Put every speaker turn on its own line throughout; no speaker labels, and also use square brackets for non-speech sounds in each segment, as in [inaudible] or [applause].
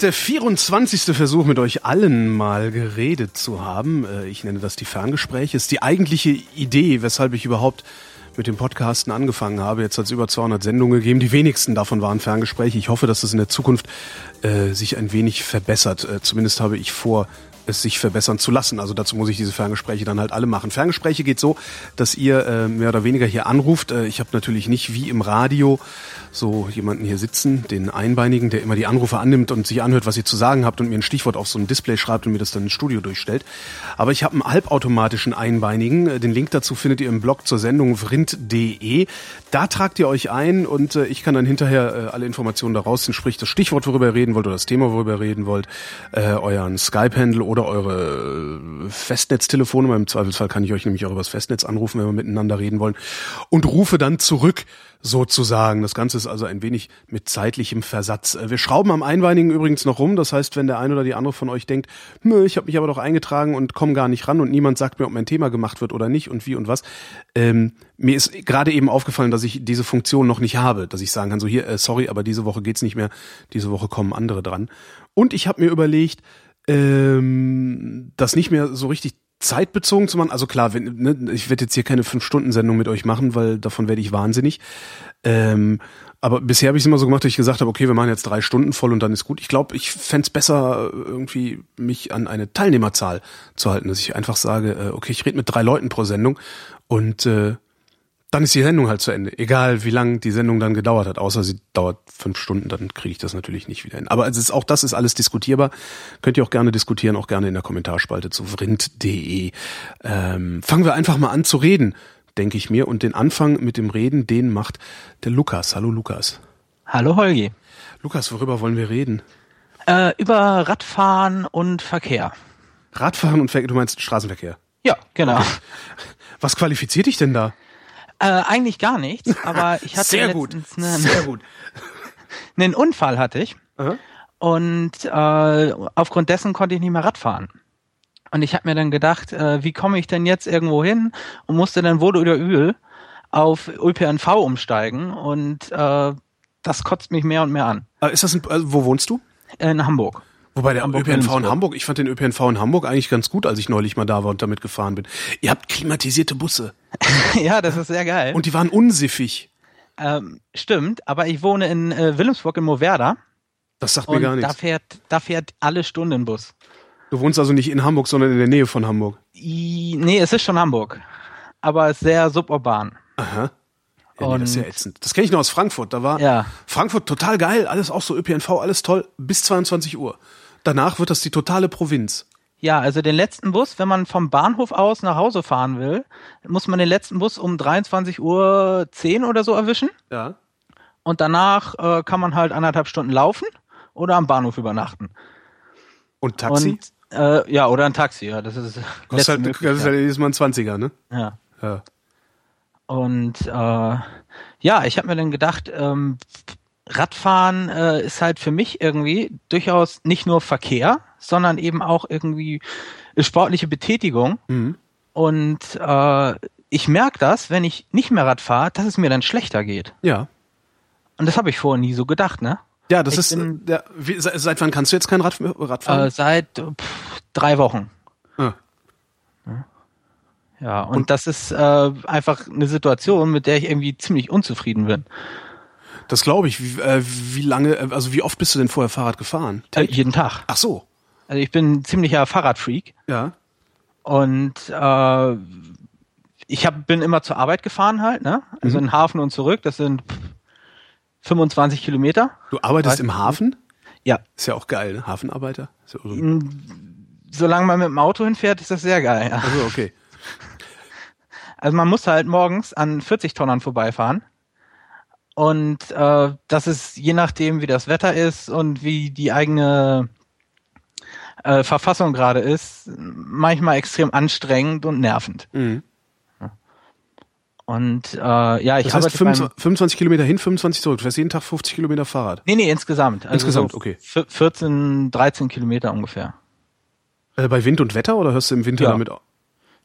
ist
der 24. Versuch, mit euch allen mal geredet zu haben. Äh, ich nenne das die Ferngespräche. Ist die eigentliche Idee, weshalb ich überhaupt mit dem Podcasten angefangen habe. Jetzt hat es über 200 Sendungen gegeben. Die wenigsten davon waren Ferngespräche. Ich hoffe, dass das in der Zukunft äh, sich ein wenig verbessert. Äh, zumindest habe ich vor, es sich verbessern zu lassen. Also dazu muss ich diese Ferngespräche dann halt alle machen. Ferngespräche geht so, dass ihr äh, mehr oder weniger hier anruft. Äh, ich habe natürlich nicht wie im Radio so jemanden hier sitzen, den Einbeinigen, der immer die Anrufe annimmt und sich anhört, was ihr zu sagen habt und mir ein Stichwort auf so ein Display schreibt und mir das dann ins Studio durchstellt. Aber ich habe einen halbautomatischen Einbeinigen. Den Link dazu findet ihr im Blog zur Sendung vrind.de. Da tragt ihr euch ein und äh, ich kann dann hinterher äh, alle Informationen daraus sprich das Stichwort, worüber ihr reden wollt oder das Thema, worüber ihr reden wollt, äh, euren Skype-Handle oder eure Festnetztelefone. Im Zweifelsfall kann ich euch nämlich auch übers Festnetz anrufen, wenn wir miteinander reden wollen und rufe dann zurück sozusagen. Das Ganze ist also ein wenig mit zeitlichem Versatz. Äh, wir schrauben am Einbeinigen übrigens noch rum. Das heißt, wenn der eine oder die andere von euch denkt, ich habe mich aber doch eingetragen und komme gar nicht ran und niemand sagt mir, ob mein Thema gemacht wird oder nicht und wie und was. Ähm, mir ist gerade eben aufgefallen, dass ich diese Funktion noch nicht habe, dass ich sagen kann, so hier, äh, sorry, aber diese Woche geht's nicht mehr. Diese Woche kommen andere dran. Und ich habe mir überlegt, ähm, das nicht mehr so richtig zeitbezogen zu machen. Also klar, wenn, ne, ich werde jetzt hier keine Fünf-Stunden-Sendung mit euch machen, weil davon werde ich wahnsinnig. Ähm, aber bisher habe ich es immer so gemacht, dass ich gesagt habe, okay, wir machen jetzt drei Stunden voll und dann ist gut. Ich glaube, ich fände besser, irgendwie mich an eine Teilnehmerzahl zu halten, dass ich einfach sage, äh, okay, ich rede mit drei Leuten pro Sendung und äh, dann ist die Sendung halt zu Ende. Egal, wie lang die Sendung dann gedauert hat. Außer sie dauert fünf Stunden, dann kriege ich das natürlich nicht wieder hin. Aber es ist, auch das ist alles diskutierbar. Könnt ihr auch gerne diskutieren, auch gerne in der Kommentarspalte zu vrind.de. Ähm, fangen wir einfach mal an zu reden, denke ich mir. Und den Anfang mit dem Reden, den macht der Lukas. Hallo Lukas.
Hallo Holgi.
Lukas, worüber wollen wir reden?
Äh, über Radfahren und Verkehr.
Radfahren und Verkehr, du meinst Straßenverkehr?
Ja, genau. Okay.
Was qualifiziert dich denn da?
Äh, eigentlich gar nichts, [laughs] aber ich hatte
Sehr gut.
Einen,
Sehr gut. [laughs]
einen Unfall hatte ich
Aha.
und äh, aufgrund dessen konnte ich nicht mehr Radfahren. Und ich habe mir dann gedacht, äh, wie komme ich denn jetzt irgendwo hin und musste dann wohl oder übel auf ÖPNV umsteigen und äh, das kotzt mich mehr und mehr an.
Äh, ist das ein, also wo wohnst du?
In Hamburg.
Wobei der
Hamburg
ÖPNV in. Hamburg, ich fand den ÖPNV in Hamburg eigentlich ganz gut, als ich neulich mal da war und damit gefahren bin. Ihr habt klimatisierte Busse [laughs]
ja, das ist sehr geil.
und die waren unsiffig.
ähm, stimmt, aber ich wohne in äh, Wilhelmsburg in Moverda
Das sagt mir gar
da
nichts.
fährt, da fährt alle Stunden ein Bus.
Du wohnst also nicht in Hamburg, sondern in der Nähe von Hamburg.
I, nee, es ist schon Hamburg, aber es ist sehr suburban.
Aha. Ja, nee, das ist ja ätzend. Das kenne ich noch aus Frankfurt. Da war
Ja.
Frankfurt total geil, alles auch so ÖPNV, alles toll, bis 22 Uhr. Danach wird das die totale Provinz.
Ja, also den letzten Bus, wenn man vom Bahnhof aus nach Hause fahren will, muss man den letzten Bus um 23 Uhr 10 oder so erwischen
Ja.
und danach äh, kann man halt anderthalb Stunden laufen oder am Bahnhof übernachten.
Und Taxi?
Und äh, ja, oder ein Taxi, ja, das ist letzte
halt, das ist halt jedes Mal ein 20er, ne?
ja.
Ja.
Und äh, ja, ich habe mir dann gedacht, ähm, Radfahren äh, ist halt für mich irgendwie durchaus nicht nur Verkehr, sondern eben auch irgendwie sportliche Betätigung.
Mhm.
Und äh, ich merke das, wenn ich nicht mehr Rad fahre, dass es mir dann schlechter geht.
Ja.
Und das habe ich vorher nie so gedacht, ne?
Ja, das
Ich
ist,
bin-
ja, wie, se- seit wann kannst du jetzt kein Rad, Rad fahren?
Äh, seit pff, drei Wochen.
Ah.
Ja, und, das ist äh, einfach eine Situation, mit der ich irgendwie ziemlich unzufrieden bin.
Das glaube ich. Wie, äh, wie lange, äh, also wie oft bist du denn vorher Fahrrad gefahren?
Äh, jeden Tag.
Ach so.
Also ich bin ein ziemlicher Fahrradfreak
Ja.
und äh, ich hab, bin immer zur Arbeit gefahren halt, ne? Also in den Hafen und zurück, das sind pff, 25 Kilometer.
Du arbeitest
Weiß
im Hafen?
Ja,
Ist ja auch geil, ne? Hafenarbeiter. Ist ja so,
solange man mit dem Auto hinfährt, ist das sehr geil. Ja.
also okay.
Also man muss halt morgens an 40 Tonnern vorbeifahren. Und äh, das ist je nachdem, wie das Wetter ist und wie die eigene äh, Verfassung gerade ist, manchmal extrem anstrengend und nervend.
Mhm.
Und äh, ja, ich
Das heißt
arbeite
25,
beim,
25 Kilometer hin, 25 zurück. Du fährst jeden Tag 50 Kilometer Fahrrad.
Nee, nee, insgesamt. Also
Insgesamt,
so
okay.
vier- 14, 13 Kilometer ungefähr.
Äh, bei Wind und Wetter oder hörst du im Winter
Ja.
damit? au-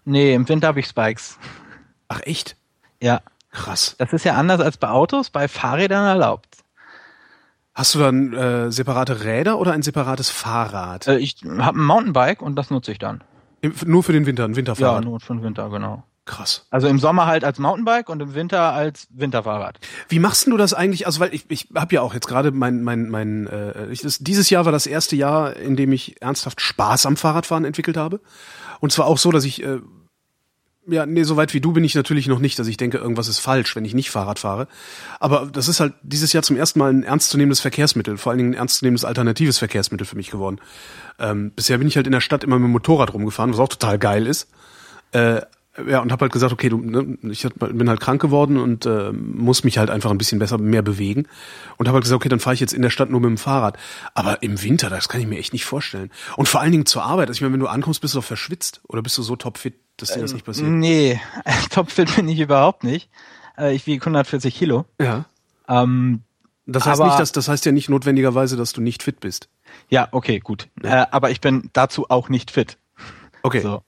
Nee, im Winter habe ich Spikes.
Ach echt?
Ja.
Krass.
Das ist ja anders als bei Autos, bei Fahrrädern erlaubt.
Hast du dann äh, separate Räder oder ein separates Fahrrad?
Äh, ich habe ein Mountainbike und das nutze ich dann.
Im, nur für den Winter, ein
Ja,
Winterfahrrad.
nur für den Winter, genau.
Krass.
Also im Sommer halt als Mountainbike und im Winter als Winterfahrrad.
Wie machst du das eigentlich? Also weil ich, ich habe ja auch jetzt gerade mein mein mein äh, ich, das, dieses Jahr war das erste Jahr, in dem ich ernsthaft Spaß am Fahrradfahren entwickelt habe. Und zwar auch so, dass ich äh, ja, nee, so weit wie du bin ich natürlich noch nicht, dass ich denke, irgendwas ist falsch, wenn ich nicht Fahrrad fahre. Aber das ist halt dieses Jahr zum ersten Mal ein ernstzunehmendes Verkehrsmittel, vor allen Dingen ein ernstzunehmendes alternatives Verkehrsmittel für mich geworden. Ähm, bisher bin ich halt in der Stadt immer mit dem Motorrad rumgefahren, was auch total geil ist. Äh, ja, und habe halt gesagt, okay, du, ne, ich bin halt krank geworden und äh, muss mich halt einfach ein bisschen besser, mehr bewegen. Und habe halt gesagt, okay, dann fahre ich jetzt in der Stadt nur mit dem Fahrrad. Aber im Winter, das kann ich mir echt nicht vorstellen. Und vor allen Dingen zur Arbeit. Also ich meine, wenn du ankommst, bist du doch verschwitzt. Oder bist du so topfit, dass dir das nicht passiert?
Nee, [laughs] topfit bin ich überhaupt nicht. Äh, ich wiege 140 Kilo.
Ja.
Ähm,
Das heißt
Aber-
nicht, dass, das heißt ja nicht notwendigerweise, dass du nicht fit bist.
ja, okay, gut. Äh, aber ich bin dazu auch nicht fit.
Okay.
So.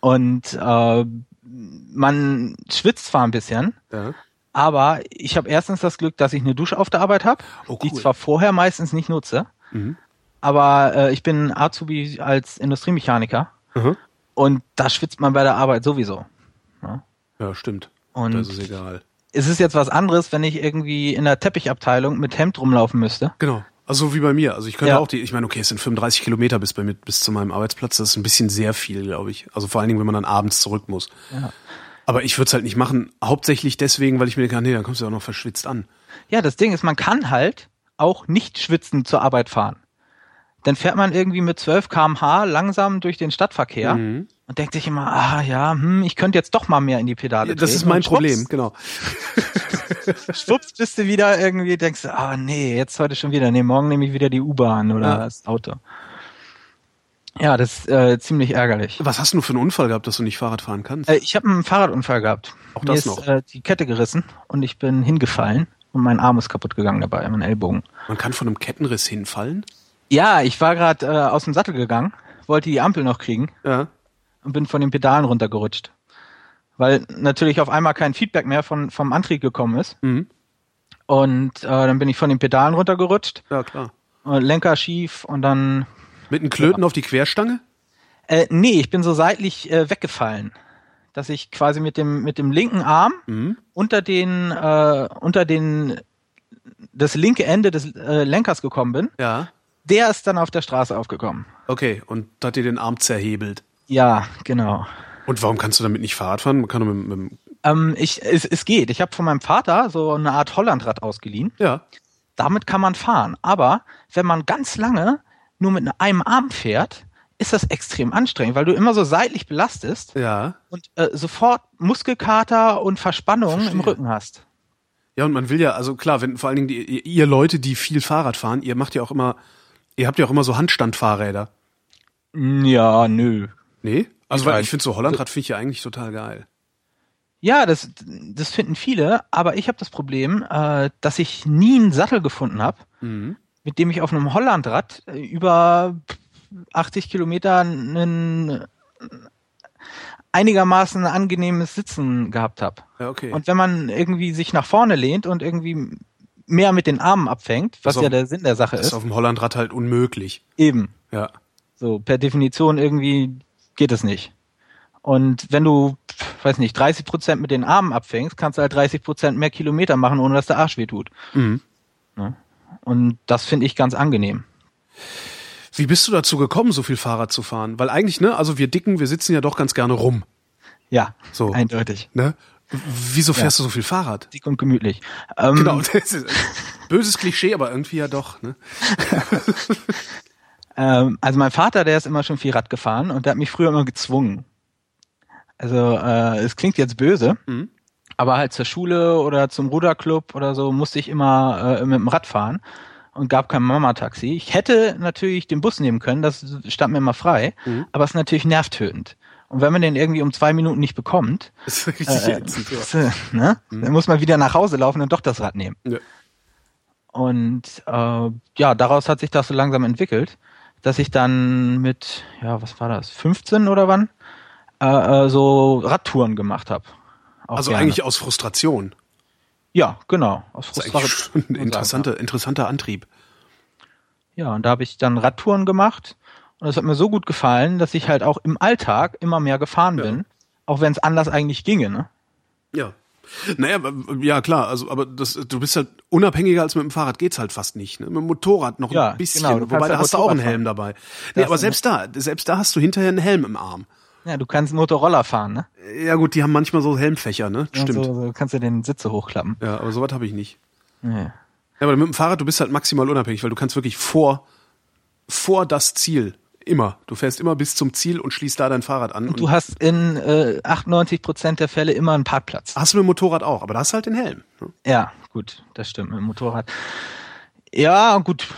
Und äh, man schwitzt zwar ein bisschen,
Ja.
aber ich habe erstens das Glück, dass ich eine Dusche auf der Arbeit habe,
Oh,
die ich
cool.
zwar vorher meistens nicht nutze,
Mhm.
aber äh, ich bin Azubi als Industriemechaniker
Mhm.
Und da schwitzt man bei der Arbeit sowieso.
Ja, stimmt.
Und
das ist egal.
es ist jetzt was anderes, wenn ich irgendwie in der Teppichabteilung mit Hemd rumlaufen müsste.
Genau. Also so wie bei mir. Also ich könnte
Ja.
auch die, ich meine, okay, es sind 35 Kilometer bis bei mir, bis zu meinem Arbeitsplatz. Das ist ein bisschen sehr viel, glaube ich. Also vor allen Dingen, wenn man dann abends zurück muss.
Ja.
Aber ich würde es halt nicht machen. Hauptsächlich deswegen, weil ich mir denke, ah, nee, dann kommst du ja auch noch verschwitzt an.
Ja, das Ding ist, man kann halt auch nicht schwitzend zur Arbeit fahren. Dann fährt man irgendwie mit 12 kmh langsam durch den Stadtverkehr
Mhm.
und denkt sich immer, ah ja, hm, ich könnte jetzt doch mal mehr in die Pedale
Das ist
treten.
mein Problem, genau. [laughs]
Schwupps bist du wieder irgendwie, denkst du, ah nee, jetzt heute schon wieder. Nee, morgen nehme ich wieder die U-Bahn oder
Ja.
das Auto. Ja, das ist äh, ziemlich ärgerlich.
Was hast du für einen Unfall gehabt, dass du nicht Fahrrad fahren kannst?
Äh, ich habe einen Fahrradunfall gehabt.
Auch
Mir
das
ist
noch?
Äh, die Kette gerissen und ich bin hingefallen und mein Arm ist kaputt gegangen dabei, mein Ellbogen.
Man kann von einem Kettenriss hinfallen?
Ja, ich war gerade äh, aus dem Sattel gegangen, wollte die Ampel noch kriegen
Ja.
und bin von den Pedalen runtergerutscht. Weil natürlich auf einmal kein Feedback mehr von, vom Antrieb gekommen ist.
Mhm.
Und äh, dann bin ich von den Pedalen runtergerutscht,
Ja, klar.
äh, Lenker schief und dann.
Mit einem Klöten auf die Querstange?
Äh, nee, ich bin so seitlich äh, weggefallen. Dass ich quasi mit dem, mit dem linken Arm
Mhm.
unter den, äh, unter den, das linke Ende des äh, Lenkers gekommen bin.
Ja.
Der ist dann auf der Straße aufgekommen.
Okay, und hat dir den Arm zerhebelt.
Ja, genau.
Und warum kannst du damit nicht Fahrrad fahren? Man kann nur mit, mit
Ähm, ich, es, es geht. Ich habe von meinem Vater so eine Art Hollandrad ausgeliehen.
Ja.
Damit kann man fahren. Aber wenn man ganz lange nur mit einem Arm fährt, ist das extrem anstrengend, weil du immer so seitlich belastest
Ja.
und äh, sofort Muskelkater und Verspannung im
Verstehe.
Rücken hast.
Ja, und man will ja, also klar, wenn vor allen Dingen die, ihr Leute, die viel Fahrrad fahren, ihr macht ja auch immer, ihr habt ja auch immer so Handstandfahrräder.
Ja, nö.
Nee? Also weil ich finde so Hollandrad finde ich ja eigentlich total geil.
Ja, das, das finden viele, aber ich habe das Problem, äh, dass ich nie einen Sattel gefunden habe,
Mhm.
mit dem ich auf einem Hollandrad äh, über 80 Kilometer ein einigermaßen angenehmes Sitzen gehabt habe.
Ja, okay.
Und wenn man irgendwie sich nach vorne lehnt und irgendwie mehr mit den Armen abfängt, was
Das
ja
auf-
der Sinn der Sache
das ist
ist,
auf dem Hollandrad halt unmöglich.
eben.
Ja.
So, per Definition irgendwie geht es nicht. Und wenn du, weiß nicht, 30 Prozent mit den Armen abfängst, kannst du halt 30 Prozent mehr Kilometer machen, ohne dass der Arsch weh tut.
Mhm.
Und das finde ich ganz angenehm.
Wie bist du dazu gekommen, so viel Fahrrad zu fahren? Weil eigentlich, ne, also wir Dicken, wir sitzen ja doch ganz gerne rum.
Ja,
So.
eindeutig.
Ne? Wieso fährst du so viel Fahrrad?
Dick und gemütlich. Ähm,
Genau, [laughs] das ist böses Klischee, aber irgendwie ja doch. Ne? [laughs]
Ähm, also mein Vater, der ist immer schon viel Rad gefahren und der hat mich früher immer gezwungen. Also äh, es klingt jetzt böse,
Mhm.
aber halt zur Schule oder zum Ruderclub oder so musste ich immer äh, mit dem Rad fahren und gab kein Mama-Taxi. Ich hätte natürlich den Bus nehmen können, das stand mir immer frei,
Mhm.
aber es ist natürlich nervtötend. Und wenn man den irgendwie um zwei Minuten nicht bekommt, [laughs]
Das ist richtig
äh,
ätzend, ja.
ne, dann muss man wieder nach Hause laufen und doch das Rad nehmen.
Ja.
Und äh, ja, daraus hat sich das so langsam entwickelt, dass ich dann mit, ja, was war das, 15 oder wann, äh, äh, so Radtouren gemacht habe.
Also eigentlich aus Frustration.
Ja, genau. Aus
Das ist schon ein interessanter, interessanter Antrieb.
Ja, und da habe ich dann Radtouren gemacht und das hat mir so gut gefallen, dass ich halt auch im Alltag immer mehr gefahren
Ja.
bin, auch wenn es anders eigentlich ginge. Ne?
Ja. Naja, ja klar, also aber das, du bist halt unabhängiger als mit dem Fahrrad geht's halt fast nicht. Ne? Mit dem Motorrad noch
Ja,
ein bisschen,
genau, du kannst
wobei da hast du auch einen Helm
fahren.
dabei. Nee,
Das
aber selbst da, selbst da hast du hinterher einen Helm im Arm.
Ja, du kannst Motorroller fahren, ne?
Ja gut, die haben manchmal so Helmfächer, ne?
Ja,
Stimmt.
So, so kannst du den Sitze hochklappen.
Ja, aber sowas habe ich nicht.
Ja.
Ja, aber mit dem Fahrrad, du bist halt maximal unabhängig, weil du kannst wirklich vor, vor das Ziel. Immer. Du fährst immer bis zum Ziel und schließt da dein Fahrrad an.
Und du hast in äh, 98 Prozent der Fälle immer einen Parkplatz.
hast du mit dem Motorrad auch, aber da hast du halt den Helm. Ne?
Ja, gut, das stimmt mit dem Motorrad. Ja, gut.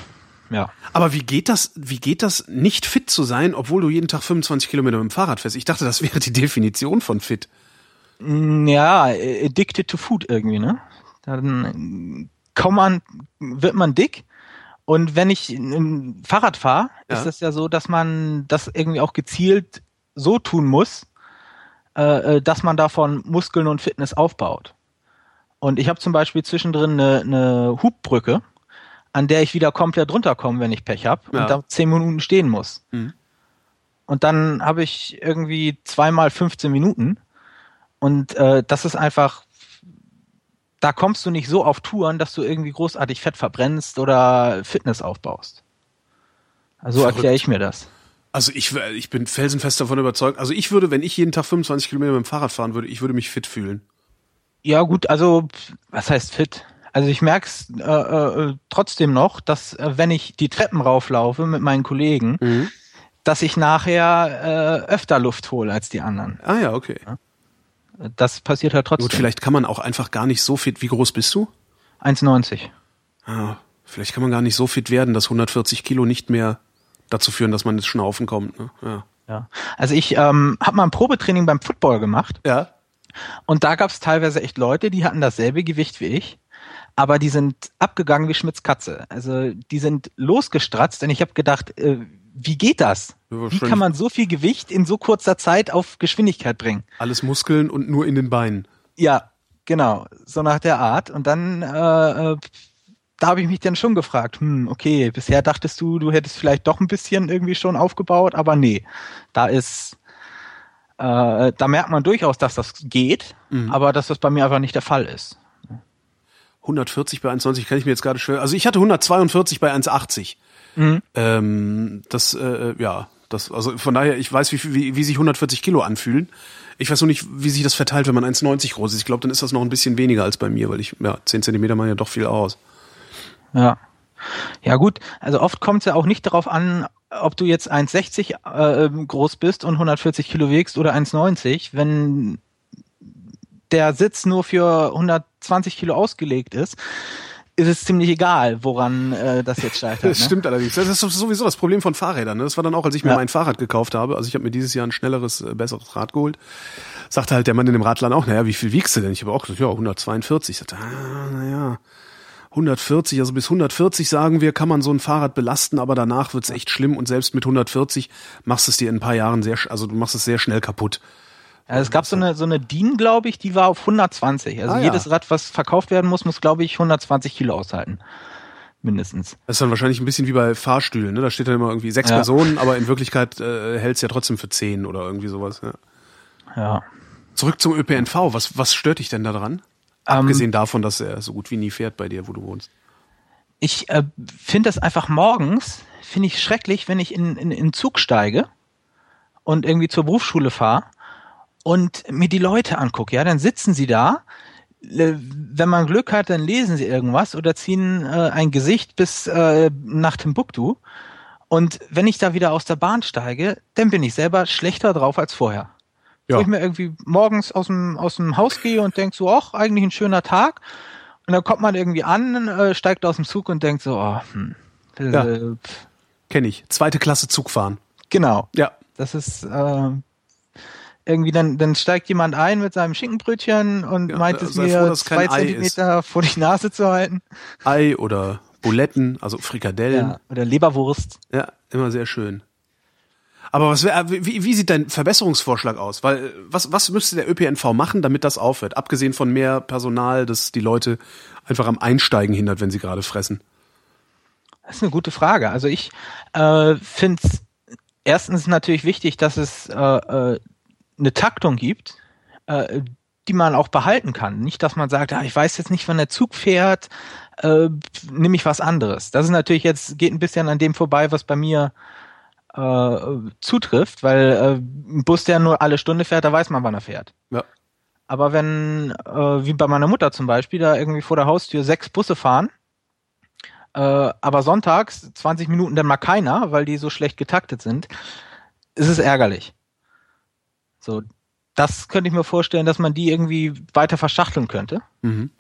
Ja.
Aber wie geht das, wie geht das, nicht fit zu sein, obwohl du jeden Tag 25 Kilometer mit dem Fahrrad fährst? Ich dachte, das wäre die Definition von fit.
Mm, Ja, addicted to food irgendwie, ne? Dann äh, kaum man, wird man dick. Und wenn ich ein Fahrrad fahre,
Ja.
ist das ja so, dass man das irgendwie auch gezielt so tun muss, äh, äh, dass man davon Muskeln und Fitness aufbaut. Und ich habe zum Beispiel zwischendrin eine, eine Hubbrücke, an der ich wieder komplett runterkomme, wenn ich Pech habe
Ja.
und da zehn Minuten stehen muss.
Mhm.
Und dann habe ich irgendwie zweimal 15 Minuten und äh, das ist einfach, da kommst du nicht so auf Touren, dass du irgendwie großartig Fett verbrennst oder Fitness aufbaust. Also erkläre ich mir das.
Also ich, ich bin felsenfest davon überzeugt. Also ich würde, wenn ich jeden Tag 25 Kilometer mit dem Fahrrad fahren würde, ich würde mich fit fühlen.
Ja gut, also was heißt fit? Also ich merke es äh, äh, trotzdem noch, dass äh, wenn ich die Treppen rauflaufe mit meinen Kollegen, dass ich nachher äh, öfter Luft hole als die anderen.
Ah ja, okay.
Das passiert halt
Gut,
trotzdem.
vielleicht kann man auch einfach gar nicht so fit. Wie groß bist du?
1,90.
Ah, vielleicht kann man gar nicht so fit werden, dass 140 Kilo nicht mehr dazu führen, dass man ins Schnaufen kommt. Ne? Ja.
Ja. Also ich ähm, habe mal ein Probetraining beim Football gemacht
ja.
und da gab es teilweise echt Leute, die hatten dasselbe Gewicht wie ich, aber die sind abgegangen wie Schmitz Katze. Also die sind losgestratzt und ich habe gedacht, äh, wie geht das? Wie kann man so viel Gewicht in so kurzer Zeit auf Geschwindigkeit bringen?
Alles Muskeln und nur in den Beinen.
Ja, genau, so nach der Art. Und dann, äh, äh, da habe ich mich dann schon gefragt, hm, okay, bisher dachtest du, du hättest vielleicht doch ein bisschen irgendwie schon aufgebaut, aber nee, da ist, äh, da merkt man durchaus, dass das geht, aber dass das bei mir einfach nicht der Fall ist.
140 bei 1,90 kann ich mir jetzt gerade schwer. Also ich hatte 142 bei 1,80. Ähm, das, äh, ja, das, also von daher, ich weiß, wie, wie, wie sich 140 Kilo anfühlen. Ich weiß nur nicht, wie sich das verteilt, wenn man 1,90 groß ist. Ich glaube, dann ist das noch ein bisschen weniger als bei mir, weil ich, ja, 10 Zentimeter machen ja doch viel aus.
Ja. Ja gut, also oft kommt es ja auch nicht darauf an, ob du jetzt 1,60 äh, groß bist und 140 Kilo wiegst oder 1,90. Wenn der Sitz nur für 120 Kilo ausgelegt ist, ist es ziemlich egal, woran äh, das jetzt scheitert. [laughs]
Das
ne?
stimmt allerdings. Das ist sowieso das Problem von Fahrrädern. Ne? Das war dann auch, als ich mir
Ja.
mein Fahrrad gekauft habe. Also ich habe mir dieses Jahr ein schnelleres, äh, besseres Rad geholt. Sagte halt der Mann in dem Radladen auch, naja, wie viel wiegst du denn? Ich habe auch gesagt, ja, 142. Ich sagte, ah, naja, 140, also bis 140 sagen wir, kann man so ein Fahrrad belasten, aber danach wird's echt schlimm und selbst mit 140 machst du es dir in ein paar Jahren sehr, also du machst es sehr schnell kaputt.
Also es gab so eine, so eine DIN, glaube ich, die war auf 120. Also
Ah, ja.
jedes Rad, was verkauft werden muss, muss, glaube ich, 120 Kilo aushalten. Mindestens.
Das ist dann wahrscheinlich ein bisschen wie bei Fahrstühlen, ne? Da steht dann immer irgendwie sechs
Ja.
Personen, aber in Wirklichkeit äh, hält's ja trotzdem für zehn oder irgendwie sowas. Ja.
Ja.
Zurück zum ÖPNV. Was, was stört dich denn daran?
Ähm,
Abgesehen davon, dass er so gut wie nie fährt bei dir, wo du wohnst.
Ich äh, finde das einfach morgens, finde ich schrecklich, wenn ich in, in, in den Zug steige und irgendwie zur Berufsschule fahre und mir die Leute angucke. Ja, dann sitzen sie da. äh, Wenn man Glück hat, dann lesen sie irgendwas oder ziehen äh, ein Gesicht bis äh, nach Timbuktu. Und wenn ich da wieder aus der Bahn steige, dann bin ich selber schlechter drauf als vorher.
Ja.
Wo ich mir irgendwie morgens aus dem, aus dem Haus gehe und denke so, ach, eigentlich ein schöner Tag. Und dann kommt man irgendwie an, äh, steigt aus dem Zug und denkt so, oh, hm, äh,
Ja.
pf,
Kenn ich. Zweite Klasse Zug fahren.
genau.
Ja.
Das ist, äh, irgendwie dann, dann steigt jemand ein mit seinem Schinkenbrötchen und
Ja,
meint
äh,
es mir
froh,
zwei Zentimeter vor die Nase zu halten.
Ei oder Buletten, also Frikadellen.
Ja, oder Leberwurst.
Ja, immer sehr schön. Aber was wär, wie, wie sieht dein Verbesserungsvorschlag aus? Weil äh, was, was müsste der ÖPNV machen, damit das aufhört? Abgesehen von mehr Personal, das die Leute einfach am Einsteigen hindert, wenn sie gerade fressen.
Das ist eine gute Frage. Also ich äh, finde es erstens natürlich wichtig, dass es äh, äh, eine Taktung gibt, äh, die man auch behalten kann. Nicht, dass man sagt, ah, ich weiß jetzt nicht, wann der Zug fährt, äh, nehme ich was anderes. Das ist natürlich jetzt, geht ein bisschen an dem vorbei, was bei mir äh, zutrifft, weil äh, ein Bus, der nur alle Stunde fährt, da weiß man, wann er fährt.
Ja.
Aber wenn, äh, wie bei meiner Mutter zum Beispiel, da irgendwie vor der Haustür sechs Busse fahren, äh, aber sonntags 20 Minuten dann mal keiner, weil die so schlecht getaktet sind, ist es ärgerlich. So, das könnte ich mir vorstellen, dass man die irgendwie weiter verschachteln könnte.
Mhm.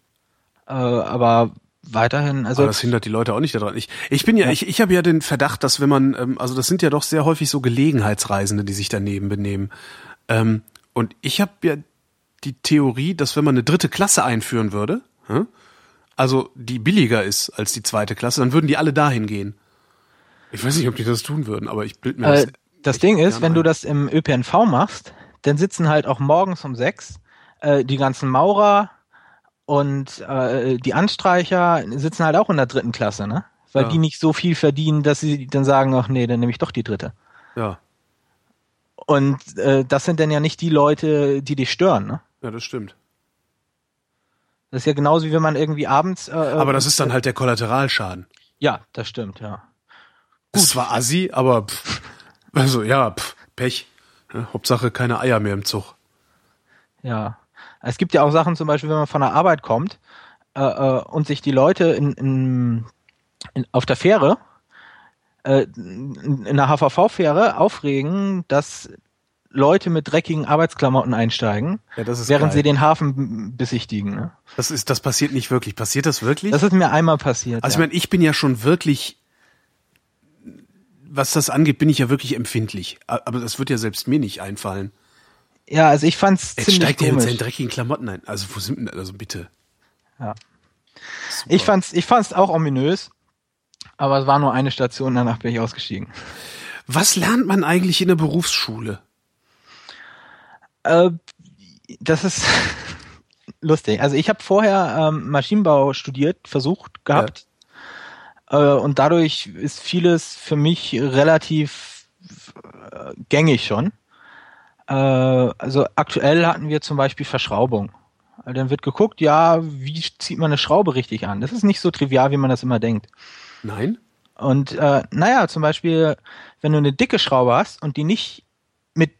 Äh, aber weiterhin, also
Aber das hindert die Leute auch nicht daran. Ich, ich bin ja, ich, ich habe ja den Verdacht, dass wenn man, ähm, also das sind ja doch sehr häufig so Gelegenheitsreisende, die sich daneben benehmen. Ähm, und ich habe ja die Theorie, dass wenn man eine dritte Klasse einführen würde, hm, also die billiger ist als die zweite Klasse, dann würden die alle dahin gehen. Ich weiß nicht, ob die das tun würden, aber ich bild mir
Äh,
das.
das Ding ist, wenn du
ein.
das im ÖPNV machst, dann sitzen halt auch morgens um sechs äh, die ganzen Maurer und äh, die Anstreicher sitzen halt auch in der dritten Klasse, ne? Weil
Ja.
die nicht so viel verdienen, dass sie dann sagen, ach nee, dann nehme ich doch die dritte.
Ja,
Und äh, das sind dann ja nicht die Leute, die dich stören, ne?
ja, das stimmt.
Das ist ja genauso wie wenn man irgendwie abends. Äh,
Aber das ist dann halt der Kollateralschaden.
Ja, das stimmt, ja.
Das ist zwar assi, aber pff, also ja, pff, Pech. Ja, Hauptsache keine Eier mehr im Zug.
Ja. Es gibt ja auch Sachen, zum Beispiel, wenn man von der Arbeit kommt äh, äh, und sich die Leute in, in, in, auf der Fähre, äh, in, der HVV-Fähre aufregen, dass Leute mit dreckigen Arbeitsklamotten einsteigen,
Ja,
während
geil.
sie den Hafen besichtigen. Ne?
Das ist, das passiert nicht wirklich. Passiert das wirklich?
Das ist mir einmal passiert.
also ich
ja.
meine, ich bin ja schon wirklich, was das angeht, bin ich ja wirklich empfindlich. Aber das wird ja selbst mir nicht einfallen.
ja, also ich fand's
Jetzt
ziemlich
steigt er mit
komisch.
seinen dreckigen Klamotten ein. Also wo sind denn, also bitte.
Ja.
Super.
Ich fand's, ich fand's auch ominös, aber es war nur eine Station, danach bin ich ausgestiegen.
Was lernt man eigentlich in der Berufsschule?
Äh, das ist [laughs] lustig. Also ich habe vorher ähm, Maschinenbau studiert, versucht gehabt. Äh, und dadurch ist vieles für mich relativ äh, gängig schon. Äh, also aktuell hatten wir zum Beispiel Verschraubung. Also Dann wird geguckt, ja, wie zieht man eine Schraube richtig an? Das ist nicht so trivial, wie man das immer denkt.
Nein?
Und äh, naja, zum Beispiel, wenn du eine dicke Schraube hast und die nicht mit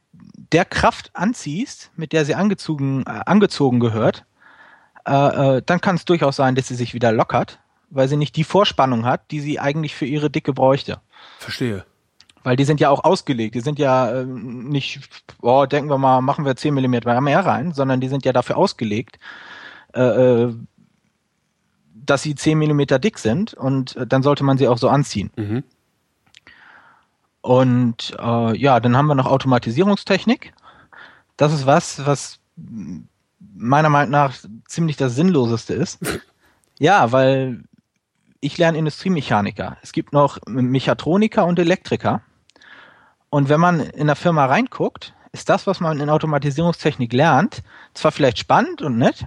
der Kraft anziehst, mit der sie angezogen, äh, angezogen gehört, äh, äh, dann kann es durchaus sein, dass sie sich wieder lockert, weil sie nicht die Vorspannung hat, die sie eigentlich für ihre Dicke bräuchte.
Verstehe.
Weil die sind ja auch ausgelegt. Die sind ja äh, nicht, oh, denken wir mal, machen wir 10 mm mehr rein, sondern die sind ja dafür ausgelegt, äh, äh, dass sie 10 mm dick sind und äh, dann sollte man sie auch so anziehen.
Mhm.
Und äh, ja, dann haben wir noch Automatisierungstechnik. Das ist was, was meiner Meinung nach ziemlich das Sinnloseste ist. [laughs] ja, weil ich lerne Industriemechaniker. Es gibt noch Mechatroniker und Elektriker. Und wenn man in der Firma reinguckt, ist das, was man in Automatisierungstechnik lernt, zwar vielleicht spannend und nett,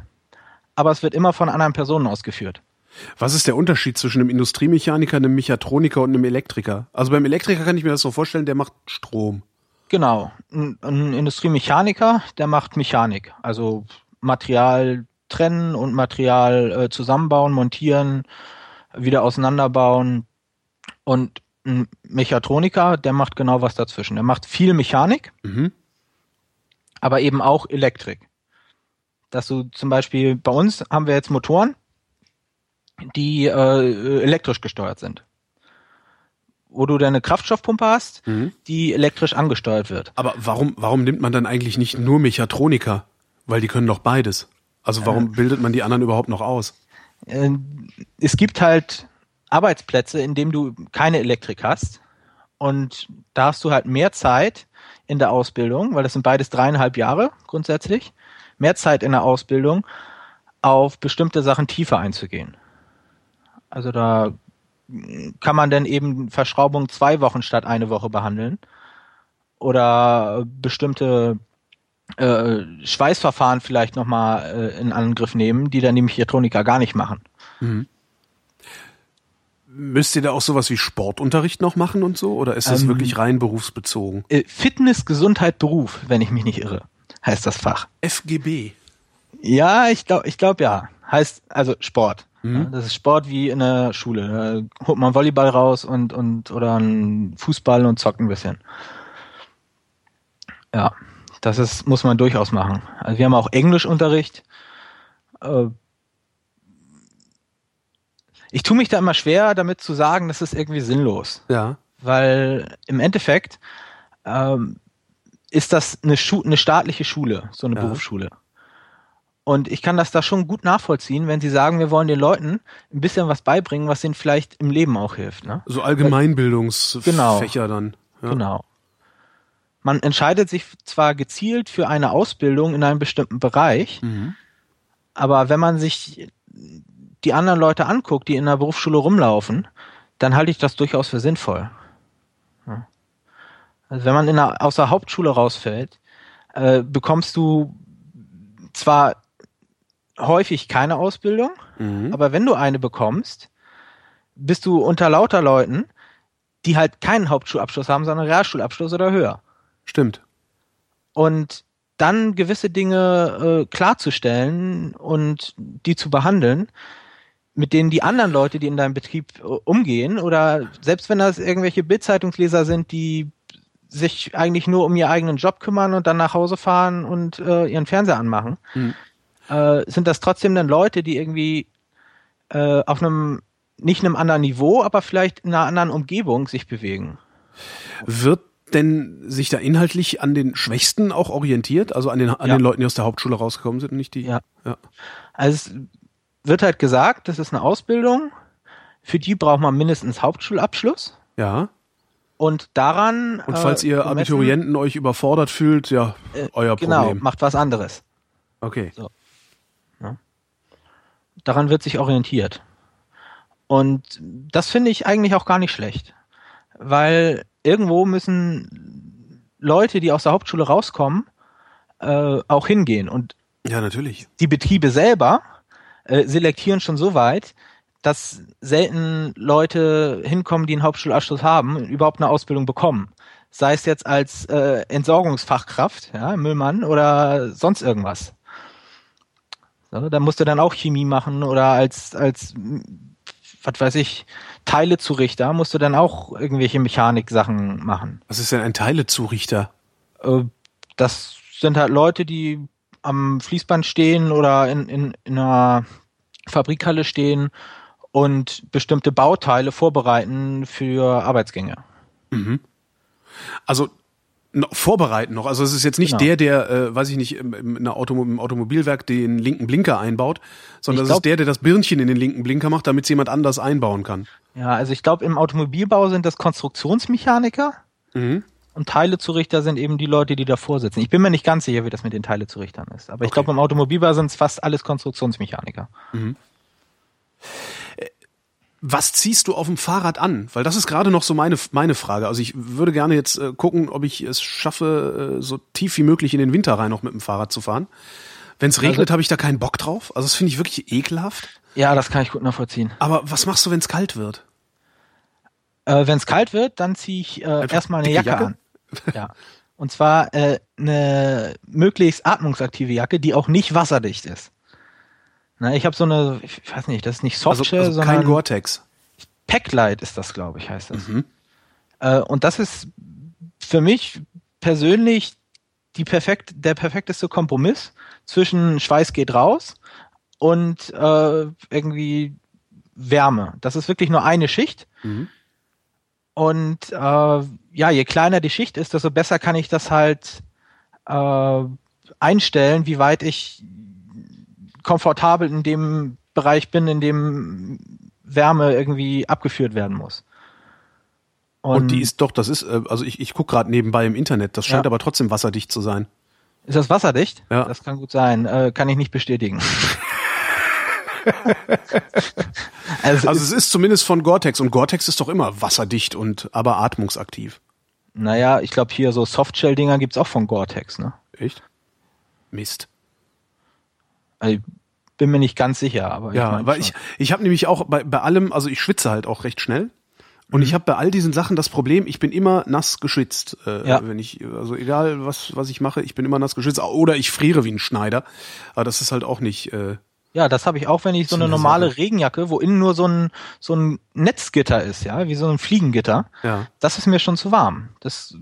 aber es wird immer von anderen Personen ausgeführt.
Was ist der Unterschied zwischen einem Industriemechaniker, einem Mechatroniker und einem Elektriker? Also beim Elektriker kann ich mir das so vorstellen, der macht Strom.
Genau. Ein, ein Industriemechaniker, der macht Mechanik. Also Material trennen und Material äh, zusammenbauen, montieren, wieder auseinanderbauen. Und ein Mechatroniker, der macht genau was dazwischen. Der macht viel Mechanik,
Mhm.
aber eben auch Elektrik. Dass du zum Beispiel bei uns haben wir jetzt Motoren, die äh, elektrisch gesteuert sind. Wo du deine Kraftstoffpumpe hast,
Mhm.
die elektrisch angesteuert wird.
Aber warum, warum nimmt man dann eigentlich nicht nur Mechatroniker? Weil die können doch beides. Also warum bildet man die anderen überhaupt noch aus?
Äh, es gibt halt Arbeitsplätze, in denen du keine Elektrik hast. Und da hast du halt mehr Zeit, in der Ausbildung, weil das sind beides dreieinhalb Jahre grundsätzlich, mehr Zeit in der Ausbildung, auf bestimmte Sachen tiefer einzugehen. Also da kann man dann eben Verschraubung zwei Wochen statt eine Woche behandeln oder bestimmte äh, Schweißverfahren vielleicht nochmal äh, in Angriff nehmen, die dann die Mechatroniker gar nicht machen. Mhm.
Müsst ihr da auch sowas wie Sportunterricht noch machen und so? Oder ist das ähm, wirklich rein berufsbezogen?
Äh, Fitness, Gesundheit, Beruf, wenn ich mich nicht irre, heißt das Fach.
FGB.
Ja, ich glaube, ich glaube ja. Heißt also Sport. Mhm. Das ist Sport wie in der Schule. Da holt man Volleyball raus und, und oder Fußball und zockt ein bisschen. Ja, das ist, muss man durchaus machen. Also wir haben auch Englischunterricht. Äh, ich tue mich da immer schwer, damit zu sagen, das ist irgendwie sinnlos.
Ja.
Weil im Endeffekt ähm, ist das eine, eine staatliche Schule, so eine ja. Berufsschule. Und ich kann das da schon gut nachvollziehen, wenn sie sagen, wir wollen den Leuten ein bisschen was beibringen, was ihnen vielleicht im Leben auch hilft. Ne?
So Allgemeinbildungsfächer genau, dann.
Ja. Genau. Man entscheidet sich zwar gezielt für eine Ausbildung in einem bestimmten Bereich, mhm. aber wenn man sich die anderen Leute anguckt, die in der Berufsschule rumlaufen, dann halte ich das durchaus für sinnvoll. Ja. Also wenn man in der, aus der Hauptschule rausfällt, äh, bekommst du zwar häufig keine Ausbildung, mhm. aber wenn du eine bekommst, bist du unter lauter Leuten, die halt keinen Hauptschulabschluss haben, sondern Realschulabschluss oder höher.
Stimmt.
Und dann gewisse Dinge äh, klarzustellen und die zu behandeln, mit denen die anderen Leute, die in deinem Betrieb äh, umgehen, oder selbst wenn das irgendwelche Bildzeitungsleser sind, die sich eigentlich nur um ihren eigenen Job kümmern und dann nach Hause fahren und äh, ihren Fernseher anmachen, mhm sind das trotzdem dann Leute, die irgendwie äh, auf einem, nicht einem anderen Niveau, aber vielleicht in einer anderen Umgebung sich bewegen.
Wird denn sich da inhaltlich an den Schwächsten auch orientiert, also an den, an ja. den Leuten, die aus der Hauptschule rausgekommen sind, nicht die?
Ja. ja. Also es wird halt gesagt, das ist eine Ausbildung, für die braucht man mindestens Hauptschulabschluss.
Ja.
Und daran.
Und falls äh, ihr Abiturienten euch überfordert fühlt, ja, äh, euer
genau, Problem. Genau, macht was anderes.
Okay. So
daran wird sich orientiert. Und das finde ich eigentlich auch gar nicht schlecht, weil irgendwo müssen Leute, die aus der Hauptschule rauskommen, äh, auch hingehen. Und
ja, natürlich.
Die Betriebe selber äh, selektieren schon so weit, dass selten Leute hinkommen, die einen Hauptschulabschluss haben, überhaupt eine Ausbildung bekommen. Sei es jetzt als äh, Entsorgungsfachkraft, ja, Müllmann oder sonst irgendwas. So, da musst du dann auch Chemie machen oder als, als, was weiß ich, Teilezurichter musst du dann auch irgendwelche Mechanik-Sachen machen.
Was ist denn ein Teilezurichter?
Äh, das sind halt Leute, die am Fließband stehen oder in, in, in einer Fabrikhalle stehen und bestimmte Bauteile vorbereiten für Arbeitsgänge.
Mhm. Also vorbereiten noch. Also es ist jetzt nicht genau. der, der, äh, weiß ich nicht, im, im, Automo im Automobilwerk den linken Blinker einbaut, sondern es ist der, der das Birnchen in den linken Blinker macht, damit es jemand anders einbauen kann.
Ja, also ich glaube, im Automobilbau sind das Konstruktionsmechaniker mhm. und Teilezurichter sind eben die Leute, die davor sitzen. Ich bin mir nicht ganz sicher, wie das mit den Teilezurichtern ist. Aber okay. ich glaube, im Automobilbau sind es fast alles Konstruktionsmechaniker. Mhm.
Was ziehst du auf dem Fahrrad an? Weil das ist gerade noch so meine, meine Frage. Also ich würde gerne jetzt äh, gucken, ob ich es schaffe, äh, so tief wie möglich in den Winter rein noch mit dem Fahrrad zu fahren. Wenn es regnet, also, habe ich da keinen Bock drauf. Also das finde ich wirklich ekelhaft.
Ja, das kann ich gut nachvollziehen.
Aber was machst du, wenn es kalt wird?
Äh, wenn es kalt wird, dann ziehe ich äh, erstmal eine Jacke, Jacke, an. ja. Und zwar äh, eine möglichst atmungsaktive Jacke, die auch nicht wasserdicht ist. Na, ich habe so eine, ich weiß nicht, das ist nicht Softshell, also, also
sondern kein Gore-Tex.
Packlight ist das, glaube ich, heißt das. Mhm. Äh, und das ist für mich persönlich die perfekt, der perfekteste Kompromiss zwischen Schweiß geht raus und äh, irgendwie Wärme. Das ist wirklich nur eine Schicht. Mhm. Und äh, ja, je kleiner die Schicht ist, desto besser kann ich das halt äh, einstellen, wie weit ich komfortabel in dem Bereich bin, in dem Wärme irgendwie abgeführt werden muss.
Und, die ist doch, das ist, äh, also ich, ich gucke gerade nebenbei im Internet, das scheint
Ja.
aber trotzdem wasserdicht zu sein.
Ist das wasserdicht?
Ja.
Das kann gut sein. Äh, kann ich nicht bestätigen. [laughs] also,
Also es ist zumindest von Gore-Tex und Gore-Tex ist doch immer wasserdicht und aber atmungsaktiv.
naja, ich glaube hier so Softshell-Dinger gibt's auch von Gore-Tex, ne?
Echt? Mist.
Also, ich bin mir nicht ganz sicher, aber
Ja,
mein
weil ich, ich habe nämlich auch bei, bei allem, also ich schwitze halt auch recht schnell. Und
Mhm.
ich habe bei all diesen Sachen das Problem, ich bin immer nass geschwitzt. Äh,
Ja.
Wenn ich, also egal was, was ich mache, ich bin immer nass geschwitzt. Oder ich friere wie ein Schneider. Aber das ist halt auch nicht. Äh,
Ja, das habe ich auch, wenn ich so eine normale
Sache.
Regenjacke, wo innen nur so ein so ein Netzgitter ist, ja, wie so ein Fliegengitter.
ja.
Das ist mir schon zu warm. Das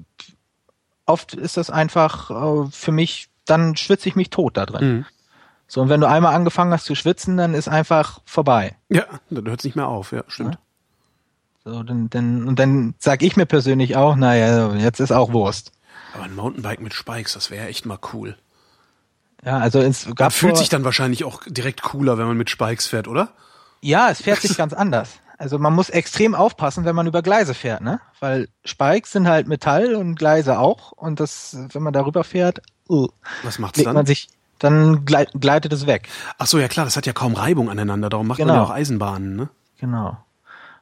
oft ist das einfach äh, für mich, dann schwitze ich mich tot da drin.
Mhm.
So und wenn du einmal angefangen hast zu schwitzen, dann ist einfach vorbei.
Ja, dann hört es nicht mehr auf. Ja, stimmt.
So, dann, dann, und dann sag ich mir persönlich auch, naja, jetzt ist auch Wurst.
Aber ein Mountainbike mit Spikes, das wäre echt mal cool.
Ja, also es
Man
gab
fühlt
vor,
sich dann wahrscheinlich auch direkt cooler, wenn man mit Spikes fährt, oder?
Ja, es fährt sich [laughs] ganz anders. Also man muss extrem aufpassen, wenn man über Gleise fährt, ne? Weil Spikes sind halt Metall und Gleise auch. Und das, wenn man darüber fährt, uh,
Was macht's
legt
dann?
man sich, dann gleit, gleitet es weg.
Ach so, ja klar, das hat ja kaum Reibung aneinander. Darum macht man
Genau.
ja auch Eisenbahnen, ne?
Genau.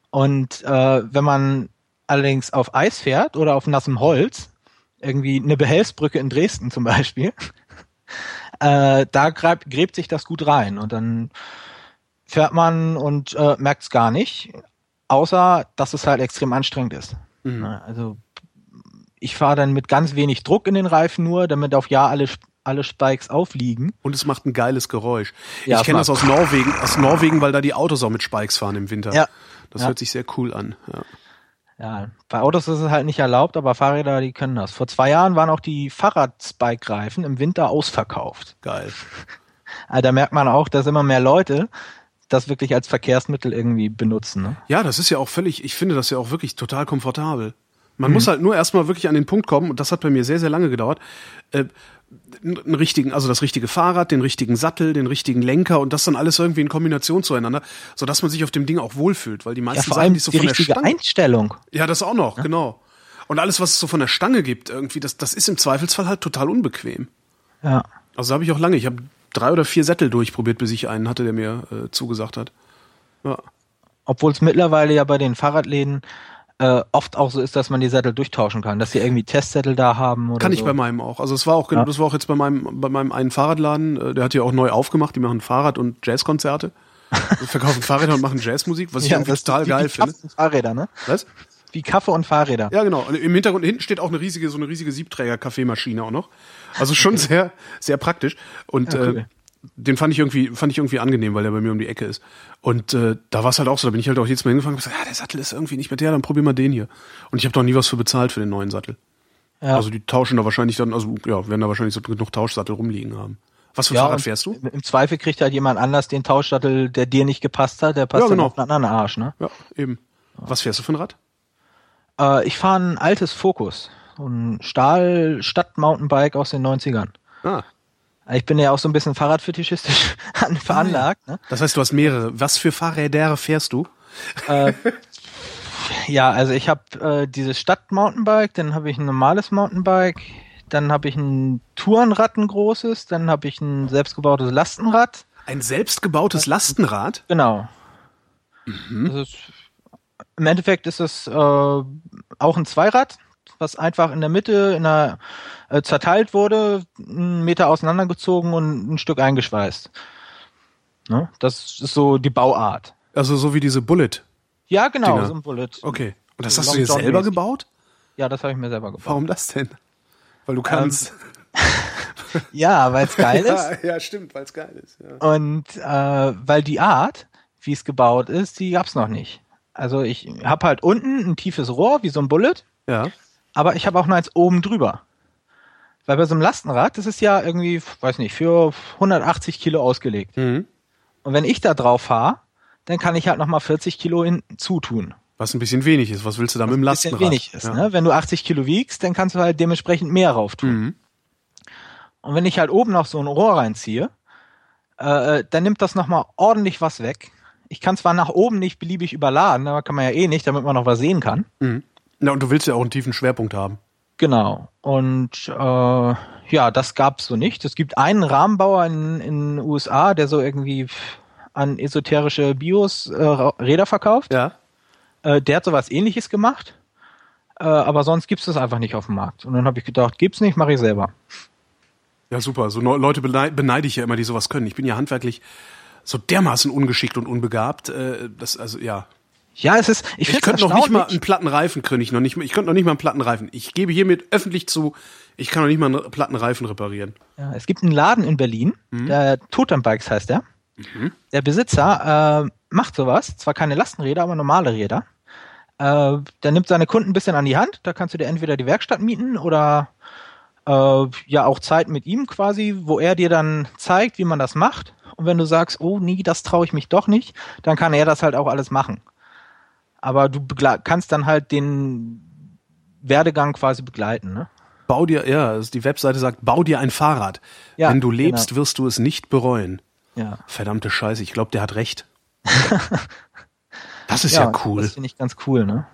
Und äh, wenn man allerdings auf Eis fährt oder auf nassem Holz, irgendwie eine Behelfsbrücke in Dresden zum Beispiel, [laughs] äh, da gräbt, gräbt sich das gut rein und dann fährt man und äh, merkt es gar nicht, außer dass es halt extrem anstrengend ist.
Mhm.
Ne, Also ich fahre dann mit ganz wenig Druck in den Reifen nur, damit auf ja alle, alle Spikes aufliegen.
Und es macht ein geiles Geräusch.
Ja,
ich kenne das aus Norwegen, aus Norwegen, weil da die Autos auch mit Spikes fahren im Winter.
Ja.
Das
Ja.
hört sich sehr cool an. Ja.
Ja, bei Autos ist es halt nicht erlaubt, aber Fahrräder, die können das. Vor zwei Jahren waren auch die Fahrradspike-Reifen im Winter ausverkauft.
Geil. [laughs]
Also da merkt man auch, dass immer mehr Leute das wirklich als Verkehrsmittel irgendwie benutzen. Ne?
Ja, das ist ja auch völlig, ich finde das ja auch wirklich total komfortabel. Man muss halt nur erstmal wirklich an den Punkt kommen, und das hat bei mir sehr, sehr lange gedauert, äh, einen richtigen, also das richtige Fahrrad, den richtigen Sattel, den richtigen Lenker und das dann alles irgendwie in Kombination zueinander, sodass man sich auf dem Ding auch wohlfühlt, weil die
Ja,
meisten
vor
Sachen,
allem
die so
die
von der
richtige
Stange,
Einstellung.
ja, das auch noch, genau. Und alles, was es so von der Stange gibt, irgendwie, das, das ist im Zweifelsfall halt total unbequem.
Ja.
Also habe ich auch lange, ich habe drei oder vier Sättel durchprobiert, bis ich einen hatte, der mir äh, zugesagt hat. Ja.
Obwohl es mittlerweile ja bei den Fahrradläden äh, oft auch so ist, dass man die Sättel durchtauschen kann, dass sie irgendwie Testsättel da haben oder
Kann ich
so.
bei meinem auch. Also es war auch genau,
Ja.
das war auch jetzt bei meinem bei meinem einen Fahrradladen, äh, der hat ja auch neu aufgemacht, die machen Fahrrad und Jazzkonzerte. [laughs] Die verkaufen Fahrräder und machen Jazzmusik, was ich
das
total
wie,
geil
wie
finde.
Fahrräder, ne?
Was?
Wie Kaffee und Fahrräder.
Ja, genau. Und im Hintergrund hinten steht auch eine riesige so eine riesige Siebträger Kaffeemaschine auch noch. Also schon sehr sehr praktisch und
Ja, cool.
äh, den fand ich irgendwie fand ich irgendwie angenehm, weil der bei mir um die Ecke ist. Und äh, da war es halt auch so, da bin ich halt auch jetzt mal hingefahren und gesagt, ja, der Sattel ist irgendwie nicht mehr der, dann probier mal den hier. Und ich habe doch nie was für bezahlt für den neuen Sattel.
Ja.
Also die tauschen da wahrscheinlich dann, also ja, werden da wahrscheinlich so genug Tauschsattel rumliegen haben. Was für
Ja,
Fahrrad fährst du?
Im im Zweifel kriegt halt jemand anders den Tauschsattel, der dir nicht gepasst hat, der passt
Ja, genau.
dann auf einen anderen Arsch, ne?
Ja, eben. Was fährst du für ein Rad?
Äh, ich fahre ein altes Focus. So ein Stahl-Stadt-Mountainbike aus den 90ern.
Ah,
Ich bin ja auch so ein bisschen fahrradfetischistisch [laughs] an- veranlagt. Ne?
das heißt, du hast mehrere. Was für Fahrräder fährst du?
Äh, [laughs] ja, also ich habe äh, dieses Stadt-Mountainbike, dann habe ich ein normales Mountainbike, dann habe ich ein Tourenrad, ein großes, dann habe ich ein selbstgebautes Lastenrad.
Ein selbstgebautes Lastenrad?
Genau.
Mhm.
Ist, Im Endeffekt ist es äh, auch ein Zweirad, was einfach in der Mitte in einer, äh, zerteilt wurde, einen Meter auseinandergezogen und ein Stück eingeschweißt. Ne? Das ist so die Bauart.
Also so wie diese Bullet.
Ja, genau,
Dinger.
so ein Bullet.
Okay. Und das
So
hast du dir selber gebaut?
Ja, das habe ich mir selber gebaut.
Warum das denn? Weil du kannst. [laughs]
Ja, weil es geil ist.
ja, ja, stimmt, weil es geil ist. Ja.
Und äh, weil die Art, wie es gebaut ist, die gab's noch nicht. Also ich habe halt unten ein tiefes Rohr, wie so ein Bullet,
ja.
Aber ich habe auch noch eins oben drüber. Weil bei so einem Lastenrad, das ist ja irgendwie, weiß nicht, für 180 Kilo ausgelegt.
Mhm.
Und wenn ich da drauf fahre, dann kann ich halt nochmal 40 Kilo hinzutun.
Was ein bisschen wenig ist. Was willst du da mit dem
ein bisschen
Lastenrad?
wenig ist.
ja.
Ne? Wenn du 80 Kilo wiegst, dann kannst du halt dementsprechend mehr rauf tun.
Mhm.
Und wenn ich halt oben noch so ein Rohr reinziehe, äh, dann nimmt das nochmal ordentlich was weg. Ich kann zwar nach oben nicht beliebig überladen, aber kann man ja eh nicht, damit man noch was sehen kann.
Mhm. Na, und du willst ja auch einen tiefen Schwerpunkt haben.
Genau. Und äh, ja, das gab's so nicht. Es gibt einen Rahmenbauer in den USA, der so irgendwie an esoterische Bios äh, Räder verkauft.
Ja.
Äh, der hat sowas ähnliches gemacht. Äh, aber sonst gibt's das einfach nicht auf dem Markt. Und dann habe ich gedacht, gibt's nicht, mache ich selber.
Ja, super. So Leute beneid, beneide ich ja immer, die sowas können. Ich bin ja handwerklich so dermaßen ungeschickt und unbegabt. Äh, das, also, ja.
Ja, es ist, ich,
Ich, könnte noch nicht mal einen platten Reifen könnte ich noch nicht mal, ich könnte noch nicht mal einen platten Reifen. Ich gebe hiermit öffentlich zu, ich kann noch nicht mal einen platten Reifen reparieren.
Ja, es gibt einen Laden in Berlin, der Totem Bikes heißt der. Der Besitzer äh, macht sowas, zwar keine Lastenräder, aber normale Räder. Äh, der nimmt seine Kunden ein bisschen an die Hand, da kannst du dir entweder die Werkstatt mieten oder äh, ja auch Zeit mit ihm quasi, wo er dir dann zeigt, wie man das macht. Und wenn du sagst, oh nee, das traue ich mich doch nicht, dann kann er das halt auch alles machen. Aber du kannst dann halt den Werdegang quasi begleiten. Ne?
Bau dir, ja, also die Webseite sagt, bau dir ein Fahrrad.
Ja,
Wenn du lebst,
genau.
wirst du es nicht bereuen.
Ja.
Verdammte Scheiße, ich glaube, der hat recht. [laughs] das ist ja, cool.
Das finde ich ganz cool, ne?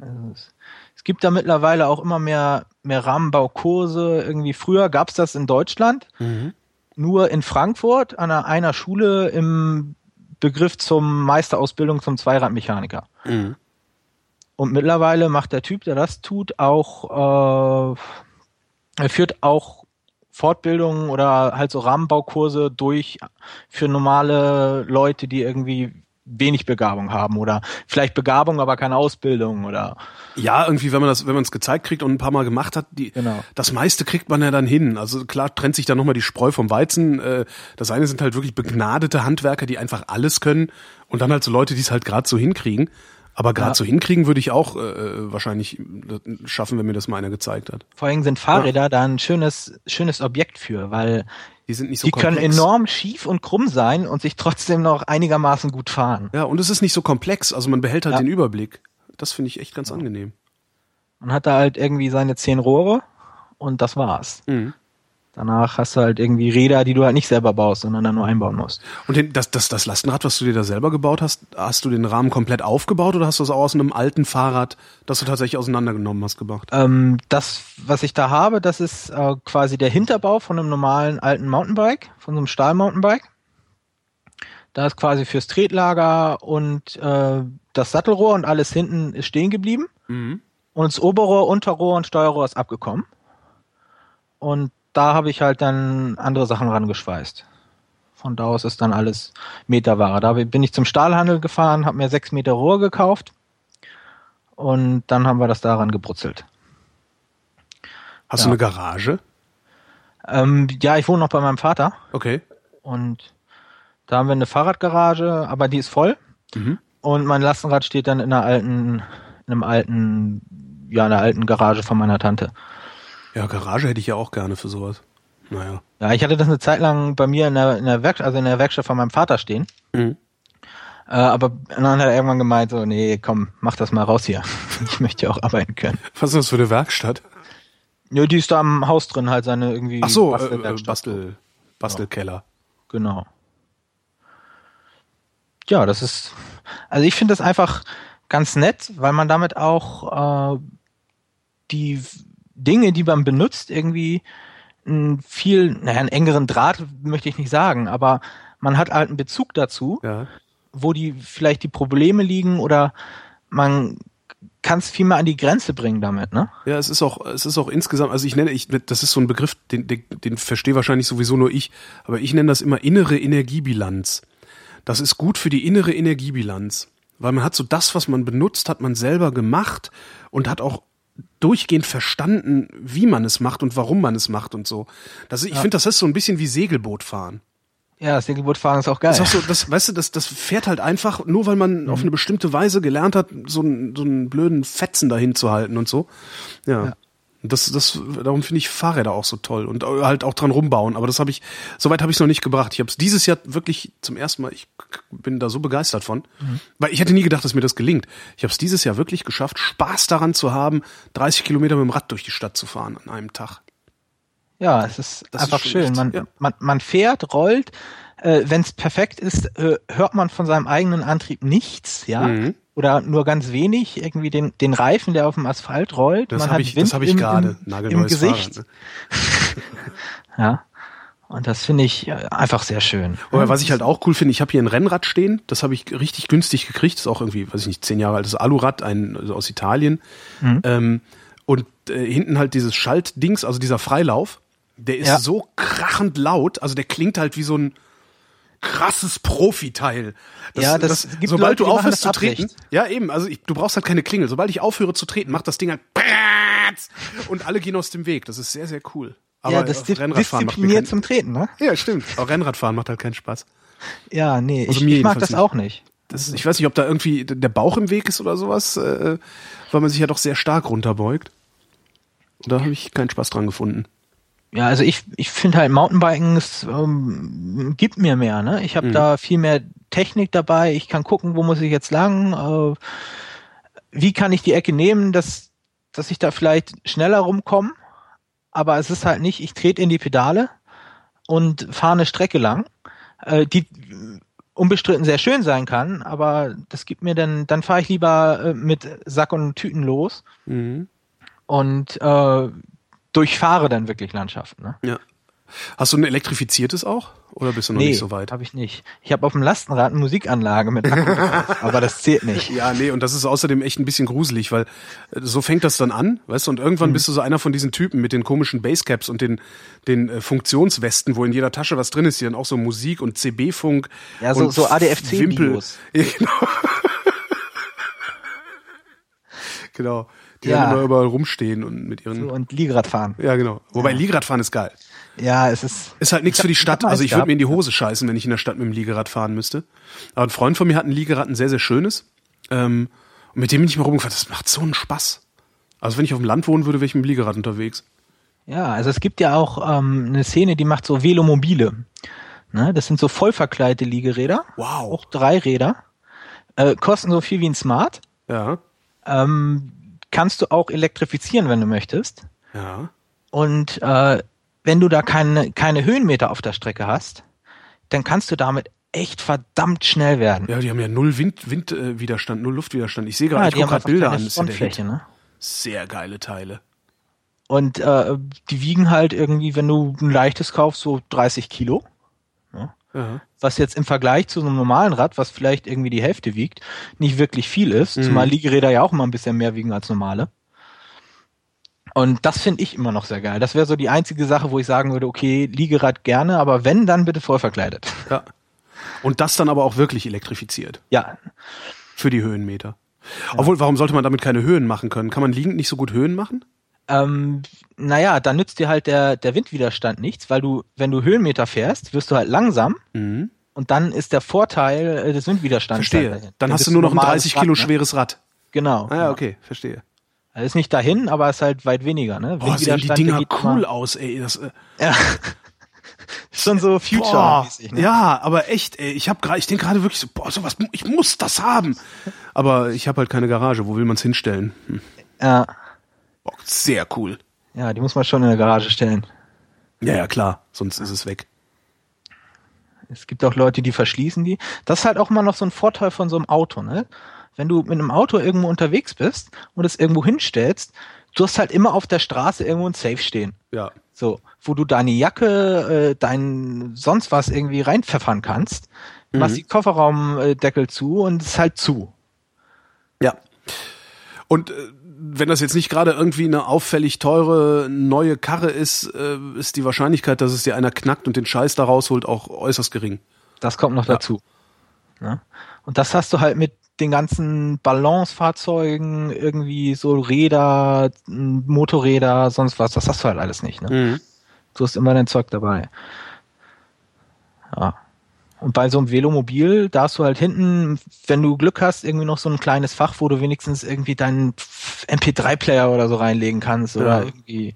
Also es, es gibt da mittlerweile auch immer mehr, mehr Rahmenbaukurse. Irgendwie früher gab's das in Deutschland,
Mhm.
nur in Frankfurt an einer Schule im Begriff zum Meisterausbildung zum Zweiradmechaniker.
Mhm.
Und mittlerweile macht der Typ, der das tut, auch, äh, er führt auch Fortbildungen oder halt so Rahmenbaukurse durch für normale Leute, die irgendwie wenig Begabung haben oder vielleicht Begabung, aber keine Ausbildung oder
Ja, irgendwie, wenn man das, wenn man es gezeigt kriegt und ein paar Mal gemacht hat, die,
Genau.
das meiste kriegt man ja dann hin. Also klar trennt sich dann nochmal die Spreu vom Weizen. Äh, Das eine sind halt wirklich begnadete Handwerker, die einfach alles können und dann halt so Leute, die es halt gerade so hinkriegen. Aber gerade
Ja.
so hinkriegen würde ich auch äh, wahrscheinlich äh, schaffen, wenn mir das mal einer gezeigt hat.
vor allem sind Fahrräder da ein schönes, schönes Objekt für, weil
Die sind nicht so
die können
komplex.
enorm schief und krumm sein und sich trotzdem noch einigermaßen gut fahren.
Ja, und es ist nicht so komplex. Also man behält halt
Ja.
den Überblick. Das finde ich echt ganz angenehm.
Man hat da halt irgendwie seine zehn Rohre und das war's.
Mhm.
Danach hast du halt irgendwie Räder, die du halt nicht selber baust, sondern dann nur einbauen musst.
Und den, das, das, das Lastenrad, was du dir da selber gebaut hast, hast du den Rahmen komplett aufgebaut oder hast du es auch aus einem alten Fahrrad, das du tatsächlich auseinandergenommen hast, gemacht?
Ähm, das, was ich da habe, das ist äh, quasi der Hinterbau von einem normalen alten Mountainbike, von so einem Stahl-Mountainbike. Da ist quasi fürs Tretlager und äh, das Sattelrohr und alles hinten ist stehen geblieben.
Mhm.
Und das Oberrohr, Unterrohr und Steuerrohr ist abgekommen. Und da habe ich halt dann andere Sachen rangeschweißt. Von da aus ist dann alles Meterware. Da bin ich zum Stahlhandel gefahren, habe mir sechs Meter Rohr gekauft und dann haben wir das daran gebrutzelt.
Hast
Ja.
du eine Garage?
Ähm, ja, ich wohne noch bei meinem Vater
Okay.
und da haben wir eine Fahrradgarage, aber die ist voll.
Mhm.
Und mein Lastenrad steht dann in einer alten, in einem alten, ja, in einer alten Garage von meiner Tante.
Ja, Garage hätte ich ja auch gerne für sowas. Naja.
Ja, ich hatte das eine Zeit lang bei mir in der, in der Werkstatt, also in der Werkstatt von meinem Vater stehen.
Mhm.
Äh, aber dann hat er irgendwann gemeint, so, nee, komm, mach das mal raus hier. [laughs] Ich möchte ja auch arbeiten können.
Was ist das für eine Werkstatt?
Ja, die ist da am Haus drin, halt seine irgendwie
Ach so, äh, äh. Bastel, Bastelkeller.
Genau. Ja, das ist, also ich finde das einfach ganz nett, weil man damit auch äh, die Dinge, die man benutzt, irgendwie einen viel, naja, einen engeren Draht möchte ich nicht sagen, aber man hat halt einen Bezug dazu,
Ja.
wo die vielleicht die Probleme liegen oder man kann es viel mehr an die Grenze bringen damit, ne?
Ja, es ist auch, es ist auch insgesamt, also ich nenne, ich, das ist so ein Begriff, den, den, den verstehe wahrscheinlich sowieso nur ich, aber ich nenne das immer innere Energiebilanz. Das ist gut für die innere Energiebilanz, weil man hat so das, was man benutzt, hat man selber gemacht und hat auch durchgehend verstanden, wie man es macht und warum man es macht und so. Das, ich finde, das ist so ein bisschen wie Segelboot fahren.
Ja, das Segelbootfahren ist auch geil.
Das ist auch so, das, weißt du, das, das fährt halt einfach, nur weil man auf eine bestimmte Weise gelernt hat, so einen, so einen blöden Fetzen dahin zu halten und so. Ja.
Ja.
Das, das, darum finde ich Fahrräder auch so toll und halt auch dran rumbauen. Aber das habe ich, soweit habe ich es noch nicht gebracht. Ich habe es dieses Jahr wirklich zum ersten Mal, ich bin da so begeistert von, weil ich hätte nie gedacht, dass mir das gelingt. Ich habe es dieses Jahr wirklich geschafft, Spaß daran zu haben, 30 Kilometer mit dem Rad durch die Stadt zu fahren an einem Tag.
Ja, es ist
Das ist
einfach
schon
schön.
echt,
Man,
ja.
man, man fährt, rollt. Äh, Wenn es perfekt ist, äh, hört man von seinem eigenen Antrieb nichts, ja.
Mhm.
Oder nur ganz wenig, irgendwie den, den Reifen, der auf dem Asphalt rollt.
Das habe ich,
Wind
das hab ich
im-
gerade.
im, im Gesicht.
Fahrrad. Ne? [laughs]
Ja. Und das finde ich äh, einfach sehr schön.
Oder was ich halt auch cool finde, ich habe hier ein Rennrad stehen, das habe ich richtig günstig gekriegt, das ist auch irgendwie, weiß ich nicht, zehn Jahre altes Alurad, ein also aus Italien.
Mhm.
Ähm, und äh, hinten halt dieses Schaltdings, also dieser Freilauf, der ist
Ja.
so krachend laut, also der klingt halt wie so ein krasses Profiteil.
Ja, das gibt
sobald
Leute,
du aufhörst zu
das
treten,
abrecht.
ja eben, also ich, du brauchst halt keine Klingel. Sobald ich aufhöre zu treten, macht das Ding halt und alle gehen aus dem Weg. Das ist sehr, sehr cool. Aber
ja, das
Rennradfahren macht mir keinen,
zum Treten, ne?
Ja, stimmt. Auch Rennradfahren macht halt keinen Spaß.
Ja, nee,
Also
ich, ich mag das
nicht.
auch nicht.
Das, ich weiß nicht, ob da irgendwie der Bauch im Weg ist oder sowas, äh, weil man sich ja doch sehr stark runterbeugt. Und da habe ich keinen Spaß dran gefunden.
Ja, also ich, ich finde halt Mountainbiken es ähm, gibt mir mehr, ne? Ich habe
Mhm.
da viel mehr Technik dabei, ich kann gucken, wo muss ich jetzt lang, äh, wie kann ich die Ecke nehmen, dass, dass ich da vielleicht schneller rumkomme, aber es ist halt nicht, ich trete in die Pedale und fahre eine Strecke lang, äh, die unbestritten sehr schön sein kann, aber das gibt mir dann, dann fahre ich lieber äh, mit Sack und Tüten los
Mhm.
und äh, durchfahre dann wirklich Landschaften. Ne?
Ja. Hast du ein elektrifiziertes auch? Oder bist du noch nicht so weit?
habe ich nicht. Ich habe auf dem Lastenrad eine Musikanlage mit Akku [laughs] aber das zählt nicht.
Ja, nee, und das ist außerdem echt ein bisschen gruselig, weil äh, so fängt das dann an, weißt du, und irgendwann bist du so einer von diesen Typen mit den komischen Basecaps und den, den äh, Funktionswesten, wo in jeder Tasche was drin ist, hier dann auch so Musik und CB-Funk.
Ja, so-
und
so ADFC
Wimpel.
Bios. [laughs]
Ja, genau. [laughs] genau. Die
Ja.
dann immer überall rumstehen und mit ihren.
So, und Liegerad fahren.
Ja, genau. Wobei Liegeradfahren ist geil.
Ja, es ist.
Ist halt nichts
Ich
für die Stadt. Also ich würde mir in die. Hose scheißen, wenn ich in der Stadt mit dem Liegerad fahren müsste. Aber ein Freund von mir hat ein Liegerad, ein sehr, sehr schönes. Ähm, und mit dem bin ich mal rumgefahren. Das macht so einen Spaß. Also wenn ich auf dem Land wohnen würde, wäre ich mit dem Liegerad unterwegs.
Ja, also es gibt ja auch ähm, eine Szene, die macht so Velomobile. Ne? Das sind so voll verkleidete Liegeräder.
Wow.
Auch drei Räder. Äh, kosten so viel wie ein Smart.
Ja,
Ähm, kannst du auch elektrifizieren, wenn du möchtest.
ja.
Und äh, wenn du da keine, keine Höhenmeter auf der Strecke hast, dann kannst du damit echt verdammt schnell werden.
Ja, die haben ja null Wind, Windwiderstand, äh, null Luftwiderstand. Ich sehe gerade,
Ja,
ich gucke gerade Bilder an.
Frontfläche, ne?
Sehr geile Teile.
Und äh, die wiegen halt irgendwie, wenn du ein leichtes kaufst, so 30 Kilo.
Ja.
Was jetzt im Vergleich zu einem normalen Rad, was vielleicht irgendwie die Hälfte wiegt, nicht wirklich viel ist.
Mhm.
Zumal Liegeräder ja auch immer ein bisschen mehr wiegen als normale. Und das finde ich immer noch sehr geil. Das wäre so die einzige Sache, wo ich sagen würde, okay, Liegerad gerne, aber wenn, dann bitte voll verkleidet. [laughs]
ja. Und das dann aber auch wirklich elektrifiziert.
Ja,
Für die Höhenmeter. Obwohl, warum sollte man damit keine Höhen machen können? Kann man liegend nicht so gut Höhen machen?
Ähm, naja, dann nützt dir halt der, der Windwiderstand nichts, weil du, wenn du Höhenmeter fährst, wirst du halt langsam
Mhm.
und dann ist der Vorteil äh, des Windwiderstands.
Verstehe.
halt dahin.
Dann hast du nur noch ein
normales
30 Kilo
Rad, ne?
schweres Rad.
Genau.
Ah ja, okay, verstehe.
Also ist nicht dahin, aber ist halt weit weniger. Ne?
Boah, sehen die Dinger cool
immer-
aus, ey. Das, äh,
Ja. [laughs] Schon so Future-mäßig. Ne?
ja, aber echt, ey, ich habe gerade, ich denke gerade wirklich so, boah, sowas, ich muss das haben. Aber ich habe halt keine Garage. Wo will man's hinstellen? Hm.
Ja.
Boah, sehr cool.
ja, die muss man schon in der Garage stellen.
Ja, ja, klar. Sonst ist es weg.
Es gibt auch Leute, die verschließen die. Das ist halt auch immer noch so ein Vorteil von so einem Auto. Ne? Wenn du mit einem Auto irgendwo unterwegs bist und es irgendwo hinstellst, du hast halt immer auf der Straße irgendwo ein Safe stehen.
Ja.
So, wo du deine Jacke, äh, dein sonst was irgendwie reinpfeffern kannst. Du machst die Kofferraumdeckel zu und es ist halt zu.
Ja. Und äh, wenn das jetzt nicht gerade irgendwie eine auffällig teure neue Karre ist, äh, ist die Wahrscheinlichkeit, dass es dir einer knackt und den Scheiß da rausholt, auch äußerst gering.
Das kommt noch dazu. Ne? Und das hast du halt mit den ganzen Balancefahrzeugen, irgendwie so Räder, Motorräder, sonst was, das hast du halt alles nicht. Ne? Du hast immer dein Zeug dabei. Ja. Und bei so einem Velomobil, da hast du halt hinten, wenn du Glück hast, irgendwie noch so ein kleines Fach, wo du wenigstens irgendwie deinen MP3-Player oder so reinlegen kannst oder
Ja.
irgendwie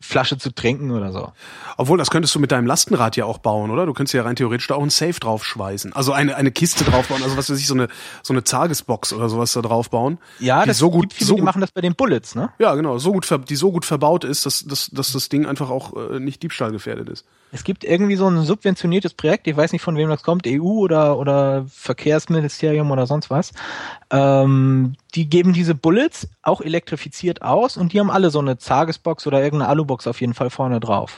Flasche zu trinken oder so.
Obwohl, das könntest du mit deinem Lastenrad ja auch bauen, oder? Du könntest ja rein theoretisch da auch ein Safe draufschweißen. Also eine, eine Kiste draufbauen, also was weiß ich, so eine, so eine Tagesbox oder sowas da draufbauen.
Ja,
die
das
so gut,
gibt viele,
so
die
gut,
machen das bei den Bullets, ne?
ja, genau, so gut, die so gut verbaut ist, dass, dass, dass das Ding einfach auch äh, nicht diebstahlgefährdet ist.
Es gibt irgendwie so ein subventioniertes Projekt, ich weiß nicht von wem das kommt, EU oder, oder Verkehrsministerium oder sonst was. Ähm, die geben diese Bullets auch elektrifiziert aus und die haben alle so eine Tagesbox oder irgendeine Alubox auf jeden Fall vorne drauf.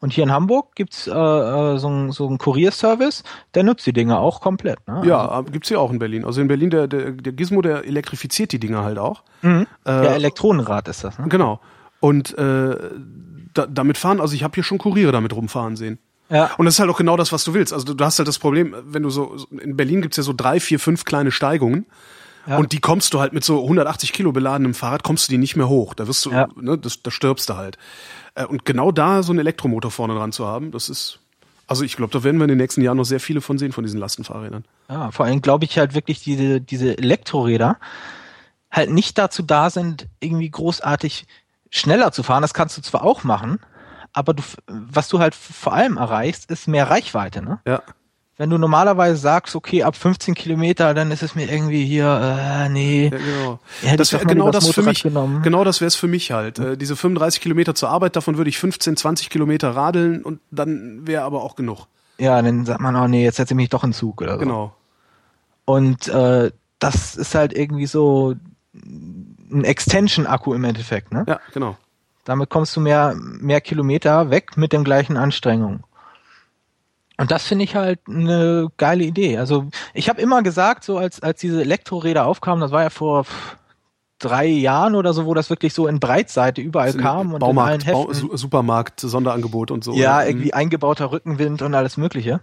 Und hier in Hamburg gibt's äh, äh, so, so einen Kurierservice, der nutzt die Dinger auch komplett. Ne?
Ja, äh, gibt's hier auch in Berlin. Also in Berlin, der, der, der Gizmo, der elektrifiziert die Dinger halt auch.
Mhm. ja, Elektronenrad ist das. Ne?
Genau. Und äh, da, damit fahren, also ich habe hier schon Kuriere damit rumfahren sehen.
Ja.
Und das ist halt auch genau das, was du willst. Also du, du hast halt das Problem, wenn du so, in Berlin gibt's ja so drei, vier, fünf kleine Steigungen.
Ja.
Und die kommst du halt mit so 180 Kilo beladenem Fahrrad, kommst du die nicht mehr hoch. Da wirst du,
Ja.
ne, das, da stirbst du halt. Äh, Und genau da so einen Elektromotor vorne dran zu haben, das ist, also ich glaube, da werden wir in den nächsten Jahren noch sehr viele von sehen, von diesen Lastenfahrrädern.
Ja, vor allem glaube ich halt wirklich, diese, diese Elektroräder halt nicht dazu da sind, irgendwie großartig schneller zu fahren. Das kannst du zwar auch machen, aber du, was du halt vor allem erreichst, ist mehr Reichweite. Ne?
Ja.
Wenn du normalerweise sagst, okay, ab 15 Kilometer, dann ist es mir irgendwie hier, äh, nee.
Ja, genau. Das
mal
genau
das
das für mich.
genommen.
Genau das wäre es für mich halt. Äh, diese 35 Kilometer zur Arbeit, davon würde ich 15, 20 Kilometer radeln und dann wäre aber auch genug.
Ja, dann sagt man, oh nee, jetzt setze ich mich doch in Zug oder so.
Genau.
Und äh, das ist halt irgendwie so ein Extension-Akku im Endeffekt, ne?
Ja, genau.
Damit kommst du mehr, mehr Kilometer weg mit den gleichen Anstrengungen. Und das finde ich halt eine geile Idee. Also ich habe immer gesagt, so als, als diese Elektroräder aufkamen, das war ja vor drei Jahren oder so, wo das wirklich so in Breitseite überall kam und in allen
Baumarkt, Bau,
Heften.
Su- Supermarkt, Sonderangebot und so.
Ja,
oder?
irgendwie eingebauter Rückenwind und alles Mögliche.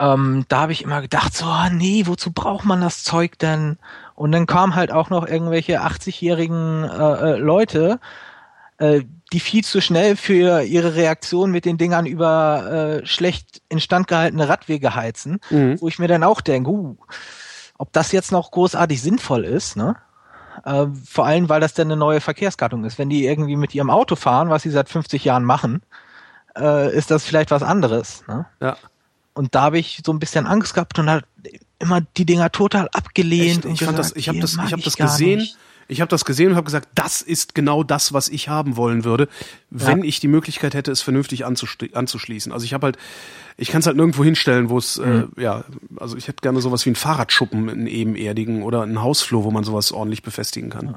Ähm, da habe ich immer gedacht, so, ah, nee, wozu braucht man das Zeug denn? Und dann kamen halt auch noch irgendwelche 80-jährigen äh, äh, Leute, äh, die viel zu schnell für ihre Reaktion mit den Dingern über äh, schlecht instand gehaltene Radwege heizen,
Mhm.
wo ich mir dann auch denke, uh, ob das jetzt noch großartig sinnvoll ist, ne? Äh, vor allem, weil das dann eine neue Verkehrsgattung ist. Wenn die irgendwie mit ihrem Auto fahren, was sie seit 50 Jahren machen, äh, ist das vielleicht was anderes. Ne?
Ja.
Und da habe ich so ein bisschen Angst gehabt und halt immer die Dinger total abgelehnt.
Echt,
und
ich fand das,
gesagt,
ich habe das, ich habe das gesehen.
nicht.
Ich habe das gesehen und habe gesagt, das ist genau das, was ich haben wollen würde, wenn
Ja.
ich die Möglichkeit hätte, es vernünftig anzuschli- anzuschließen. Also ich habe halt, ich kann es halt nirgendwo hinstellen, wo es,
Mhm.
äh, ja, also ich hätte gerne sowas wie einen Fahrradschuppen, einen ebenerdigen oder einen Hausflur, wo man sowas ordentlich befestigen kann.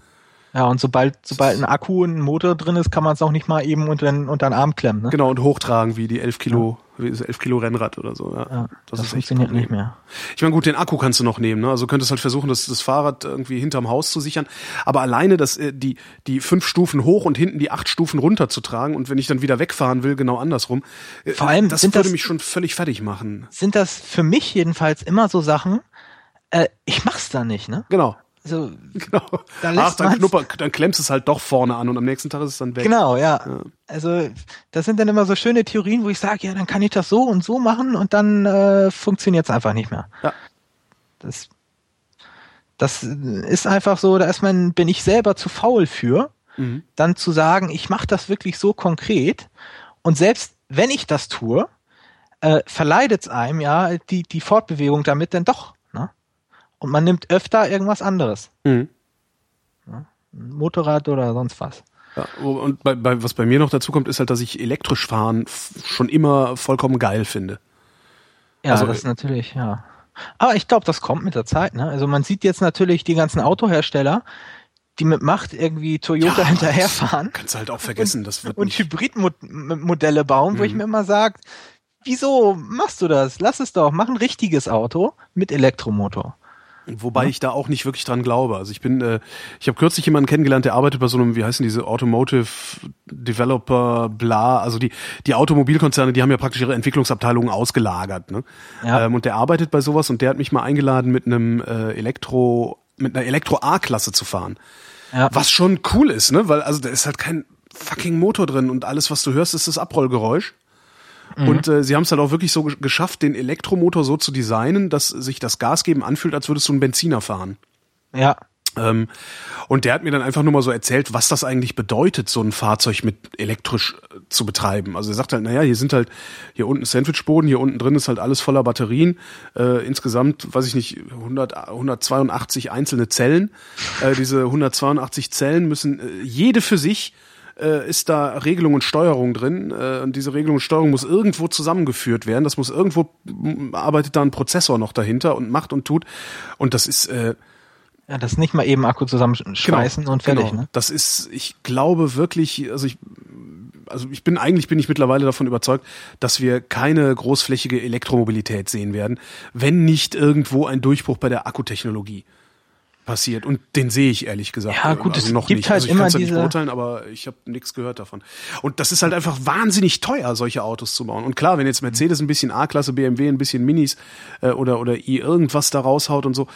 Ja, und sobald, sobald ein Akku und ein Motor drin ist, kann man es auch nicht mal eben unter den, unter den Arm klemmen. Ne?
Genau, und hochtragen wie die 11 Kilo, wie das 11 Kilo Rennrad oder so. Ja,
Ja, das,
das,
funktioniert nicht mehr.
Ich meine, gut, den Akku kannst du noch nehmen, ne? Also du könntest halt versuchen, das, das Fahrrad irgendwie hinterm Haus zu sichern. Aber alleine das, äh, die, die fünf Stufen hoch und hinten die acht Stufen runter zu tragen und wenn ich dann wieder wegfahren will, genau andersrum. äh,
Vor allem
das würde
das-
mich schon völlig fertig machen.
Sind das für mich jedenfalls immer so Sachen, äh, ich mach's da nicht, ne?
Genau.
Also, [laughs]
Genau.
Da lässt
Ach, dann knupper, dann klemmst es halt doch vorne an und am nächsten Tag ist es dann weg.
Genau, ja. Also das sind dann immer so schöne Theorien, wo ich sage, ja, dann kann ich das so und so machen und dann äh, funktioniert es einfach nicht mehr.
Ja.
Das, das ist einfach so, da ist man, bin ich selber zu faul für,
Mhm.
dann zu sagen, ich mache das wirklich so konkret und selbst wenn ich das tue, äh, verleidet es einem ja die, die Fortbewegung damit dann doch. Und man nimmt öfter irgendwas anderes.
Mhm.
Ein Motorrad oder sonst was.
Ja, und bei, bei, was bei mir noch dazu kommt, ist halt, dass ich elektrisch fahren schon immer vollkommen geil finde.
Ja,
Also,
das ist natürlich, ja. Aber ich glaube, das kommt mit der Zeit. Ne? Also man sieht jetzt natürlich die ganzen Autohersteller, die mit Macht irgendwie Toyota
Ja,
hinterherfahren
Kannst du halt auch vergessen, das wird
und. Hybridmodelle bauen, wo ich
Mhm.
mir immer sage, wieso machst du das? Lass es doch, mach ein richtiges Auto mit Elektromotor.
Wobei ich da auch nicht wirklich dran glaube. Also ich bin, äh, ich habe kürzlich jemanden kennengelernt, der arbeitet bei so einem, wie heißen diese Automotive Developer, bla, also die, die Automobilkonzerne, die haben ja praktisch ihre Entwicklungsabteilungen ausgelagert, ne?
Ja.
Ähm, und der arbeitet bei sowas und der hat mich mal eingeladen, mit einem äh, Elektro, mit einer Elektro-A-Klasse zu fahren.
Ja.
Was schon cool ist, ne? Weil, also da ist halt kein fucking Motor drin und alles, was du hörst, ist das Abrollgeräusch. Und äh, sie haben es halt auch wirklich so gesch- geschafft, den Elektromotor so zu designen, dass sich das Gasgeben anfühlt, als würdest du einen Benziner fahren.
Ja,
Ähm, und der hat mir dann einfach nur mal so erzählt, was das eigentlich bedeutet, so ein Fahrzeug mit elektrisch äh, zu betreiben. Also er sagt halt, naja, hier sind halt, hier unten Sandwichboden, hier unten drin ist halt alles voller Batterien. Äh, insgesamt, weiß ich nicht, 100, 182 einzelne Zellen. Äh, diese 182 Zellen müssen äh, jede für sich äh, ist da Regelung und Steuerung drin. Äh, und diese Regelung und Steuerung muss irgendwo zusammengeführt werden. Das muss irgendwo, arbeitet da ein Prozessor noch dahinter und macht und tut. Und das ist... Äh,
ja, das nicht mal eben Akku zusammenschmeißen genau, und fertig. Genau. Ne?
Das ist, ich glaube wirklich, also ich, also ich bin eigentlich bin ich mittlerweile davon überzeugt, dass wir keine großflächige Elektromobilität sehen werden, wenn nicht irgendwo ein Durchbruch bei der Akkutechnologie passiert. Und den sehe ich ehrlich gesagt.
Ja, gut, also es noch gibt nicht. halt also ich immer diese... nicht
beurteilen, aber ich habe nichts gehört davon. Und das ist halt einfach wahnsinnig teuer, solche Autos zu bauen. Und klar, wenn jetzt Mercedes ein bisschen A-Klasse, BMW ein bisschen Minis äh, oder oder i irgendwas da raushaut und so,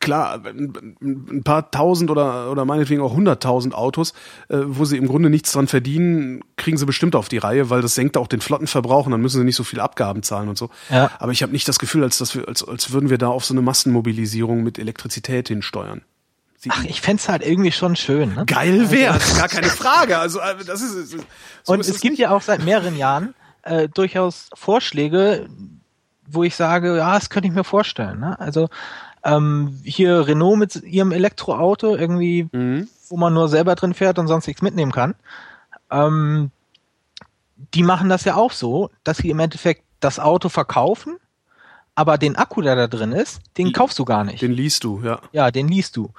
klar, ein paar tausend oder, oder meinetwegen auch hunderttausend Autos, äh, wo sie im Grunde nichts dran verdienen, kriegen sie bestimmt auf die Reihe, weil das senkt auch den Flottenverbrauch und dann müssen sie nicht so viel Abgaben zahlen und so. Ja. Aber ich habe nicht das Gefühl, als, dass wir, als, als würden wir da auf so eine Massenmobilisierung mit Elektrizität hinsteuern.
Sie Ach, ich fände halt irgendwie schon schön. Ne?
Geil wäre, also, gar keine Frage. Also äh, das ist.
So und ist es gibt nicht. ja auch seit mehreren Jahren äh, durchaus Vorschläge, wo ich sage, ja, das könnte ich mir vorstellen. Ne? Also ähm, hier Renault mit ihrem Elektroauto irgendwie, mhm. wo man nur selber drin fährt und sonst nichts mitnehmen kann. Ähm, die machen das ja auch so, dass sie im Endeffekt das Auto verkaufen, aber den Akku, der da drin ist, den kaufst du gar nicht.
Den liest du, ja.
Ja, den liest du.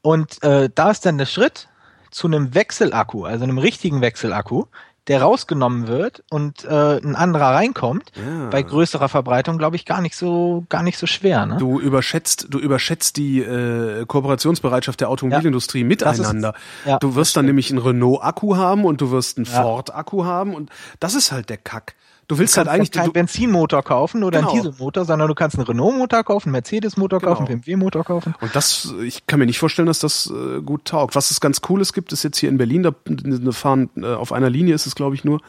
Und äh, da ist dann der Schritt zu einem Wechselakku, also einem richtigen Wechselakku, der rausgenommen wird und äh, ein anderer reinkommt, ja. bei größerer Verbreitung, glaube ich, gar nicht so gar nicht so schwer. Ne?
Du überschätzt, du überschätzt die äh, Kooperationsbereitschaft der Automobilindustrie ja. miteinander. Ist, ja, du wirst dann nämlich einen Renault-Akku haben und du wirst einen Ford-Akku haben und das ist halt der Kack. Du willst
du
halt eigentlich
keinen Benzinmotor kaufen oder genau. einen Dieselmotor, sondern du kannst einen Renault-Motor kaufen, einen Mercedes-Motor genau. kaufen, einen BMW-Motor kaufen.
Und das, ich kann mir nicht vorstellen, dass das äh, gut taugt. Was es ganz Cooles gibt, ist jetzt hier in Berlin, da eine fahren äh, auf einer Linie ist es, glaube ich, nur,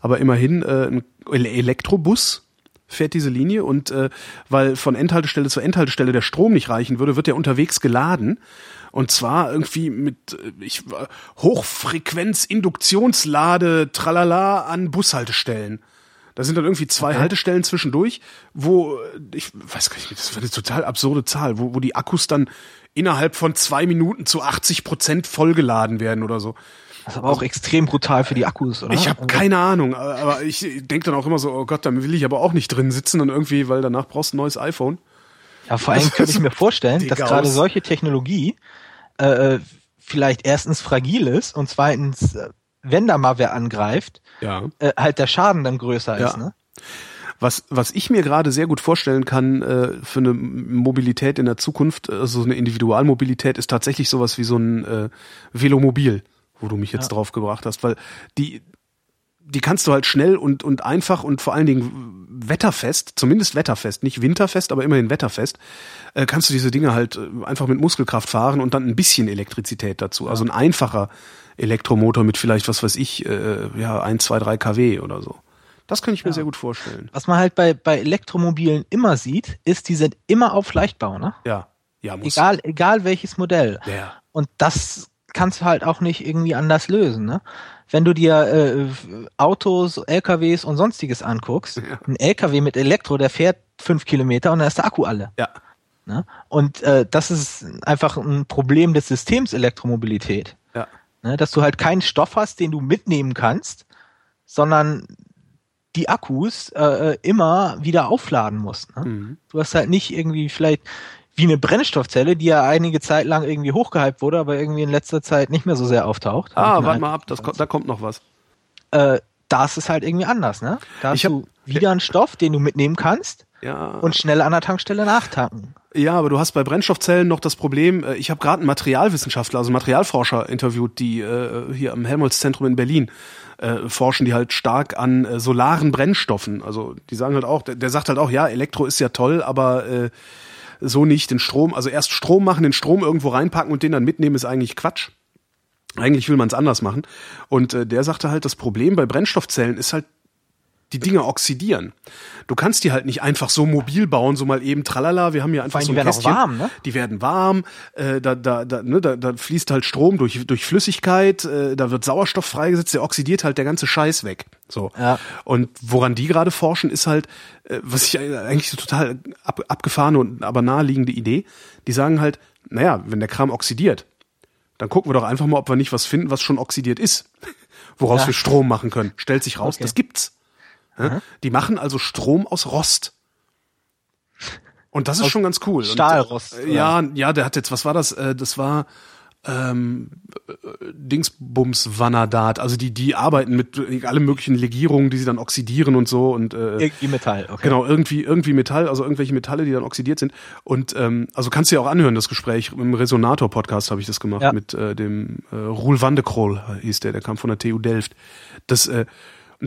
aber immerhin äh, ein Elektrobus fährt diese Linie und äh, weil von Endhaltestelle zu Endhaltestelle der Strom nicht reichen würde, wird der unterwegs geladen. Und zwar irgendwie mit äh, ich, Hochfrequenz Induktionslade tralala an Bushaltestellen. Da sind dann irgendwie zwei okay. Haltestellen zwischendurch, wo, ich weiß gar nicht, das war eine total absurde Zahl, wo, wo die Akkus dann innerhalb von zwei Minuten zu 80 Prozent vollgeladen werden oder so.
Das ist aber auch extrem brutal für die Akkus, oder?
Ich habe also keine Ahnung, aber ich denke dann auch immer so, oh Gott, da will ich aber auch nicht drin sitzen und irgendwie, weil danach brauchst du ein neues iPhone.
Ja, vor allem könnte ich mir [laughs] vorstellen, dass gerade solche Technologie äh, vielleicht erstens fragil ist und zweitens äh, wenn da mal wer angreift, ja. äh, halt der Schaden dann größer ja. ist. Ne?
Was, was ich mir gerade sehr gut vorstellen kann äh, für eine Mobilität in der Zukunft, also so eine Individualmobilität, ist tatsächlich sowas wie so ein äh, Velomobil, wo du mich jetzt ja. drauf gebracht hast, weil die die kannst du halt schnell und, und einfach und vor allen Dingen wetterfest, zumindest wetterfest, nicht winterfest, aber immerhin wetterfest, äh, kannst du diese Dinge halt äh, einfach mit Muskelkraft fahren und dann ein bisschen Elektrizität dazu. Also ein einfacher Elektromotor mit vielleicht, was weiß ich, äh, ja, 1, 2, 3 kW oder so. Das kann ich mir ja. sehr gut vorstellen.
Was man halt bei, bei Elektromobilen immer sieht, ist, die sind immer auf Leichtbau, ne?
Ja. Ja, muss.
Egal, egal welches Modell.
Ja.
Und das kannst du halt auch nicht irgendwie anders lösen, ne? Wenn du dir äh, Autos, LKWs und sonstiges anguckst, ja. ein LKW mit Elektro, der fährt fünf Kilometer und dann ist der Akku alle.
Ja.
Ne? Und äh, das ist einfach ein Problem des Systems Elektromobilität. Ne, dass du halt keinen Stoff hast, den du mitnehmen kannst, sondern die Akkus äh, äh, immer wieder aufladen musst. Ne? Mhm. Du hast halt nicht irgendwie vielleicht wie eine Brennstoffzelle, die ja einige Zeit lang irgendwie hochgehypt wurde, aber irgendwie in letzter Zeit nicht mehr so sehr auftaucht.
Ah, warte mal ab, kommt, da kommt noch was.
Äh, da ist es halt irgendwie anders, ne? Da hast hab, du wieder einen Stoff, den du mitnehmen kannst
ja.
und schnell an der Tankstelle nachtanken.
Ja, aber du hast bei Brennstoffzellen noch das Problem, äh, ich habe gerade einen Materialwissenschaftler, also Materialforscher interviewt, die äh, hier am Helmholtz-Zentrum in Berlin äh, forschen die halt stark an äh, solaren Brennstoffen. Also die sagen halt auch, der, der, sagt halt auch, ja, Elektro ist ja toll, aber äh, so nicht den Strom, also erst Strom machen, den Strom irgendwo reinpacken und den dann mitnehmen, ist eigentlich Quatsch. Eigentlich will man es anders machen. Und äh, der sagte halt, das Problem bei Brennstoffzellen ist halt die Dinge oxidieren. Du kannst die halt nicht einfach so mobil bauen, so mal eben tralala, wir haben hier einfach
allem,
so ein
die werden auch warm, ne?
Die werden warm, äh, da, da, da, ne, da, da fließt halt Strom durch, durch Flüssigkeit, äh, da wird Sauerstoff freigesetzt, der oxidiert halt der ganze Scheiß weg. So.
Ja.
Und woran die gerade forschen, ist halt, äh, was ich eigentlich so total ab, abgefahrene und aber naheliegende Idee, die sagen halt, naja, wenn der Kram oxidiert, dann gucken wir doch einfach mal, ob wir nicht was finden, was schon oxidiert ist, [laughs] woraus
Ja.
wir Strom machen können. Stellt sich raus,
Okay.
das gibt's. Ja? Die machen also Strom aus Rost. Und das ist schon ganz cool. Und,
Stahlrost,
äh, ja, ja, der hat jetzt, was war das? Äh, Das war ähm, äh, Dingsbums Vanadat. Also die, die arbeiten mit äh, alle möglichen Legierungen, die sie dann oxidieren und so und äh,
Irgendwie Metall, okay.
Genau, irgendwie, irgendwie Metall, also irgendwelche Metalle, die dann oxidiert sind. Und ähm, also kannst du ja auch anhören, das Gespräch. Im Resonator-Podcast habe ich das gemacht
Ja.
mit äh, dem äh, Roel van de Krol, hieß der, der kam von der TU Delft. Das, äh,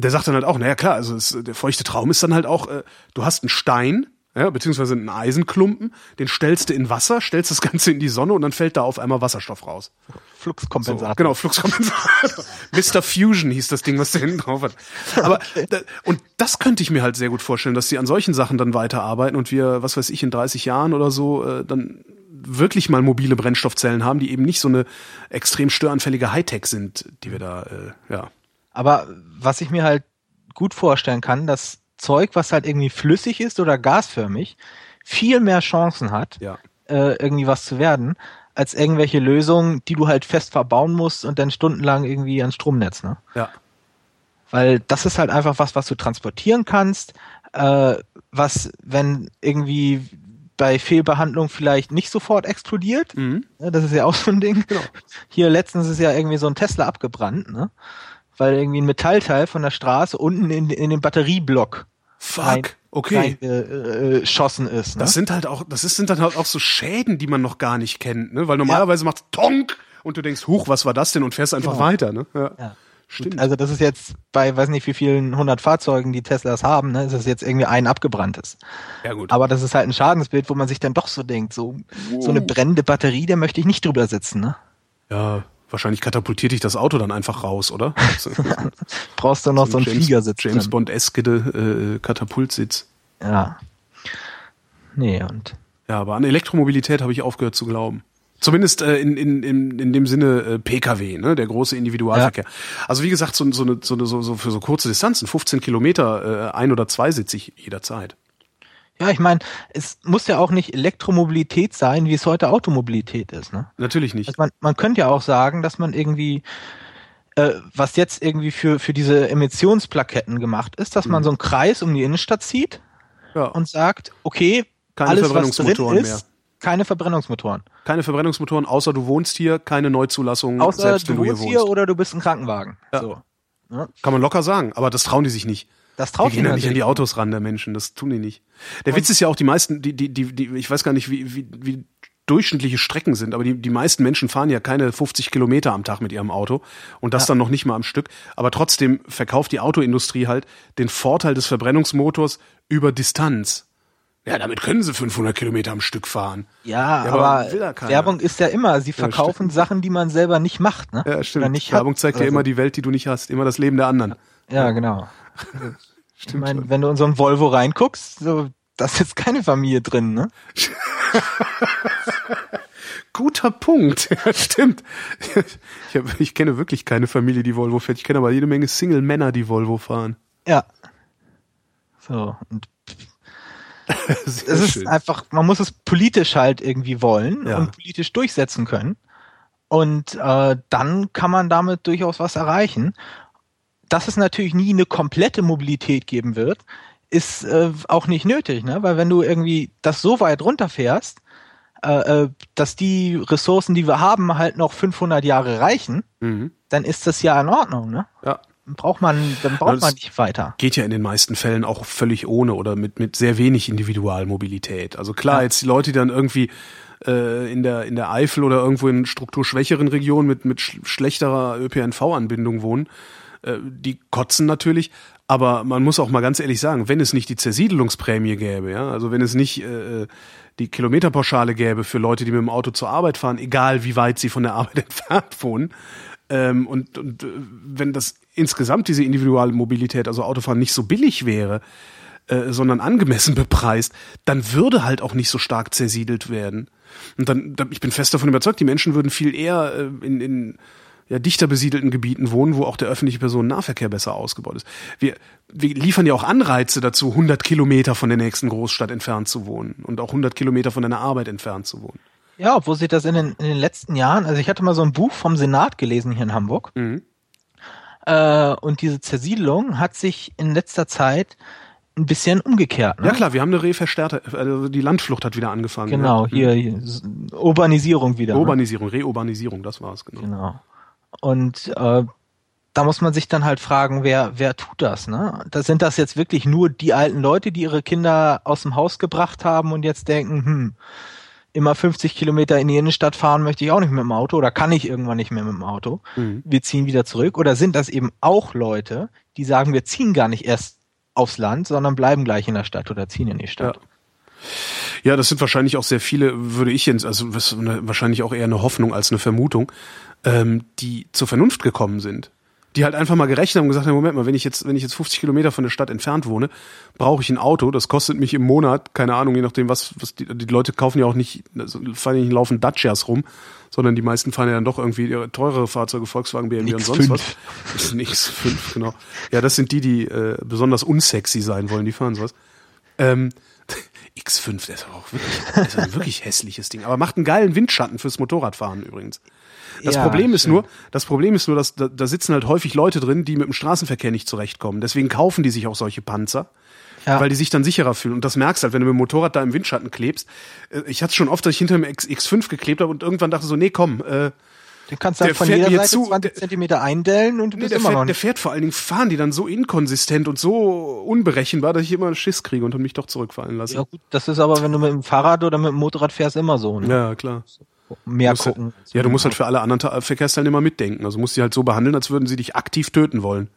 der sagt dann halt auch, naja klar, also es, der feuchte Traum ist dann halt auch, äh, du hast einen Stein, ja, beziehungsweise einen Eisenklumpen, den stellst du in Wasser, stellst das Ganze in die Sonne und dann fällt da auf einmal Wasserstoff raus. So,
Fluxkompensator.
genau, Fluxkompensator. [laughs] Mr. Fusion hieß das Ding, was da hinten drauf hat. Aber da, und das könnte ich mir halt sehr gut vorstellen, dass sie an solchen Sachen dann weiterarbeiten und wir, was weiß ich, in 30 Jahren oder so äh, dann wirklich mal mobile Brennstoffzellen haben, die eben nicht so eine extrem störanfällige Hightech sind, die wir da, äh, ja.
Aber was ich mir halt gut vorstellen kann, das Zeug, was halt irgendwie flüssig ist oder gasförmig, viel mehr Chancen hat,
Ja.
äh, irgendwie was zu werden, als irgendwelche Lösungen, die du halt fest verbauen musst und dann stundenlang irgendwie ans Stromnetz, ne?
Ja.
Weil das ist halt einfach was, was du transportieren kannst, äh, was, wenn irgendwie bei Fehlbehandlung vielleicht nicht sofort explodiert.
Mhm.
Ne, das ist ja auch so ein Ding.
Genau.
Hier letztens ist ja irgendwie so ein Tesla abgebrannt, ne? Weil irgendwie ein Metallteil von der Straße unten in, in den Batterieblock
Fuck. Okay.
reingeschossen ist. Ne?
Das sind halt auch, das ist, sind dann halt auch so Schäden, die man noch gar nicht kennt, ne? Weil normalerweise macht's Tonk und du denkst, huch, was war das denn? Und fährst einfach
Genau.
weiter, ne? Ja.
ja.
Stimmt.
Also das ist jetzt bei, weiß nicht wie vielen hundert Fahrzeugen, die Teslas haben, ne, ist das jetzt irgendwie ein abgebranntes.
ja, gut.
Aber das ist halt ein Schadensbild, wo man sich dann doch so denkt, so, so eine brennende Batterie, da möchte ich nicht drüber sitzen, ne?
ja, wahrscheinlich katapultiert dich das Auto dann einfach raus, oder? So, [laughs]
Brauchst du noch so einen
James,
Fliegersitz.
James. Bond-eskede äh, Katapultsitz.
Ja. Nee, und
Ja, aber an Elektromobilität habe ich aufgehört zu glauben. Zumindest äh, in, in, in, in dem Sinne äh, Pkw, ne, der große Individualverkehr. Also wie gesagt, so, so, eine, so, eine, so, so für so kurze Distanzen, 15 Kilometer, äh, ein oder zwei sitze ich jederzeit.
Ja, ich meine, es muss ja auch nicht Elektromobilität sein, wie es heute Automobilität ist, ne?
Natürlich nicht.
Also man, man könnte ja auch sagen, dass man irgendwie, äh, was jetzt irgendwie für, für diese Emissionsplaketten gemacht ist, dass
Mhm.
man so einen Kreis um die Innenstadt zieht
Ja.
und sagt, okay,
Keine
alles, was drin
Verbrennungsmotoren
ist,
mehr.
keine Verbrennungsmotoren.
Keine Verbrennungsmotoren, außer du wohnst hier, keine Neuzulassung,
Außer
selbst
du
wenn du hier
wohnst
wohnst.
hier oder du bist ein Krankenwagen.
Ja.
So. Ja,
Kann man locker sagen, aber das trauen die sich nicht.
Das
Die
traut
gehen ja nicht an die. Autos ran, der Menschen. Das tun die nicht. Der Witz ist ja auch, die meisten, die, die, die, die ich weiß gar nicht, wie, wie, wie durchschnittliche Strecken sind, aber die, die meisten Menschen fahren ja keine 50 Kilometer am Tag mit ihrem Auto und das
Ja.
dann noch nicht mal am Stück. Aber trotzdem verkauft die Autoindustrie halt den Vorteil des Verbrennungsmotors über Distanz. Ja, damit können sie 500 Kilometer am Stück fahren.
Ja,
Ja, aber ja.
Werbung ist ja immer, sie verkaufen Sachen, die man selber nicht macht, ne?
Ja, stimmt.
nicht
Werbung zeigt
Also,
immer die Welt, die du nicht hast, immer das Leben der anderen.
Ja, genau. [laughs] ich
Stimmt
meine,
schon.
wenn du in so einen Volvo reinguckst, so, da ist jetzt keine Familie drin, ne? [laughs]
Guter Punkt. [laughs] Ja, stimmt. Ich, hab, ich kenne wirklich keine Familie, die Volvo fährt. Ich kenne aber jede Menge Single-Männer, die Volvo fahren.
Ja. So, und [laughs] es ist
schön.
einfach, man muss es politisch halt irgendwie wollen
Ja.
und politisch durchsetzen können. Und äh, dann kann man damit durchaus was erreichen. Dass es natürlich nie eine komplette Mobilität geben wird, ist äh, auch nicht nötig, ne? Weil wenn du irgendwie das so weit runterfährst, äh, äh, dass die Ressourcen, die wir haben, halt noch 500 Jahre reichen,
Mhm.
dann ist das ja in Ordnung, ne?
Ja.
Dann braucht man, dann braucht man nicht weiter.
Geht ja in den meisten Fällen auch völlig ohne oder mit, mit sehr wenig Individualmobilität. Also klar,
Ja.
jetzt die Leute, die dann irgendwie äh, in der in der Eifel oder irgendwo in strukturschwächeren Regionen mit mit sch schlechterer ÖPNV-Anbindung wohnen, die kotzen natürlich. Aber man muss auch mal ganz ehrlich sagen, wenn es nicht die Zersiedelungsprämie gäbe, ja, also wenn es nicht äh, die Kilometerpauschale gäbe für Leute, die mit dem Auto zur Arbeit fahren, egal wie weit sie von der Arbeit [laughs] entfernt wohnen, Ähm, und, und äh, wenn das insgesamt diese Individualmobilität, also Autofahren, nicht so billig wäre, äh, sondern angemessen [laughs] bepreist, dann würde halt auch nicht so stark zersiedelt werden. Und dann ich bin fest davon überzeugt, die Menschen würden viel eher äh, in, in ja, dichter besiedelten Gebieten wohnen, wo auch der öffentliche Personennahverkehr besser ausgebaut ist. Wir, wir liefern ja auch Anreize dazu, 100 Kilometer von der nächsten Großstadt entfernt zu wohnen und auch 100 Kilometer von deiner Arbeit entfernt zu wohnen.
Ja, obwohl sich das in den, in den letzten Jahren, also ich hatte mal so ein Buch vom Senat gelesen hier in Hamburg. Mhm. Äh, und diese Zersiedelung hat sich in letzter Zeit ein bisschen umgekehrt. Ne?
Ja klar, wir haben eine reverstärkte, also die Landflucht hat wieder angefangen.
Genau,
ja.
hier, hier Urbanisierung wieder.
Ne? Urbanisierung, ne? Reurbanisierung, das war's genau.
Genau. Und äh, da muss man sich dann halt fragen, wer, wer tut das, ne? Da sind das jetzt wirklich nur die alten Leute, die ihre Kinder aus dem Haus gebracht haben und jetzt denken, hm, immer 50 Kilometer in die Innenstadt fahren möchte ich auch nicht mit dem Auto oder kann ich irgendwann nicht mehr mit dem Auto. Mhm. Wir ziehen wieder zurück. Oder sind das eben auch Leute, die sagen, wir ziehen gar nicht erst aufs Land, sondern bleiben gleich in der Stadt oder ziehen in die Stadt?
Ja. Ja, das sind wahrscheinlich auch sehr viele, würde ich jetzt, also wahrscheinlich auch eher eine Hoffnung als eine Vermutung, ähm, die zur Vernunft gekommen sind die halt einfach mal gerechnet haben und gesagt haben, Moment mal, wenn ich jetzt, wenn ich jetzt 50 Kilometer von der Stadt entfernt wohne, brauche ich ein Auto, das kostet mich im Monat, keine Ahnung, je nachdem, was, was die, die Leute kaufen ja auch nicht, also fahren ja nicht laufen Dacias rum, sondern die meisten fahren ja dann doch irgendwie teurere Fahrzeuge, Volkswagen, BMW und sonst was. Das ist ein X5, genau. Ja, das sind die, die äh, besonders unsexy sein wollen, die fahren sowas. Ähm, X5, das ist auch wirklich, das ist ein wirklich hässliches Ding. Aber macht einen geilen Windschatten fürs Motorradfahren übrigens. Das ja, Problem ist nur, das Problem ist nur, dass da, da sitzen halt häufig Leute drin, die mit dem Straßenverkehr nicht zurechtkommen. Deswegen kaufen die sich auch solche Panzer. Ja. weil die sich dann sicherer fühlen. Und das merkst halt, wenn du mit dem Motorrad da im Windschatten klebst. Äh, ich hatte schon oft, dass ich hinter dem X, X5 geklebt habe und irgendwann dachte so, nee, komm, äh,
den kannst du halt von jeder Seite zu, 20 Zentimeter eindellen und du nee, bist
der
immer
fährt,
noch
Der fährt vor allen Dingen, fahren die dann so inkonsistent und so unberechenbar, dass ich immer einen Schiss kriege und mich doch zurückfallen lasse.
Ja gut, das ist aber, wenn du mit dem Fahrrad oder mit dem Motorrad fährst, immer so. Ne?
Ja, klar
mehr gucken.
Halt, ja, du musst halt für alle anderen Verkehrsteilnehmer mitdenken. Also musst sie halt so behandeln, als würden sie dich aktiv töten wollen.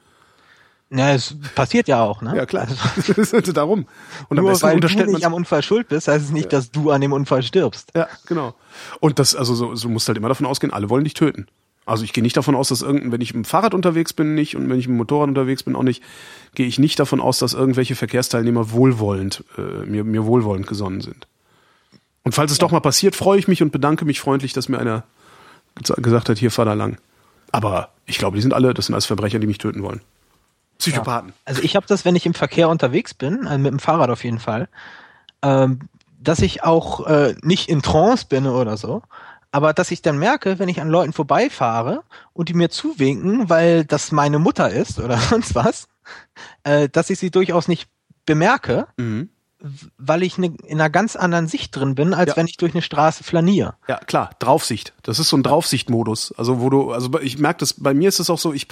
Ja, es passiert ja auch, ne?
Ja, klar. Also, [laughs] Darum.
Und Nur weil du nicht am Unfall schuld bist, heißt es nicht, ja. dass du an dem Unfall stirbst.
Ja, genau. Und das, also so, so musst halt immer davon ausgehen, alle wollen dich töten. Also ich gehe nicht davon aus, dass irgendein, wenn ich mit dem Fahrrad unterwegs bin, nicht und wenn ich mit dem Motorrad unterwegs bin, auch nicht, gehe ich nicht davon aus, dass irgendwelche Verkehrsteilnehmer wohlwollend, äh, mir, mir wohlwollend gesonnen sind. Und falls es ja. doch mal passiert, freue ich mich und bedanke mich freundlich, dass mir einer gesagt hat, hier fahr da lang. Aber ich glaube, die sind alle, das sind alles Verbrecher, die mich töten wollen. Psychopathen. Ja.
Also ich habe das, wenn ich im Verkehr unterwegs bin, also mit dem Fahrrad auf jeden Fall, ähm, dass ich auch äh, nicht in Trance bin oder so, aber dass ich dann merke, wenn ich an Leuten vorbeifahre und die mir zuwinken, weil das meine Mutter ist oder [laughs] sonst was, äh, dass ich sie durchaus nicht bemerke, mhm weil ich ne, in einer ganz anderen Sicht drin bin, als ja. wenn ich durch eine Straße flaniere.
Ja, klar, Draufsicht. Das ist so ein Draufsichtmodus. Also wo du, also ich merke das, bei mir ist es auch so, ich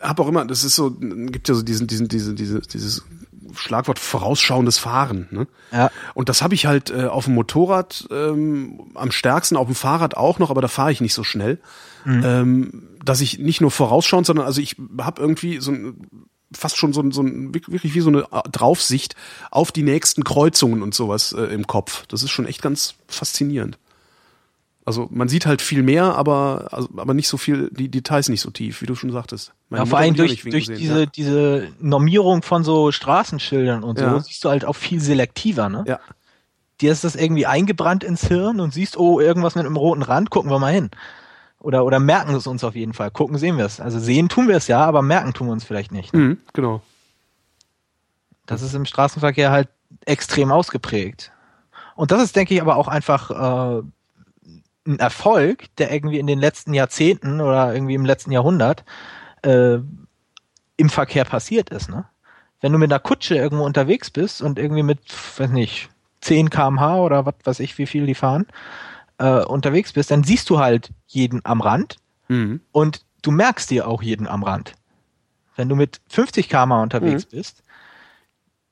habe auch immer, das ist so, gibt ja so diesen, diesen, diese, diese, dieses Schlagwort vorausschauendes Fahren. Ne? Ja. Und das habe ich halt äh, auf dem Motorrad ähm, am stärksten, auf dem Fahrrad auch noch, aber da fahre ich nicht so schnell. Mhm. Ähm, dass ich nicht nur vorausschauend, sondern also ich habe irgendwie so ein fast schon so, so ein, wirklich wie so eine Draufsicht auf die nächsten Kreuzungen und sowas äh, im Kopf. Das ist schon echt ganz faszinierend. Also man sieht halt viel mehr, aber, also, aber nicht so viel, die Details nicht so tief, wie du schon sagtest.
Meine ja, vor allem durch, durch diese, ja. diese Normierung von so Straßenschildern und so, ja. siehst du halt auch viel selektiver, ne?
Ja.
Dir ist das irgendwie eingebrannt ins Hirn und siehst, oh, irgendwas mit einem roten Rand, gucken wir mal hin. Oder, oder merken es uns auf jeden Fall. Gucken sehen wir es. Also sehen tun wir es ja, aber merken tun wir uns vielleicht nicht.
Ne? Mhm, genau.
Das ist im Straßenverkehr halt extrem ausgeprägt. Und das ist, denke ich, aber auch einfach äh, ein Erfolg, der irgendwie in den letzten Jahrzehnten oder irgendwie im letzten Jahrhundert äh, im Verkehr passiert ist. Ne? Wenn du mit einer Kutsche irgendwo unterwegs bist und irgendwie mit, weiß nicht, 10 kmh oder was weiß ich, wie viel die fahren, äh, unterwegs bist, dann siehst du halt jeden am Rand mhm. und du merkst dir auch jeden am Rand. Wenn du mit 50 km unterwegs mhm. bist,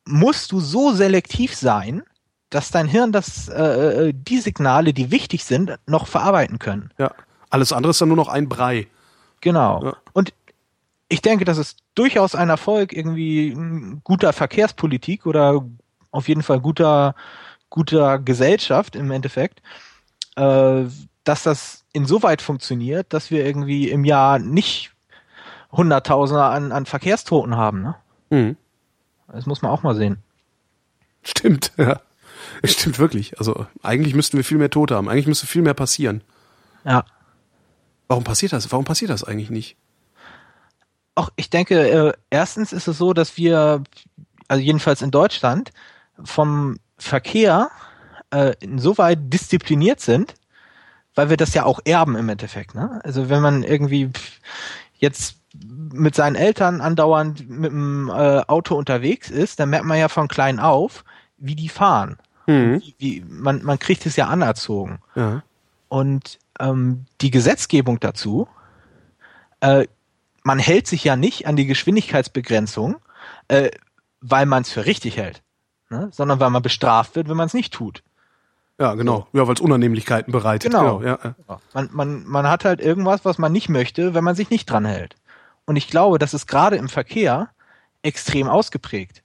musst du so selektiv sein, dass dein Hirn das, äh, äh, die Signale, die wichtig sind, noch verarbeiten können.
Ja. Alles andere ist dann nur noch ein Brei.
Genau. Ja. Und ich denke, das ist durchaus ein Erfolg, irgendwie guter Verkehrspolitik oder auf jeden Fall guter, guter Gesellschaft im Endeffekt, äh, dass das insoweit funktioniert, dass wir irgendwie im Jahr nicht Hunderttausende an, an Verkehrstoten haben. Ne? Mhm. Das muss man auch mal sehen.
Stimmt, [laughs] ja. [laughs] Stimmt wirklich. Also eigentlich müssten wir viel mehr Tote haben. Eigentlich müsste viel mehr passieren.
Ja.
Warum passiert das? Warum passiert das eigentlich nicht?
Auch ich denke, äh, erstens ist es so, dass wir, also jedenfalls in Deutschland, vom Verkehr äh, insoweit diszipliniert sind, weil wir das ja auch erben im Endeffekt. Ne? Also wenn man irgendwie jetzt mit seinen Eltern andauernd mit dem äh, Auto unterwegs ist, dann merkt man ja von klein auf, wie die fahren. Mhm. Wie, man, man kriegt es ja anerzogen. Ja. Und ähm, die Gesetzgebung dazu, äh, man hält sich ja nicht an die Geschwindigkeitsbegrenzung, äh, weil man es für richtig hält, ne? sondern weil man bestraft wird, wenn man es nicht tut.
Ja, genau. Ja, weil es Unannehmlichkeiten bereitet.
Genau. genau ja. Man, man, man hat halt irgendwas, was man nicht möchte, wenn man sich nicht dran hält. Und ich glaube, das ist gerade im Verkehr extrem ausgeprägt,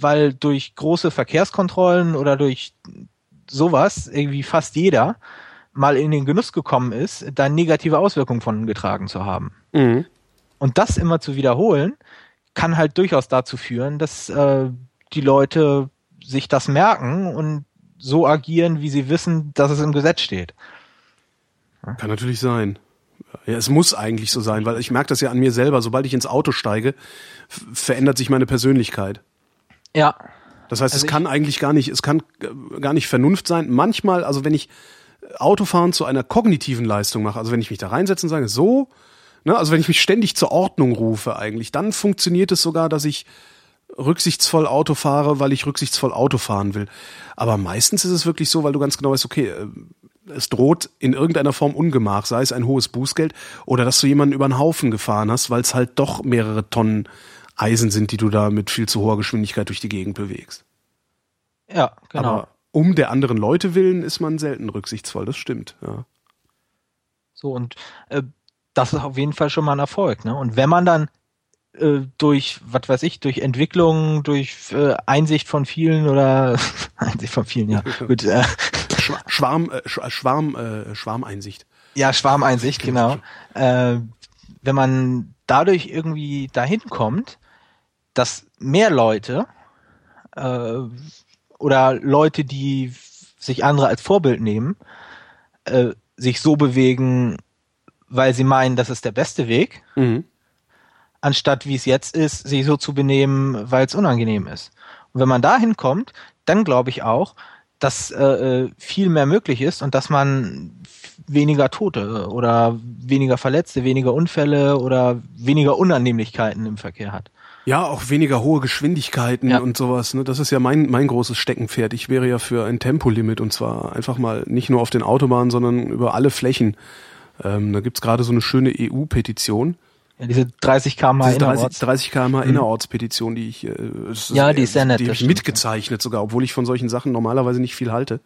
weil durch große Verkehrskontrollen oder durch sowas irgendwie fast jeder mal in den Genuss gekommen ist, da negative Auswirkungen von getragen zu haben. Mhm. Und das immer zu wiederholen, kann halt durchaus dazu führen, dass äh, die Leute sich das merken und so agieren, wie sie wissen, dass es im Gesetz steht.
Kann natürlich sein. Ja, es muss eigentlich so sein, weil ich merke das ja an mir selber. Sobald ich ins Auto steige, verändert sich meine Persönlichkeit.
Ja.
Das heißt, also es kann eigentlich gar nicht, es kann gar nicht Vernunft sein. Manchmal, also wenn ich Autofahren zu einer kognitiven Leistung mache, also wenn ich mich da reinsetze und sage, so, ne, also wenn ich mich ständig zur Ordnung rufe eigentlich, dann funktioniert es sogar, dass ich rücksichtsvoll Auto fahre, weil ich rücksichtsvoll Auto fahren will. Aber meistens ist es wirklich so, weil du ganz genau weißt, okay, äh, es droht in irgendeiner Form Ungemach, sei es ein hohes Bußgeld oder dass du jemanden über den Haufen gefahren hast, weil es halt doch mehrere Tonnen Eisen sind, die du da mit viel zu hoher Geschwindigkeit durch die Gegend bewegst.
Ja, genau. Aber
um der anderen Leute willen ist man selten rücksichtsvoll, das stimmt, ja.
So, und äh, das ist auf jeden Fall schon mal ein Erfolg, ne? Und wenn man dann äh, durch, was weiß ich, durch Entwicklung, durch äh, Einsicht von vielen oder [laughs] Einsicht von vielen, ja. [laughs] Gut, äh,
Schwarm, äh, Schwarm, äh, Schwarmeinsicht.
Ja, Schwarmeinsicht, genau. Äh, wenn man dadurch irgendwie dahin kommt, dass mehr Leute äh, oder Leute, die sich andere als Vorbild nehmen, äh, sich so bewegen, weil sie meinen, das ist der beste Weg, mhm anstatt wie es jetzt ist, sich so zu benehmen, weil es unangenehm ist. Und wenn man dahin kommt, dann glaube ich auch, dass äh, äh, viel mehr möglich ist und dass man weniger Tote oder weniger Verletzte, weniger Unfälle oder weniger Unannehmlichkeiten im Verkehr hat.
Ja, auch weniger hohe Geschwindigkeiten ja. und sowas. Ne? Das ist ja mein, mein großes Steckenpferd. Ich wäre ja für ein Tempolimit und zwar einfach mal nicht nur auf den Autobahnen, sondern über alle Flächen. Ähm, da gibt's gerade so eine schöne EU-Petition
ja, diese 30 km
diese 30, 30 km mhm. Innerortspetition, die ich, äh,
ja, die ist sehr nett,
die ich mitgezeichnet sogar, obwohl ich von solchen Sachen normalerweise nicht viel halte.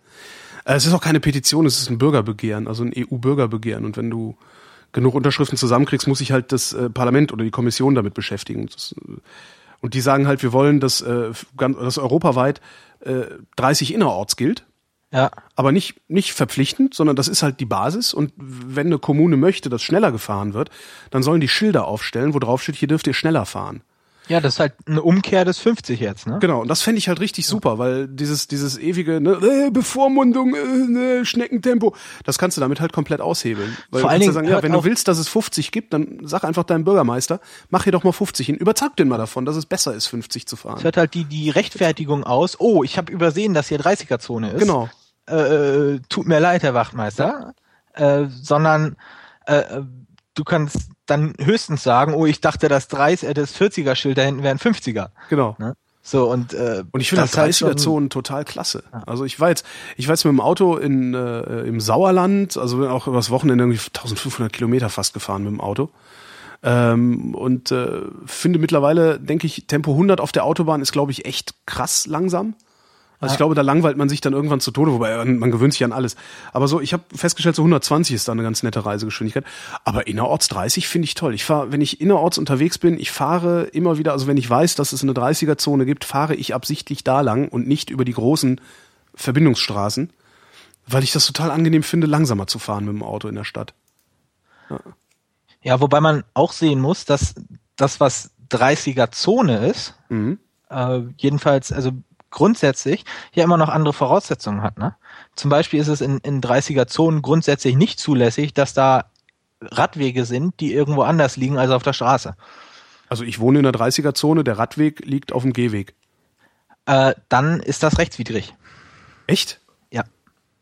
Äh, es ist auch keine Petition, es ist ein Bürgerbegehren, also ein EU-Bürgerbegehren. Und wenn du genug Unterschriften zusammenkriegst, muss sich halt das äh, Parlament oder die Kommission damit beschäftigen. Das, äh, und die sagen halt, wir wollen, dass, äh, dass europaweit äh, 30 innerorts gilt.
Ja.
Aber nicht, nicht verpflichtend, sondern das ist halt die Basis. Und wenn eine Kommune möchte, dass schneller gefahren wird, dann sollen die Schilder aufstellen, wo drauf steht, hier dürft ihr schneller fahren.
Ja, das ist halt eine Umkehr des 50 jetzt, ne?
Genau, und das fände ich halt richtig super, weil dieses, dieses ewige ne, äh, Bevormundung, äh, ne, Schneckentempo, das kannst du damit halt komplett aushebeln. Weil
Vor allen Dingen,
sagen, ja, wenn du willst, dass es 50 gibt, dann sag einfach deinem Bürgermeister, mach hier doch mal 50 hin, überzeug den mal davon, dass es besser ist, 50 zu fahren.
Es hört halt die, die Rechtfertigung aus, oh, ich habe übersehen, dass hier 30er-Zone ist.
Genau
äh, äh, tut mir leid, Herr Wachtmeister, äh, sondern äh, du kannst dann höchstens sagen, oh, ich dachte, das 30, äh, das 40er-Schild da hinten wäre ein 50er.
Genau.
Ne? So und äh,
und ich finde das, das 30er halt Zonen total klasse. Ja. Also ich war jetzt ich war jetzt mit dem Auto in äh, im Sauerland, also bin auch übers Wochenende irgendwie 1500 Kilometer fast gefahren mit dem Auto. Ähm, und äh, finde mittlerweile, denke ich, Tempo 100 auf der Autobahn ist, glaube ich, echt krass langsam. Also ich glaube, da langweilt man sich dann irgendwann zu Tode, wobei man, man gewöhnt sich an alles. Aber so, ich habe festgestellt, so 120 ist da eine ganz nette Reisegeschwindigkeit. Aber innerorts 30 finde ich toll. Ich fahre, wenn ich innerorts unterwegs bin, ich fahre immer wieder, also wenn ich weiß, dass es eine 30er-Zone gibt, fahre ich absichtlich da lang und nicht über die großen Verbindungsstraßen. Weil ich das total angenehm finde, langsamer zu fahren mit dem Auto in der Stadt.
Ja, wobei man auch sehen muss, dass das, was 30er Zone ist,
Mhm.
äh, jedenfalls, also grundsätzlich, ja immer noch andere Voraussetzungen hat. Ne? Zum Beispiel ist es in, in 30er Zonen grundsätzlich nicht zulässig, dass da Radwege sind, die irgendwo anders liegen als auf der Straße.
Also ich wohne in der 30er-Zone, der Radweg liegt auf dem Gehweg.
Äh, dann ist das rechtswidrig.
Echt?
Ja.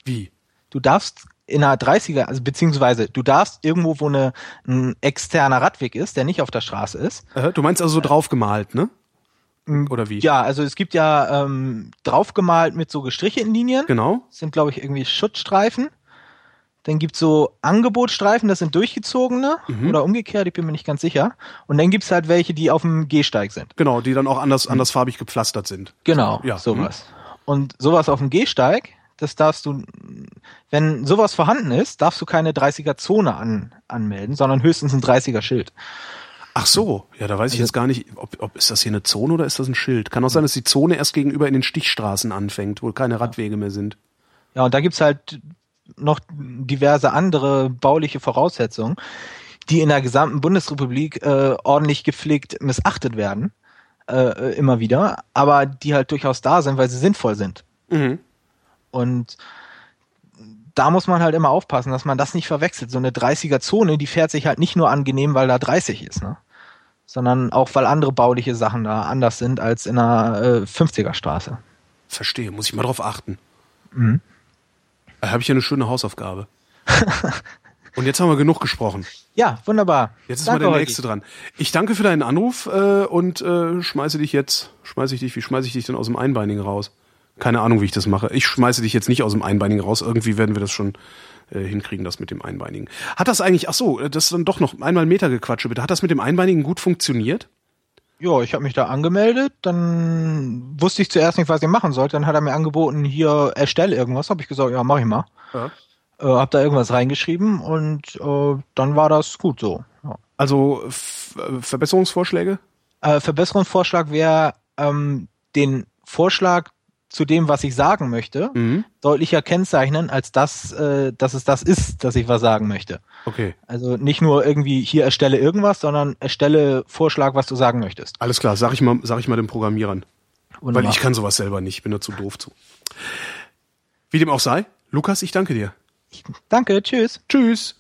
Wie?
Du darfst in einer 30er, also beziehungsweise du darfst irgendwo, wo eine, ein externer Radweg ist, der nicht auf der Straße ist.
Äh, du meinst also so draufgemalt, ne? Oder wie?
Ja, also es gibt ja ähm, draufgemalt mit so gestrichenen Linien.
Genau.
Das sind, glaube ich, irgendwie Schutzstreifen. Dann gibt's so Angebotsstreifen, das sind durchgezogene
Mhm.
oder umgekehrt, ich bin mir nicht ganz sicher. Und dann gibt's halt welche, die auf dem Gehsteig sind.
Genau, die dann auch anders, andersfarbig gepflastert sind.
Genau,
Ja,
sowas. Und sowas auf dem Gehsteig, das darfst du, wenn sowas vorhanden ist, darfst du keine 30er-Zone an, anmelden, sondern höchstens ein 30er-Schild.
Ach so, ja, da weiß ich jetzt gar nicht, ob, ob ist das hier eine Zone oder ist das ein Schild? Kann auch sein, dass die Zone erst gegenüber in den Stichstraßen anfängt, wo keine Radwege mehr sind.
Ja, und da gibt's halt noch diverse andere bauliche Voraussetzungen, die in der gesamten Bundesrepublik äh, ordentlich gepflegt missachtet werden, äh, immer wieder, aber die halt durchaus da sind, weil sie sinnvoll sind.
Mhm.
Und da muss man halt immer aufpassen, dass man das nicht verwechselt. So eine 30er-Zone, die fährt sich halt nicht nur angenehm, weil da 30 ist, ne? sondern auch, weil andere bauliche Sachen da anders sind als in einer äh, 50er-Straße.
Verstehe, muss ich mal drauf achten.
Mhm.
Da habe ich ja eine schöne Hausaufgabe. [laughs] Und jetzt haben wir genug gesprochen.
Ja, wunderbar.
Jetzt ist
Danke,
mal der nächste dran. Ich danke für deinen Anruf äh, und äh, schmeiße dich jetzt, schmeiße ich dich, wie schmeiße ich dich denn aus dem Einbeinigen raus? Keine Ahnung, wie ich das mache. Ich schmeiße dich jetzt nicht aus dem Einbeinigen raus. Irgendwie werden wir das schon äh, hinkriegen, das mit dem Einbeinigen. Hat das eigentlich, ach so, äh, das ist dann doch noch einmal Metergequatsche bitte. Hat das mit dem Einbeinigen gut funktioniert?
Ja, ich habe mich da angemeldet, dann wusste ich zuerst nicht, was ich machen sollte. Dann hat er mir angeboten, hier erstelle irgendwas. Habe ich gesagt, ja, mach ich mal.
Ja.
Äh, hab da irgendwas reingeschrieben und äh, dann war das gut so. Ja.
Also äh, Verbesserungsvorschläge?
Äh, Verbesserungsvorschlag wäre, ähm, den Vorschlag zu dem, was ich sagen möchte,
Mhm.
deutlicher kennzeichnen, als das, äh, dass es das ist, dass ich was sagen möchte.
Okay,
Also nicht nur irgendwie hier erstelle irgendwas, sondern erstelle Vorschlag, was du sagen möchtest.
alles klar. Sag ich mal, sag ich mal den Programmierern. Weil
Wunderbar.
ich kann sowas selber nicht, bin da zu doof zu. Wie dem auch sei, Lukas, ich danke dir.
Danke, tschüss.
Tschüss.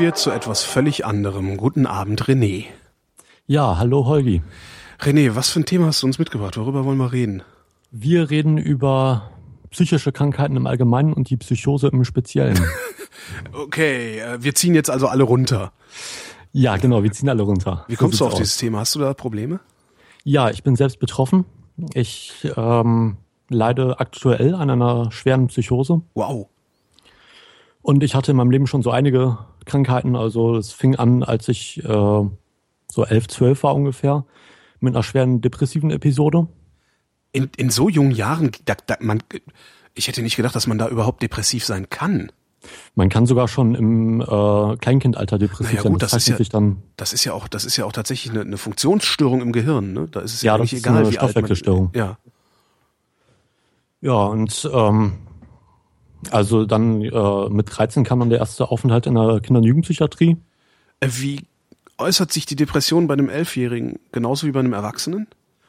Wir zu etwas völlig anderem. Guten Abend, René.
Ja, hallo Holgi.
René, was für ein Thema hast du uns mitgebracht? Worüber wollen wir reden?
Wir reden über psychische Krankheiten im Allgemeinen und die Psychose im Speziellen. [laughs]
Okay, äh, wir ziehen jetzt also alle runter.
ja, genau, wir ziehen alle runter.
Wie
So
kommst du
sieht's
auf
aus.
dieses Thema? Hast du da Probleme?
Ja, ich bin selbst betroffen. Ich ähm, leide aktuell an einer schweren Psychose
Wow.
Und ich hatte in meinem Leben schon so einige Krankheiten. Also es fing an, als ich äh, so elf, zwölf war ungefähr, mit einer schweren depressiven Episode.
In, in so jungen Jahren, da, da, man, ich hätte nicht gedacht, dass man da überhaupt depressiv sein kann.
Man kann sogar schon im äh, Kleinkindalter depressiv
Naja,
sein.
gut, das ist
zeichnet
ja-
dann
Das ist ja auch, das ist ja auch tatsächlich eine, eine Funktionsstörung im Gehirn. Ne? Da ist es ja,
Ja, das ist
egal,
eine
wie alt man. Ja.
Ja, und ähm, also dann äh, mit 13 kam dann der erste Aufenthalt in der Kinder- und Jugendpsychiatrie.
Äh, Wie äußert sich die Depression bei einem Elfjährigen genauso wie bei einem Erwachsenen?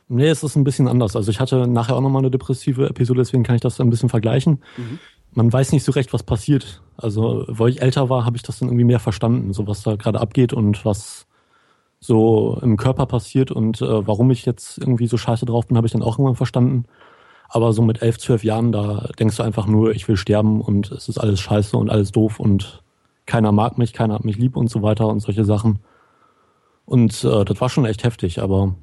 Nee, es ist ein bisschen anders. Also ich hatte nachher auch nochmal eine depressive Episode, deswegen kann ich das ein bisschen vergleichen. Man weiß nicht so recht, was passiert. Also, weil ich älter war, habe ich das dann irgendwie mehr verstanden, so was da gerade abgeht und was so im Körper passiert und äh, warum ich jetzt irgendwie so scheiße drauf bin, habe ich dann auch irgendwann verstanden. Aber so mit elf, zwölf Jahren, da denkst du einfach nur, ich will sterben und es ist alles scheiße und alles doof und keiner mag mich, keiner hat mich lieb und so weiter und solche Sachen. Und äh, das war schon echt heftig, aber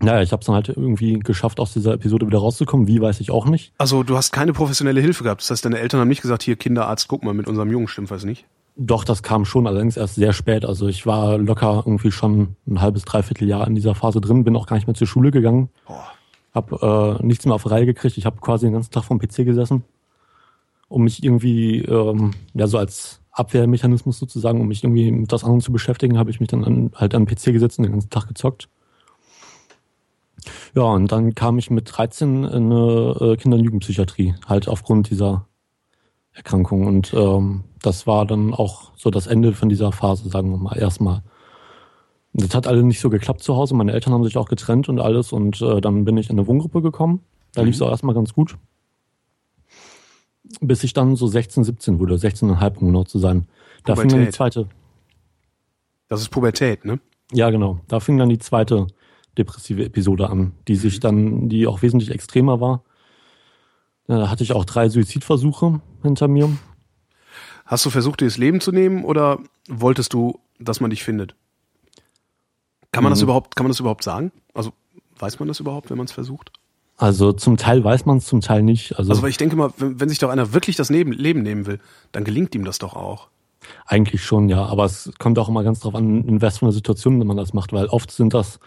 naja, ich habe es dann halt irgendwie geschafft, aus dieser Episode wieder rauszukommen. Wie, weiß ich auch nicht.
Also du hast keine professionelle Hilfe gehabt. Das heißt, deine Eltern haben nicht gesagt, hier Kinderarzt, guck mal, mit unserem Jungen stimmt was nicht.
Doch, das kam schon, allerdings erst sehr spät. Also ich war locker irgendwie schon ein halbes, dreiviertel Jahr in dieser Phase drin, bin auch gar nicht mehr zur Schule gegangen. Boah. Hab äh, nichts mehr auf Reihe gekriegt. Ich habe quasi den ganzen Tag vom PC gesessen, um mich irgendwie, ähm, ja, so als Abwehrmechanismus sozusagen, um mich irgendwie mit das anderen zu beschäftigen, habe ich mich dann an, halt den PC gesetzt und den ganzen Tag gezockt. Ja, und dann kam ich mit 13 in eine äh, Kinder- und Jugendpsychiatrie, halt aufgrund dieser Erkrankung. Und ähm, das war dann auch so das Ende von dieser Phase, sagen wir mal, erstmal. Das hat alles nicht so geklappt zu Hause. Meine Eltern haben sich auch getrennt und alles. Und äh, dann bin ich in eine Wohngruppe gekommen. Da mhm. lief es auch erstmal ganz gut. Bis ich dann so 16, 17 wurde, 16,5 um genau zu sein. Da Pubertät. fing dann die zweite.
Das ist Pubertät, ne?
Ja, genau. Da fing dann die zweite depressive Episode an, die sich dann, die auch wesentlich extremer war. Da hatte ich auch drei Suizidversuche hinter mir.
Hast du versucht, dir das Leben zu nehmen oder wolltest du, dass man dich findet? Kann man mhm. das überhaupt, kann man das überhaupt sagen? Also weiß man das überhaupt, wenn man es versucht?
Also zum Teil weiß man es, zum Teil nicht.
Also, also ich denke mal, wenn, wenn sich doch einer wirklich das Leben, nehmen will, dann gelingt ihm das doch auch.
Eigentlich schon, ja. Aber es kommt auch immer ganz drauf an, in was für einer Situation man das macht, weil oft sind das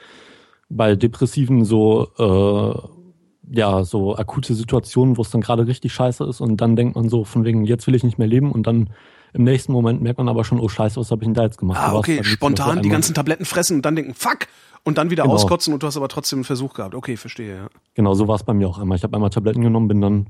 bei Depressiven so äh, ja so akute Situationen, wo es dann gerade richtig scheiße ist und dann denkt man so von wegen jetzt will ich nicht mehr leben und dann im nächsten Moment merkt man aber schon oh scheiße was habe ich denn da jetzt gemacht?
Ah okay, spontan die ganzen Tabletten fressen und dann denken fuck und dann wieder genau. auskotzen und du hast aber trotzdem einen Versuch gehabt. Okay, verstehe. Ja.
Genau, so war es bei mir auch einmal. Ich habe einmal Tabletten genommen, bin dann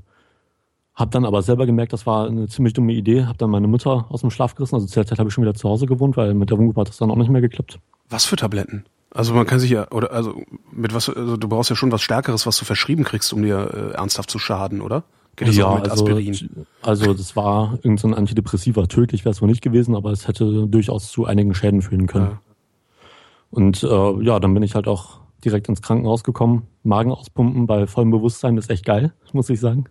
hab dann aber selber gemerkt, das war eine ziemlich dumme Idee. Hab dann meine Mutter aus dem Schlaf gerissen. Also zur Zeit habe ich schon wieder zu Hause gewohnt, weil mit der Wohnung hat das dann auch nicht mehr geklappt.
Was für Tabletten? Also man kann sich ja, oder also mit was, also du brauchst ja schon was Stärkeres, was du verschrieben kriegst, um dir äh, ernsthaft zu schaden, oder?
Geht das ja, auch mit also, Aspirin? Also das war irgendein so Antidepressiva. Tödlich wäre es wohl nicht gewesen, aber es hätte durchaus zu einigen Schäden führen können. Ja. Und äh, ja, dann bin ich halt auch direkt ins Krankenhaus gekommen. Magen auspumpen bei vollem Bewusstsein ist echt geil, [laughs] muss ich sagen.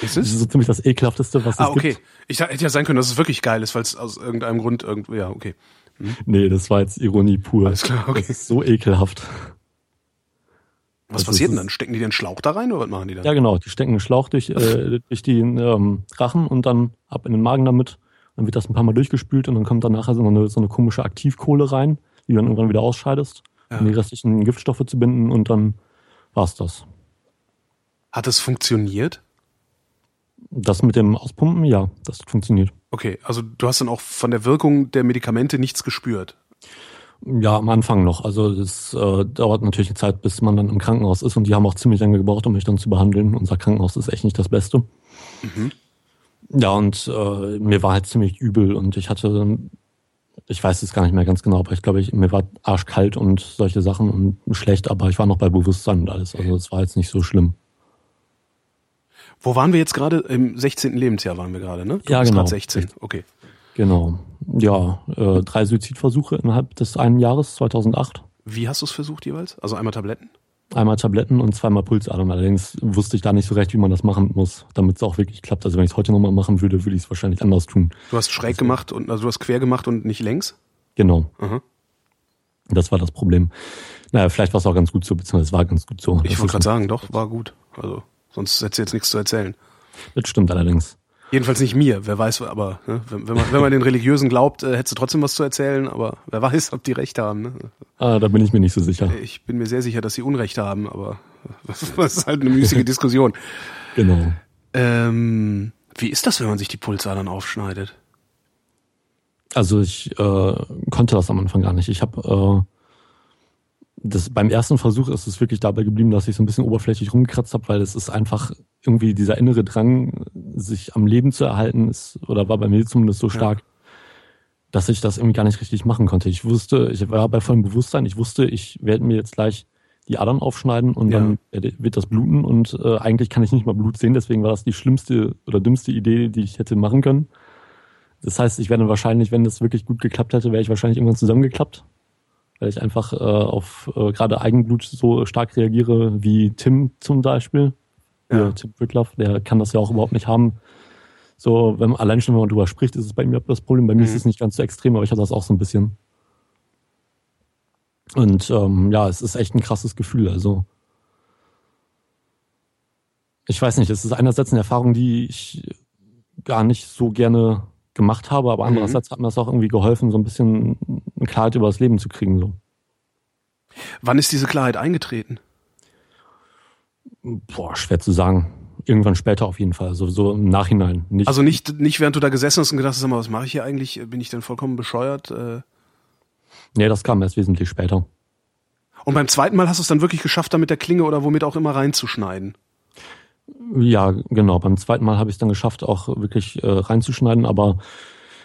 Ist es? Das ist so ziemlich das ekelhafteste, was ah, es okay. gibt.
Ich hätte ja sein können, dass es wirklich geil ist, weil es aus irgendeinem Grund irgendwie, ja, okay.
Hm? Nee, das war jetzt Ironie pur. Alles klar, okay. Das ist so ekelhaft.
Was passiert denn dann? Stecken die den Schlauch da rein oder was machen die dann?
Ja, genau. Die stecken den Schlauch durch, äh, durch die ähm, Rachen und dann ab in den Magen damit. Dann wird das ein paar Mal durchgespült und dann kommt dann nachher so eine, so eine komische Aktivkohle rein, die du dann irgendwann wieder ausscheidest, ja. um die restlichen Giftstoffe zu binden und dann war's das.
Hat es funktioniert?
Das mit dem Auspumpen, ja, das funktioniert.
Okay, also du hast dann auch von der Wirkung der Medikamente nichts gespürt?
Ja, am Anfang noch. Also es äh, dauert natürlich eine Zeit, bis man dann im Krankenhaus ist und die haben auch ziemlich lange gebraucht, um mich dann zu behandeln. Unser Krankenhaus ist echt nicht das Beste. Mhm. Ja, und äh, mir war halt ziemlich übel und ich hatte, ich weiß es gar nicht mehr ganz genau, aber ich glaube, ich, mir war arschkalt und solche Sachen und schlecht, aber ich war noch bei Bewusstsein und alles. Also es war jetzt nicht so schlimm.
Wo waren wir jetzt gerade? Im 16. Lebensjahr waren wir gerade, ne?
Du ja, genau.
16, okay.
Genau. Ja, äh, drei Suizidversuche innerhalb des einen Jahres, 2008.
Wie hast du es versucht jeweils? Also einmal Tabletten?
Einmal Tabletten und zweimal Pulsadern. Allerdings wusste ich da nicht so recht, wie man das machen muss, damit es auch wirklich klappt. Also wenn ich es heute nochmal machen würde, würde ich es wahrscheinlich anders tun.
Du hast schräg also, gemacht und also du hast quer gemacht und nicht längs?
Genau. Aha. Das war das Problem. Naja, vielleicht war es auch ganz gut so, beziehungsweise es war ganz gut so.
Ich wollte gerade sagen, doch, war gut. Also Sonst hättest du jetzt nichts zu erzählen.
Das stimmt allerdings.
Jedenfalls nicht mir, wer weiß, aber ne, wenn, wenn, man, wenn man den Religiösen glaubt, äh, hättest du trotzdem was zu erzählen, aber wer weiß, ob die Recht haben. Ne?
Ah, da bin ich mir nicht so sicher.
Ich bin mir sehr sicher, dass sie Unrecht haben, aber [laughs] das ist halt eine müßige Diskussion. [laughs]
Genau.
Ähm, wie ist das, wenn man sich die Pulsadern aufschneidet?
Also ich äh, konnte das am Anfang gar nicht. Ich habe äh, das, beim ersten Versuch ist es wirklich dabei geblieben, dass ich so ein bisschen oberflächlich rumgekratzt habe, weil es ist einfach irgendwie dieser innere Drang, sich am Leben zu erhalten, ist, oder war bei mir zumindest so stark, ja. dass ich das irgendwie gar nicht richtig machen konnte. Ich wusste, ich war bei vollem Bewusstsein, ich wusste, ich werde mir jetzt gleich die Adern aufschneiden und ja. dann wird das bluten und äh, eigentlich kann ich nicht mal Blut sehen, deswegen war das die schlimmste oder dümmste Idee, die ich hätte machen können. Das heißt, ich werde wahrscheinlich, wenn das wirklich gut geklappt hätte, wäre ich wahrscheinlich irgendwann zusammengeklappt weil ich einfach äh, auf äh, gerade Eigenblut so stark reagiere wie Tim zum Beispiel. Ja. ja Tim Whitloff, der kann das ja auch überhaupt nicht haben. So, wenn man, allein schon, wenn man drüber spricht, ist es bei mir das Problem. Bei mhm. mir ist es nicht ganz so extrem, aber ich habe das auch so ein bisschen. Und ähm, ja, es ist echt ein krasses Gefühl. Also ich weiß nicht, es ist einerseits eine Erfahrung, die ich gar nicht so gerne gemacht habe, aber mhm. andererseits hat mir das auch irgendwie geholfen, so ein bisschen Klarheit über das Leben zu kriegen. So.
Wann ist diese Klarheit eingetreten?
Boah, schwer zu sagen. Irgendwann später auf jeden Fall, so, so im Nachhinein.
Nicht, also nicht, nicht während du da gesessen hast und gedacht hast, mal, was mache ich hier eigentlich? Bin ich denn vollkommen bescheuert? Äh
nee, das kam erst wesentlich später.
Und beim zweiten Mal hast du es dann wirklich geschafft, da mit der Klinge oder womit auch immer reinzuschneiden?
Ja, genau. Beim zweiten Mal habe ich es dann geschafft, auch wirklich äh, reinzuschneiden, aber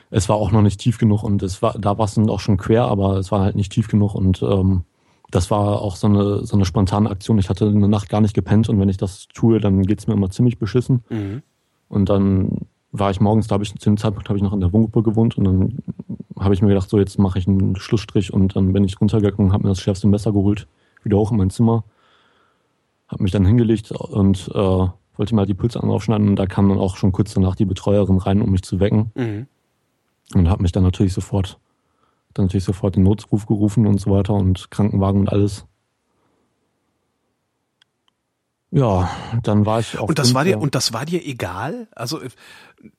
es war auch noch nicht tief genug und es war, da war es dann auch schon quer, aber es war halt nicht tief genug und ähm, das war auch so eine, so eine spontane Aktion. Ich hatte eine Nacht gar nicht gepennt und wenn ich das tue, dann geht's mir immer ziemlich beschissen. Mhm. Und dann war ich morgens, da habe ich zu dem Zeitpunkt habe ich noch in der Wohngruppe gewohnt und dann habe ich mir gedacht, so jetzt mache ich einen Schlussstrich und dann bin ich runtergegangen, habe mir das schärfste Messer geholt, wieder hoch in mein Zimmer habe mich dann hingelegt und äh, wollte mal die Pulse aufschneiden und da kam dann auch schon kurz danach die Betreuerin rein, um mich zu wecken. Mhm. Und habe mich dann natürlich sofort, dann natürlich sofort den Notruf gerufen und so weiter und Krankenwagen und alles. Ja, dann war ich auch.
Und das war dir und das war dir egal? Also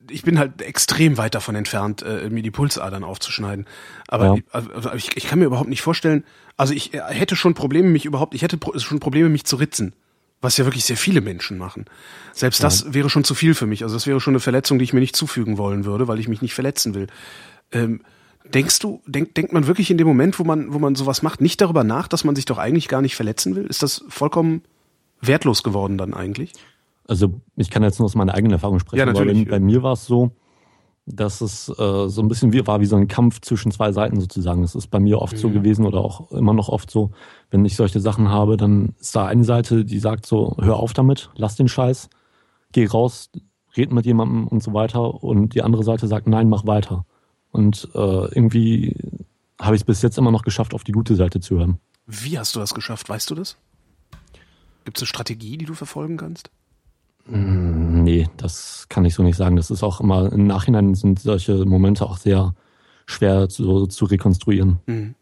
ich bin halt extrem weit davon entfernt, äh, mir die Pulsadern aufzuschneiden. Aber ja. ich, also ich, ich, kann mir überhaupt nicht vorstellen. Also ich äh, hätte schon Probleme, mich überhaupt. Ich hätte schon Probleme, mich zu ritzen was ja wirklich sehr viele Menschen machen. Selbst ja. das wäre schon zu viel für mich. Also das wäre schon eine Verletzung, die ich mir nicht zufügen wollen würde, weil ich mich nicht verletzen will. Ähm, denkst du, denk, denkt man wirklich in dem Moment, wo man, wo man sowas macht, nicht darüber nach, dass man sich doch eigentlich gar nicht verletzen will? Ist das vollkommen wertlos geworden dann eigentlich?
Also ich kann jetzt nur aus meiner eigenen Erfahrung sprechen, ja, natürlich. bei mir war es so, dass es äh, so ein bisschen wie, war wie so ein Kampf zwischen zwei Seiten sozusagen. Das ist bei mir oft mhm. so gewesen oder auch immer noch oft so, wenn ich solche Sachen habe, dann ist da eine Seite, die sagt so, hör auf damit, lass den Scheiß, geh raus, red mit jemandem und so weiter. Und die andere Seite sagt, nein, mach weiter. Und äh, irgendwie habe ich es bis jetzt immer noch geschafft, auf die gute Seite zu hören.
Wie hast du das geschafft? Weißt du das? Gibt es eine Strategie, die du verfolgen kannst?
Mm, nee, das kann ich so nicht sagen. Das ist auch immer, im Nachhinein sind solche Momente auch sehr schwer zu, zu rekonstruieren. Mhm.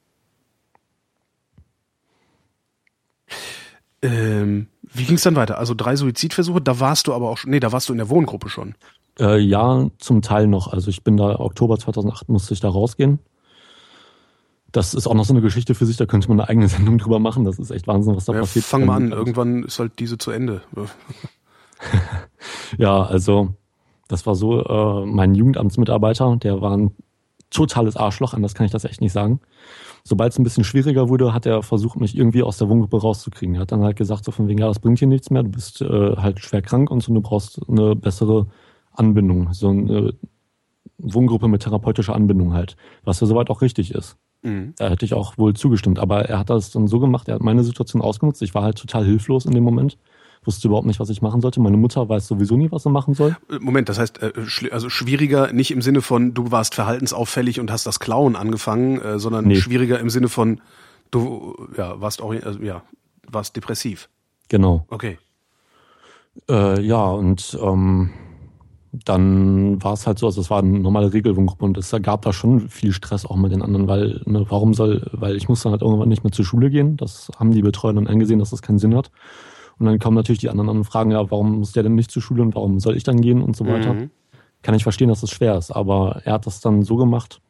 Ähm, wie ging es dann weiter? Also drei Suizidversuche, da warst du aber auch schon, nee, da warst du in der Wohngruppe schon.
Äh, ja, zum Teil noch. Also ich bin da, Oktober 2008 musste ich da rausgehen. Das ist auch noch so eine Geschichte für sich, da könnte man eine eigene [laughs] Sendung drüber machen. Das ist echt Wahnsinn, was da
ja,
passiert.
Fang mal an, irgendwann ist halt diese zu Ende. [laughs]
ja, also das war so, äh, mein Jugendamtsmitarbeiter, der war ein totales Arschloch, anders kann ich das echt nicht sagen. Sobald es ein bisschen schwieriger wurde, hat er versucht, mich irgendwie aus der Wohngruppe rauszukriegen. Er hat dann halt gesagt, so von wegen, ja, das bringt hier nichts mehr, du bist äh, halt schwer krank und so, du brauchst eine bessere Anbindung, so eine Wohngruppe mit therapeutischer Anbindung halt, was ja soweit auch richtig ist. Mhm. Da hätte ich auch wohl zugestimmt. Aber er hat das dann so gemacht, er hat meine Situation ausgenutzt. Ich war halt total hilflos in dem Moment wusste überhaupt nicht, was ich machen sollte. Meine Mutter weiß sowieso nie, was sie machen soll.
Äh, Moment, das heißt, äh, also schwieriger nicht im Sinne von, du warst verhaltensauffällig und hast das Klauen angefangen, äh, sondern nee. schwieriger im Sinne von, du ja, warst auch, also, ja, warst depressiv.
Genau.
Okay.
Äh, ja, und ähm, dann war es halt so, also es war eine normale Regelwohngruppe und es gab da schon viel Stress auch mit den anderen, weil, ne, warum soll, weil ich musste dann halt irgendwann nicht mehr zur Schule gehen. Das haben die Betreuer dann eingesehen, dass das keinen Sinn hat. Und dann kommen natürlich die anderen an und fragen, ja, warum muss der denn nicht zur Schule und warum soll ich dann gehen und so weiter. Mhm. Kann ich verstehen, dass das schwer ist, aber er hat das dann so gemacht.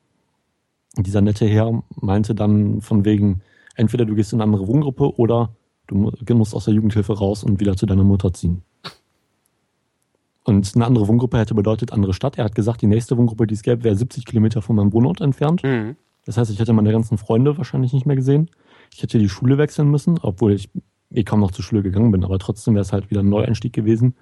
Dieser nette Herr meinte dann von wegen, entweder du gehst in eine andere Wohngruppe oder du musst aus der Jugendhilfe raus und wieder zu deiner Mutter ziehen. Und eine andere Wohngruppe hätte bedeutet andere Stadt. Er hat gesagt, die nächste Wohngruppe, die es gäbe, wäre 70 Kilometer von meinem Wohnort entfernt. Mhm. Das heißt, ich hätte meine ganzen Freunde wahrscheinlich nicht mehr gesehen. Ich hätte die Schule wechseln müssen, obwohl ich eh kaum noch zur Schule gegangen bin, aber trotzdem wäre es halt wieder ein Neueinstieg gewesen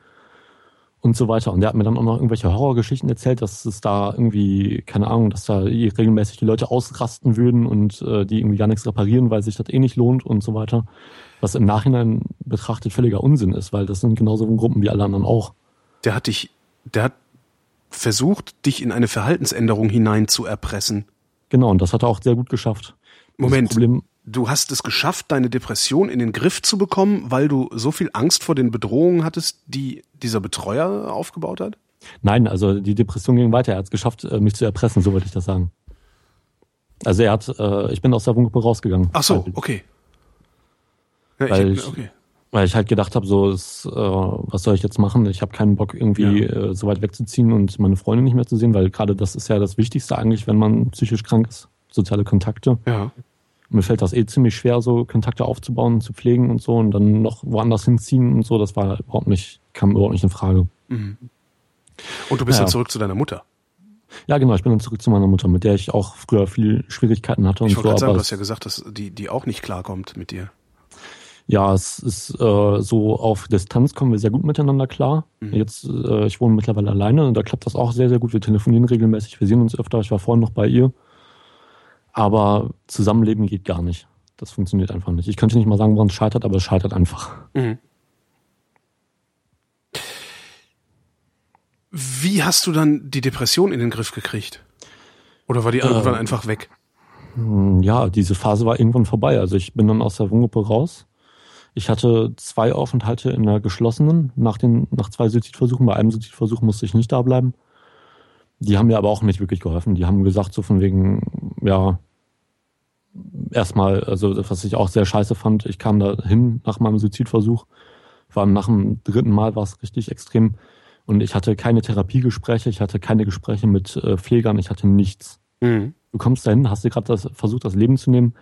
und so weiter. Und der hat mir dann auch noch irgendwelche Horrorgeschichten erzählt, dass es da irgendwie, keine Ahnung, dass da regelmäßig die Leute ausrasten würden und äh, die irgendwie gar nichts reparieren, weil sich das eh nicht lohnt und so weiter. Was im Nachhinein betrachtet völliger Unsinn ist, weil das sind genauso Gruppen wie alle anderen auch.
Der hat dich, der hat versucht, dich in eine Verhaltensänderung hinein zu erpressen.
Genau, und das hat er auch sehr gut geschafft.
Moment, du hast es geschafft, deine Depression in den Griff zu bekommen, weil du so viel Angst vor den Bedrohungen hattest, die dieser Betreuer aufgebaut hat?
Nein, also die Depression ging weiter. Er hat es geschafft, äh, mich zu erpressen, so würde ich das sagen. Also er hat, äh, ich bin aus der Wohngruppe rausgegangen.
Ach so, okay.
Ja, weil, ich, okay. weil ich halt gedacht habe, so, ist, äh, was soll ich jetzt machen? Ich habe keinen Bock, irgendwie ja. äh, so weit wegzuziehen und meine Freunde nicht mehr zu sehen, weil gerade das ist ja das Wichtigste eigentlich, wenn man psychisch krank ist. Soziale Kontakte.
Ja.
Mir fällt das eh ziemlich schwer, so Kontakte aufzubauen, zu pflegen und so und dann noch woanders hinziehen und so. Das war überhaupt nicht, kam überhaupt nicht in Frage. Mhm.
Und du bist ja. dann zurück zu deiner Mutter?
Ja, genau, ich bin dann zurück zu meiner Mutter, mit der ich auch früher viel Schwierigkeiten hatte.
Ich
wollte
so, sagen, du hast ja gesagt, dass die, die auch nicht klarkommt mit dir.
Ja, es ist äh, so auf Distanz kommen wir sehr gut miteinander klar. Mhm. Jetzt, äh, ich wohne mittlerweile alleine und da klappt das auch sehr, sehr gut. Wir telefonieren regelmäßig, wir sehen uns öfter. Ich war vorhin noch bei ihr. Aber Zusammenleben geht gar nicht. Das funktioniert einfach nicht. Ich könnte nicht mal sagen, woran es scheitert, aber es scheitert einfach. Mhm.
Wie hast du dann die Depression in den Griff gekriegt? Oder war die irgendwann äh, einfach weg?
Hm, ja, diese Phase war irgendwann vorbei. Also ich bin dann aus der Wohngruppe raus. Ich hatte zwei Aufenthalte in der geschlossenen. Nach, den, nach zwei Suizidversuchen, bei einem Suizidversuch musste ich nicht da bleiben. Die haben mir aber auch nicht wirklich geholfen. Die haben gesagt, so von wegen, ja, erstmal, also was ich auch sehr scheiße fand, ich kam da hin nach meinem Suizidversuch. War nach dem dritten Mal war es richtig extrem und ich hatte keine Therapiegespräche, ich hatte keine Gespräche mit äh, Pflegern, ich hatte nichts. Mhm. Du kommst dahin, hast dir gerade versucht, das Leben zu nehmen.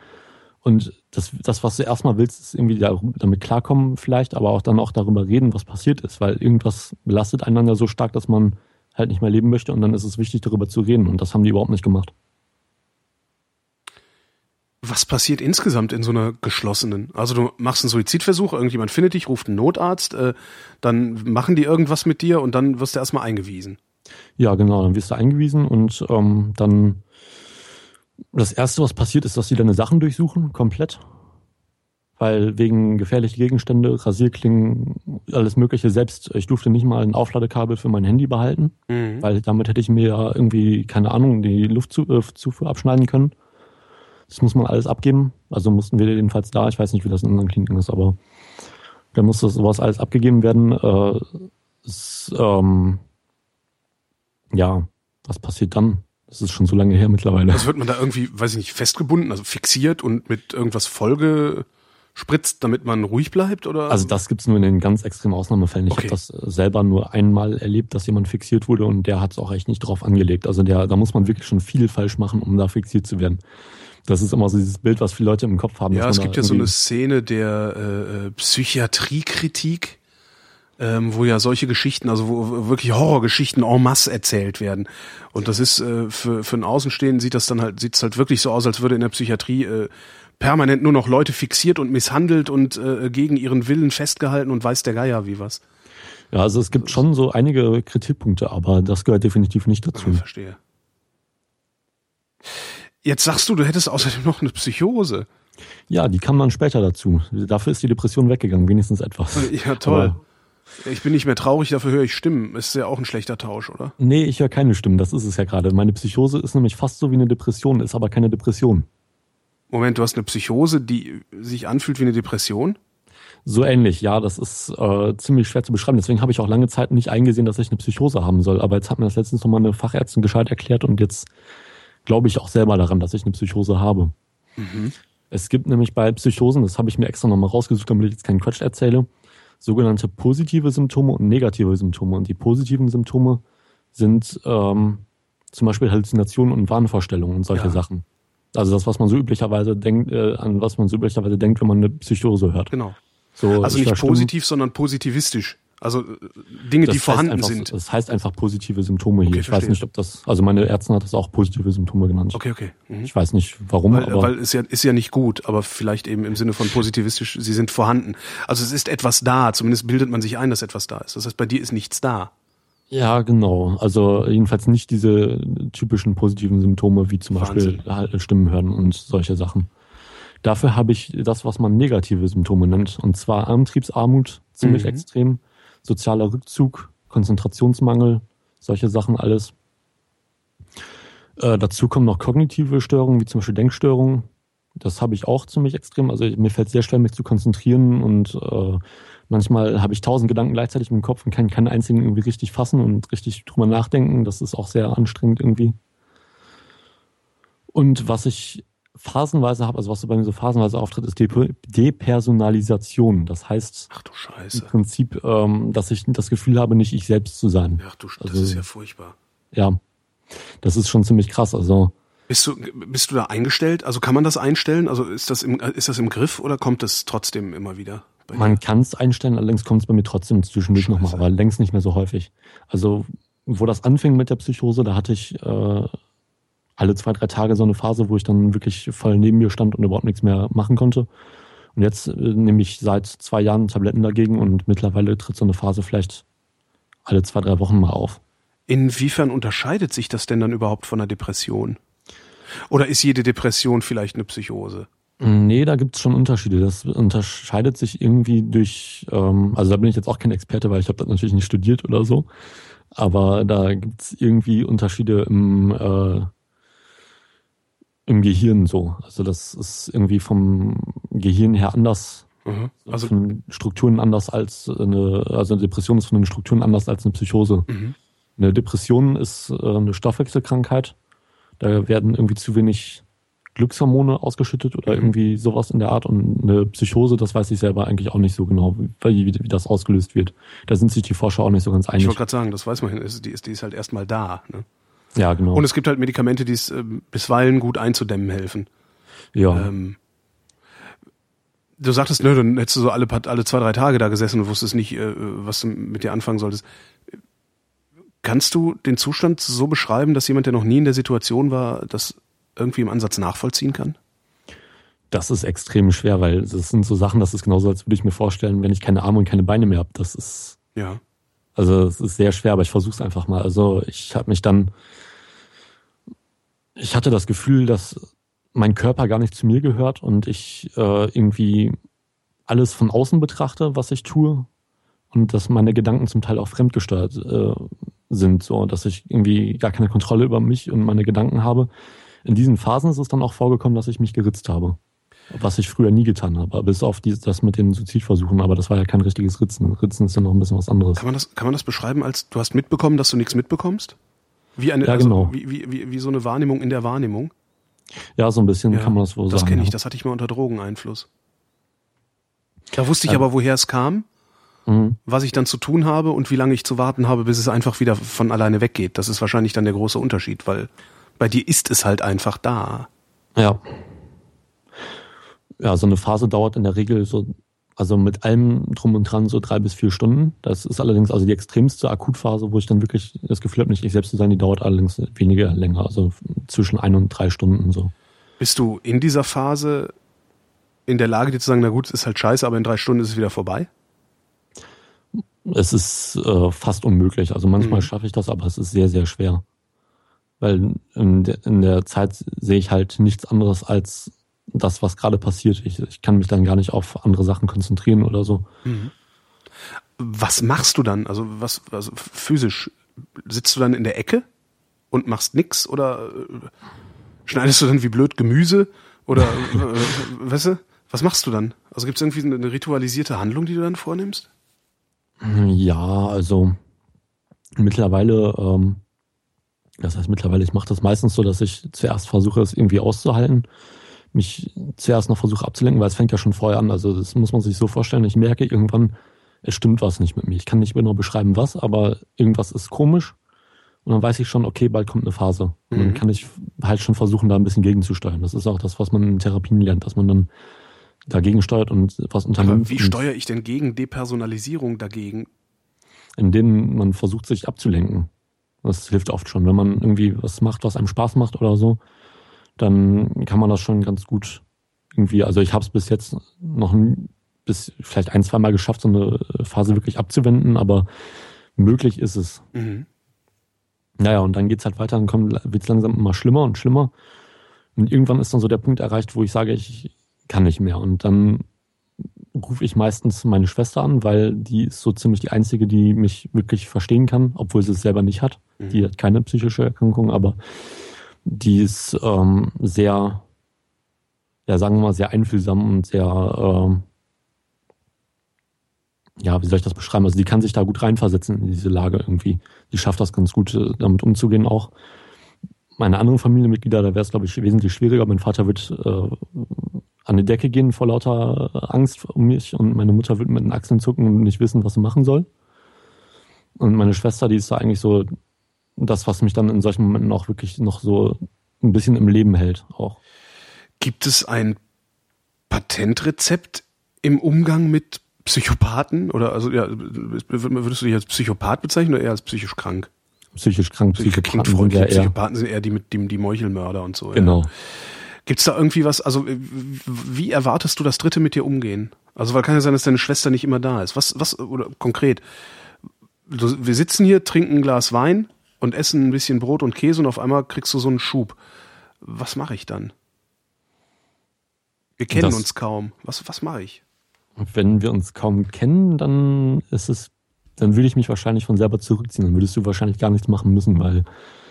Und das, das, was du erstmal willst, ist irgendwie damit klarkommen vielleicht, aber auch dann auch darüber reden, was passiert ist, weil irgendwas belastet einander so stark, dass man halt nicht mehr leben möchte und dann ist es wichtig, darüber zu reden. Und das haben die überhaupt nicht gemacht.
Was passiert insgesamt in so einer geschlossenen? Also du machst einen Suizidversuch, irgendjemand findet dich, ruft einen Notarzt, äh, dann machen die irgendwas mit dir und dann wirst du erstmal eingewiesen.
Ja, genau, dann wirst du eingewiesen und ähm, dann das erste, was passiert, ist, dass sie deine Sachen durchsuchen, komplett. Weil wegen gefährliche Gegenstände, Rasierklingen, alles Mögliche, selbst ich durfte nicht mal ein Aufladekabel für mein Handy behalten, mhm. weil damit hätte ich mir ja irgendwie, keine Ahnung, die Luftzufuhr äh, abschneiden können. Das muss man alles abgeben. Also mussten wir jedenfalls da, ich weiß nicht, wie das in anderen Kliniken ist, aber da musste sowas alles abgegeben werden. Äh, es, ähm, ja, was passiert dann? Das ist schon so lange her mittlerweile.
Also wird man da irgendwie, weiß ich nicht, festgebunden, also fixiert und mit irgendwas Folge spritzt, damit man ruhig bleibt? Oder?
Also das gibt's nur in den ganz extremen Ausnahmefällen. Ich okay. habe das selber nur einmal erlebt, dass jemand fixiert wurde und der hat es auch echt nicht drauf angelegt. Also der, da muss man wirklich schon viel falsch machen, um da fixiert zu werden. Das ist immer so dieses Bild, was viele Leute im Kopf haben.
Ja, es gibt ja so eine Szene der äh, äh, Psychiatriekritik, ähm, wo ja solche Geschichten, also wo wirklich Horrorgeschichten en masse erzählt werden. Und das ist äh, für, für einen Außenstehenden sieht das dann halt, sieht es halt wirklich so aus, als würde in der Psychiatrie äh, permanent nur noch Leute fixiert und misshandelt und äh, gegen ihren Willen festgehalten und weiß der Geier wie was.
Ja, also es gibt schon so einige Kritikpunkte, aber das gehört definitiv nicht dazu.
Ich verstehe. Jetzt sagst du, du hättest außerdem noch eine Psychose.
Ja, die kam dann später dazu. Dafür ist die Depression weggegangen, wenigstens etwas.
Ja, toll. Aber ich bin nicht mehr traurig, dafür höre ich Stimmen. Ist ja auch ein schlechter Tausch, oder?
Nee, ich höre keine Stimmen, das ist es ja gerade. Meine Psychose ist nämlich fast so wie eine Depression, ist aber keine Depression.
Moment, du hast eine Psychose, die sich anfühlt wie eine Depression?
So ähnlich, ja, das ist äh, ziemlich schwer zu beschreiben. Deswegen habe ich auch lange Zeit nicht eingesehen, dass ich eine Psychose haben soll. Aber jetzt hat mir das letztens nochmal eine Fachärztin gescheit erklärt und jetzt glaube ich auch selber daran, dass ich eine Psychose habe. Mhm. Es gibt nämlich bei Psychosen, das habe ich mir extra nochmal rausgesucht, damit ich jetzt keinen Quatsch erzähle, sogenannte positive Symptome und negative Symptome. Und die positiven Symptome sind ähm, zum Beispiel Halluzinationen und Wahnvorstellungen und solche ja. Sachen. Also das, was man so üblicherweise denkt, äh, an was man so üblicherweise denkt, wenn man eine Psychose hört.
Genau. So, also nicht positiv, sondern positivistisch. Also äh, Dinge, das die vorhanden
einfach,
sind.
Das heißt einfach positive Symptome hier. Okay, ich weiß nicht, ob das, also meine Ärztin hat das auch positive Symptome genannt.
Okay, okay.
Mhm. Ich weiß nicht, warum.
Weil, aber weil es ja, ist ja nicht gut, aber vielleicht eben im Sinne von positivistisch, sie sind vorhanden. Also es ist etwas da, zumindest bildet man sich ein, dass etwas da ist. Das heißt, bei dir ist nichts da.
Ja, genau. Also jedenfalls nicht diese typischen positiven Symptome wie zum Wahnsinn. Beispiel Stimmen hören und solche Sachen. Dafür habe ich das, was man negative Symptome nennt, und zwar Antriebsarmut, ziemlich mhm. extrem sozialer Rückzug, Konzentrationsmangel, solche Sachen alles. Äh, dazu kommen noch kognitive Störungen, wie zum Beispiel Denkstörungen, Das habe ich auch ziemlich extrem. Also mir fällt sehr schwer, mich zu konzentrieren und äh, manchmal habe ich tausend Gedanken gleichzeitig im Kopf und kann keinen einzigen irgendwie richtig fassen und richtig drüber nachdenken. Das ist auch sehr anstrengend irgendwie. Und was ich phasenweise habe, also was so bei mir so phasenweise auftritt, ist De Depersonalisation. Das heißt
Ach du Scheiße.
im Prinzip, ähm, dass ich das Gefühl habe, nicht ich selbst zu sein.
Ach du, das
Also-
ist ja furchtbar.
Ja, das ist schon ziemlich krass. Also
Bist du, bist du da eingestellt? Also kann man das einstellen? Also ist das im, ist das im Griff oder kommt es trotzdem immer wieder?
Man kann es einstellen, allerdings kommt es bei mir trotzdem zwischendurch nochmal, aber längst nicht mehr so häufig. Also wo das anfing mit der Psychose, da hatte ich äh, alle zwei, drei Tage so eine Phase, wo ich dann wirklich voll neben mir stand und überhaupt nichts mehr machen konnte. Und jetzt äh, nehme ich seit zwei Jahren Tabletten dagegen und mittlerweile tritt so eine Phase vielleicht alle zwei, drei Wochen mal auf.
Inwiefern unterscheidet sich das denn dann überhaupt von einer Depression? Oder ist jede Depression vielleicht eine Psychose?
Nee, da gibt's schon Unterschiede. Das unterscheidet sich irgendwie durch, ähm, also da bin ich jetzt auch kein Experte, weil ich habe das natürlich nicht studiert oder so. Aber da gibt's irgendwie Unterschiede im, äh, im Gehirn so. Also das ist irgendwie vom Gehirn her anders,
Mhm. Also,
von den Strukturen anders als eine, also eine Depression ist von den Strukturen anders als eine Psychose.
mhm.
Eine Depression ist äh, eine Stoffwechselkrankheit. Da werden irgendwie zu wenig Glückshormone ausgeschüttet oder
Mhm.
irgendwie sowas in der Art. Und eine Psychose, das weiß ich selber eigentlich auch nicht so genau, wie, wie, wie das ausgelöst wird. Da sind sich die Forscher auch nicht so ganz
ich
einig.
wollte gerade sagen, das weiß man, ist- die ist, die ist halt erstmal da. Ne?
Ja, genau.
Und es gibt halt Medikamente, die es ähm, bisweilen gut einzudämmen helfen.
ja.
Ähm, du sagtest, ne, dann hättest du so alle, alle zwei, drei Tage da gesessen und wusstest nicht, äh, was du mit dir anfangen solltest. Kannst du den Zustand so beschreiben, dass jemand, der noch nie in der Situation war, das irgendwie im Ansatz nachvollziehen kann?
das ist extrem schwer, weil das sind so Sachen, das ist genauso, als würde ich mir vorstellen, wenn ich keine Arme und keine Beine mehr habe. Das ist
Ja.
Also es ist sehr schwer, aber ich versuche es einfach mal. Also ich habe mich dann, ich hatte das Gefühl, dass mein Körper gar nicht zu mir gehört und ich äh, irgendwie alles von außen betrachte, was ich tue und dass meine Gedanken zum Teil auch fremdgesteuert äh, sind, so dass ich irgendwie gar keine Kontrolle über mich und meine Gedanken habe. In diesen Phasen ist es dann auch vorgekommen, dass ich mich geritzt habe. Was ich früher nie getan habe, bis auf die, das mit den Suizidversuchen, aber das war ja kein richtiges Ritzen. Ritzen ist ja noch ein bisschen was anderes.
Kann man das, kann man das beschreiben als, du hast mitbekommen, dass du nichts mitbekommst? Wie eine,
Ja,
also,
genau.
wie, wie, wie, wie so eine Wahrnehmung in der Wahrnehmung?
Ja, so ein bisschen
Ja,
kann man das wohl
Das
sagen.
kenne ich,
ja.
das hatte ich mal unter Drogeneinfluss. Da wusste ich
Ja.
aber, woher es kam,
Mhm.
was ich dann zu tun habe und wie lange ich zu warten habe, bis es einfach wieder von alleine weggeht. Das ist wahrscheinlich dann der große Unterschied, weil bei dir ist es halt einfach da.
Ja. Ja, so eine Phase dauert in der Regel so, also mit allem drum und dran so drei bis vier Stunden. Das ist allerdings also die extremste Akutphase, wo ich dann wirklich das Gefühl habe, nicht ich selbst zu sein, die dauert allerdings weniger länger, also zwischen ein und drei Stunden so.
Bist du in dieser Phase in der Lage, dir zu sagen, na gut, es ist halt scheiße, aber in drei Stunden ist es wieder vorbei?
Es ist äh, fast unmöglich. Also manchmal
Mhm.
schaffe ich das, aber es ist sehr, sehr schwer. Weil in der, in der Zeit sehe ich halt nichts anderes als das, was gerade passiert. Ich, ich kann mich dann gar nicht auf andere Sachen konzentrieren oder so.
Was machst du dann? Also was, also physisch sitzt du dann in der Ecke und machst nix oder äh, schneidest du dann wie blöd Gemüse oder äh, weißt du? Was machst du dann? Also gibt es irgendwie eine, eine ritualisierte Handlung, die du dann vornimmst?
Ja, also mittlerweile, ähm, das heißt mittlerweile, ich mache das meistens so, dass ich zuerst versuche, es irgendwie auszuhalten, mich zuerst noch versuche abzulenken, weil es fängt ja schon vorher an. Also das muss man sich so vorstellen. Ich merke irgendwann, es stimmt was nicht mit mir. Ich kann nicht genau beschreiben, was, aber irgendwas ist komisch. Und dann weiß ich schon, okay, bald kommt eine Phase. Und dann
Mhm.
kann ich halt schon versuchen, da ein bisschen gegenzusteuern. Das ist auch das, was man in Therapien lernt, dass man dann dagegen steuert und was unternimmt.
Aber wie steuere ich denn gegen Depersonalisierung dagegen?
in denen man versucht, sich abzulenken. Das hilft oft schon. Wenn man irgendwie was macht, was einem Spaß macht oder so, dann kann man das schon ganz gut irgendwie, also ich habe es bis jetzt noch n- bis vielleicht ein, zwei Mal geschafft, so eine Phase wirklich abzuwenden, aber möglich ist es.
Mhm.
Naja, und dann geht's halt weiter, dann wird es langsam immer schlimmer und schlimmer. Und irgendwann ist dann so der Punkt erreicht, wo ich sage, ich kann nicht mehr. Und dann rufe ich meistens meine Schwester an, weil die ist so ziemlich die einzige, die mich wirklich verstehen kann, obwohl sie es selber nicht hat.
Mhm.
Die hat keine psychische Erkrankung, aber die ist ähm, sehr, ja, sagen wir mal, sehr einfühlsam und sehr, äh, ja, wie soll ich das beschreiben? Also die kann sich da gut reinversetzen in diese Lage irgendwie. Die schafft das ganz gut, äh, damit umzugehen auch. Meine anderen Familienmitglieder, da wäre es, glaube ich, wesentlich schwieriger. Mein Vater wird äh, an die Decke gehen vor lauter äh, Angst um mich und meine Mutter wird mit den Achseln zucken und nicht wissen, was sie machen soll. Und meine Schwester, die ist da eigentlich so das, was mich dann in solchen Momenten auch wirklich noch so ein bisschen im Leben hält auch.
Gibt es ein Patentrezept im Umgang mit Psychopathen? Oder also ja, würdest du dich als Psychopath bezeichnen oder eher als psychisch krank?
Psychisch krank,
Psychopathen sind, ja Psychopathen sind eher die mit dem die Meuchelmörder und so.
Genau.
Ja. Gibt es da irgendwie was, also wie erwartest du, dass Dritte mit dir umgehen? Also weil kann ja sein, dass deine Schwester nicht immer da ist. Was, was, oder konkret, du, wir sitzen hier, trinken ein Glas Wein und essen ein bisschen Brot und Käse und auf einmal kriegst du so einen Schub. Was mache ich dann? Wir kennen das, uns kaum. Was, was mache ich?
Wenn wir uns kaum kennen, dann ist es, dann würde ich mich wahrscheinlich von selber zurückziehen. Dann würdest du wahrscheinlich gar nichts machen müssen, weil.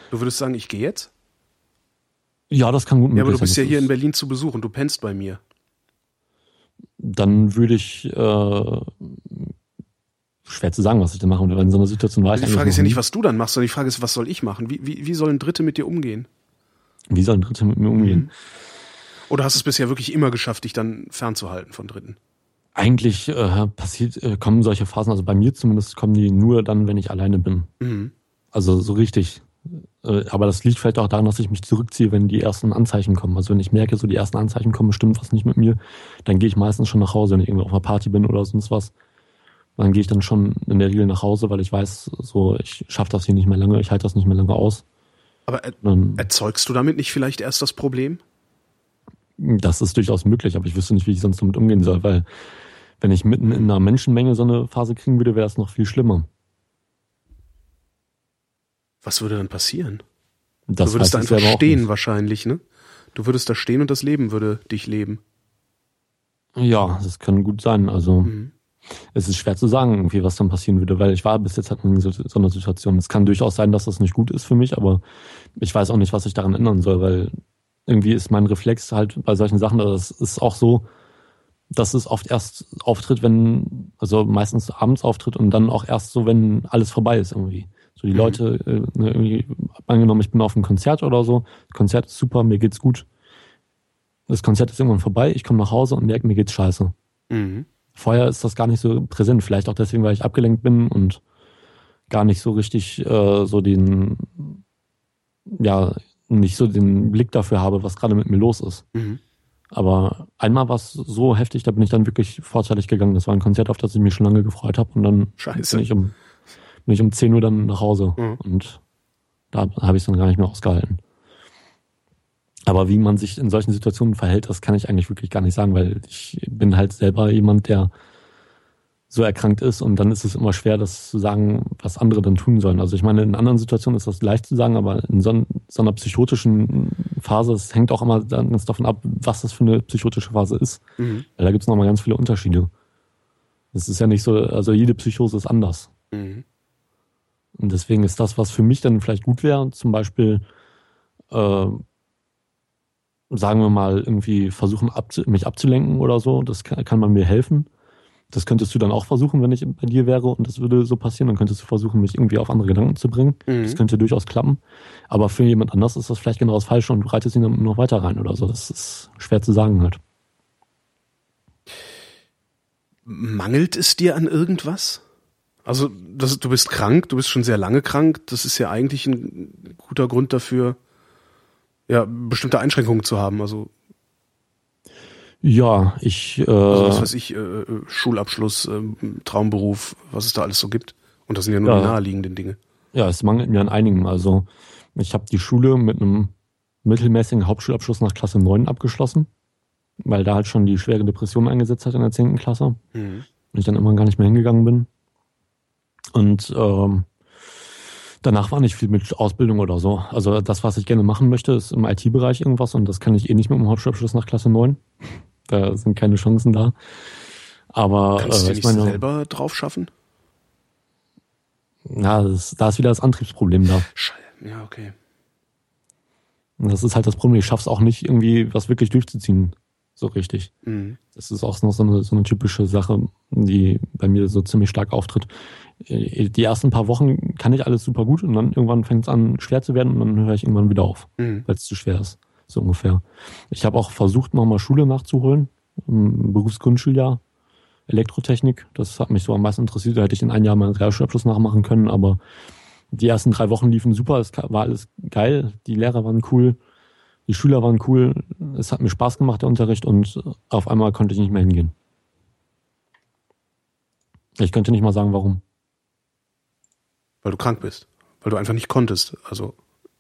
Du würdest sagen, ich gehe jetzt?
Ja, das kann gut
möglich sein. Ja, aber du bist ja hier in Berlin zu Besuch und du pennst bei mir.
Dann würde ich äh, schwer zu sagen, was ich da mache. Und in so einer Situation war
ich Die Frage ist ja nicht, was du dann machst, sondern die Frage ist, was soll ich machen? Wie, wie, wie sollen Dritte mit dir umgehen?
Wie sollen Dritte mit mir umgehen? Mhm.
Oder hast du es bisher wirklich immer geschafft, dich dann fernzuhalten von Dritten?
Eigentlich äh, passiert, äh, kommen solche Phasen, also bei mir zumindest kommen die nur dann, wenn ich alleine bin. Mhm. Also so richtig. Äh, aber das liegt vielleicht auch daran, dass ich mich zurückziehe, wenn die ersten Anzeichen kommen. Also wenn ich merke, so die ersten Anzeichen kommen, stimmt was nicht mit mir, dann gehe ich meistens schon nach Hause, wenn ich irgendwie auf einer Party bin oder sonst was. Dann gehe ich dann schon in der Regel nach Hause, weil ich weiß, so ich schaffe das hier nicht mehr lange, ich halte das nicht mehr lange aus.
Aber er, dann, erzeugst du damit nicht vielleicht erst das Problem?
Das ist durchaus möglich, aber ich wüsste nicht, wie ich sonst damit umgehen soll, weil wenn ich mitten in einer Menschenmenge so eine Phase kriegen würde, wäre das noch viel schlimmer.
Was würde dann passieren?
Das
du würdest da einfach stehen wahrscheinlich, ne? Du würdest da stehen und das Leben würde dich leben.
Ja, das kann gut sein. Also mhm. es ist schwer zu sagen, irgendwie, was dann passieren würde, weil ich war bis jetzt halt in so, so einer Situation. Es kann durchaus sein, dass das nicht gut ist für mich, aber ich weiß auch nicht, was ich daran ändern soll, weil irgendwie ist mein Reflex halt bei solchen Sachen, das ist auch so, dass es oft erst auftritt, wenn, also meistens abends auftritt und dann auch erst so, wenn alles vorbei ist irgendwie. So die mhm. Leute, äh, ne, irgendwie, angenommen, ich bin auf einem Konzert oder so, das Konzert ist super, mir geht's gut. Das Konzert ist irgendwann vorbei, ich komme nach Hause und merke, mir geht's scheiße. Mhm. Vorher ist das gar nicht so präsent, vielleicht auch deswegen, weil ich abgelenkt bin und gar nicht so richtig äh, so den, ja, nicht so den Blick dafür habe, was gerade mit mir los ist. Mhm. Aber einmal war es so heftig, da bin ich dann wirklich vorzeitig gegangen. Das war ein Konzert, auf das ich mich schon lange gefreut habe. Und dann
Scheiße.
bin ich um bin ich um 10 Uhr dann nach Hause mhm. und da habe ich es dann gar nicht mehr ausgehalten. Aber wie man sich in solchen Situationen verhält, das kann ich eigentlich wirklich gar nicht sagen, weil ich bin halt selber jemand, der so erkrankt ist und dann ist es immer schwer, das zu sagen, was andere dann tun sollen. Also ich meine, in anderen Situationen ist das leicht zu sagen, aber in so, so einer psychotischen Phase, es hängt auch immer ganz davon ab, was das für eine psychotische Phase ist. Mhm. Weil da gibt es nochmal ganz viele Unterschiede. Es ist ja nicht so, also jede Psychose ist anders. Mhm. Und deswegen ist das, was für mich dann vielleicht gut wäre, zum Beispiel, äh, sagen wir mal, irgendwie versuchen, abzu mich abzulenken oder so. Das kann, kann man mir helfen. Das könntest du dann auch versuchen, wenn ich bei dir wäre und das würde so passieren. Dann könntest du versuchen, mich irgendwie auf andere Gedanken zu bringen. Mhm. Das könnte durchaus klappen. Aber für jemand anders ist das vielleicht genau das Falsche und du reitest ihn dann noch weiter rein oder so. Das ist schwer zu sagen halt.
Mangelt es dir an irgendwas? Also das, du bist krank, du bist schon sehr lange krank. Das ist ja eigentlich ein guter Grund dafür, ja, bestimmte Einschränkungen zu haben. Also
ja, ich. Äh,
also was weiß ich, äh, Schulabschluss, äh, Traumberuf, was es da alles so gibt. Und das sind ja nur ja. die naheliegenden Dinge.
Ja, es mangelt mir an einigen. Also ich habe die Schule mit einem mittelmäßigen Hauptschulabschluss nach Klasse 9 abgeschlossen, weil da halt schon die schwere Depression eingesetzt hat in der 10. Klasse. Mhm. Und ich dann immer gar nicht mehr hingegangen bin. Und ähm, danach war nicht viel mit Ausbildung oder so. Also das, was ich gerne machen möchte, ist im IT-Bereich irgendwas und das kann ich eh nicht mit dem Hauptschulabschluss nach Klasse 9. [laughs] Da sind keine Chancen da. Aber
Kannst äh, du ich meine, selber drauf schaffen?
Ja, das, da ist wieder das Antriebsproblem da.
Ja, okay.
Das ist halt das Problem. Ich schaff's auch nicht, irgendwie was wirklich durchzuziehen. so richtig. Mhm. Das ist auch noch so eine, so eine typische Sache, die bei mir so ziemlich stark auftritt. Die ersten paar Wochen kann ich alles super gut und dann irgendwann fängt es an schwer zu werden und dann höre ich irgendwann wieder auf, mhm. weil es zu schwer ist. So ungefähr. Ich habe auch versucht, nochmal Schule nachzuholen, im Berufsgrundschuljahr, Elektrotechnik. Das hat mich so am meisten interessiert. Da hätte ich in ein Jahr meinen Realschulabschluss nachmachen können, aber die ersten drei Wochen liefen super, es war alles geil, die Lehrer waren cool, die Schüler waren cool, es hat mir Spaß gemacht, der Unterricht, und auf einmal konnte ich nicht mehr hingehen. Ich könnte nicht mal sagen, warum.
Weil du krank bist. Weil du einfach nicht konntest. Also,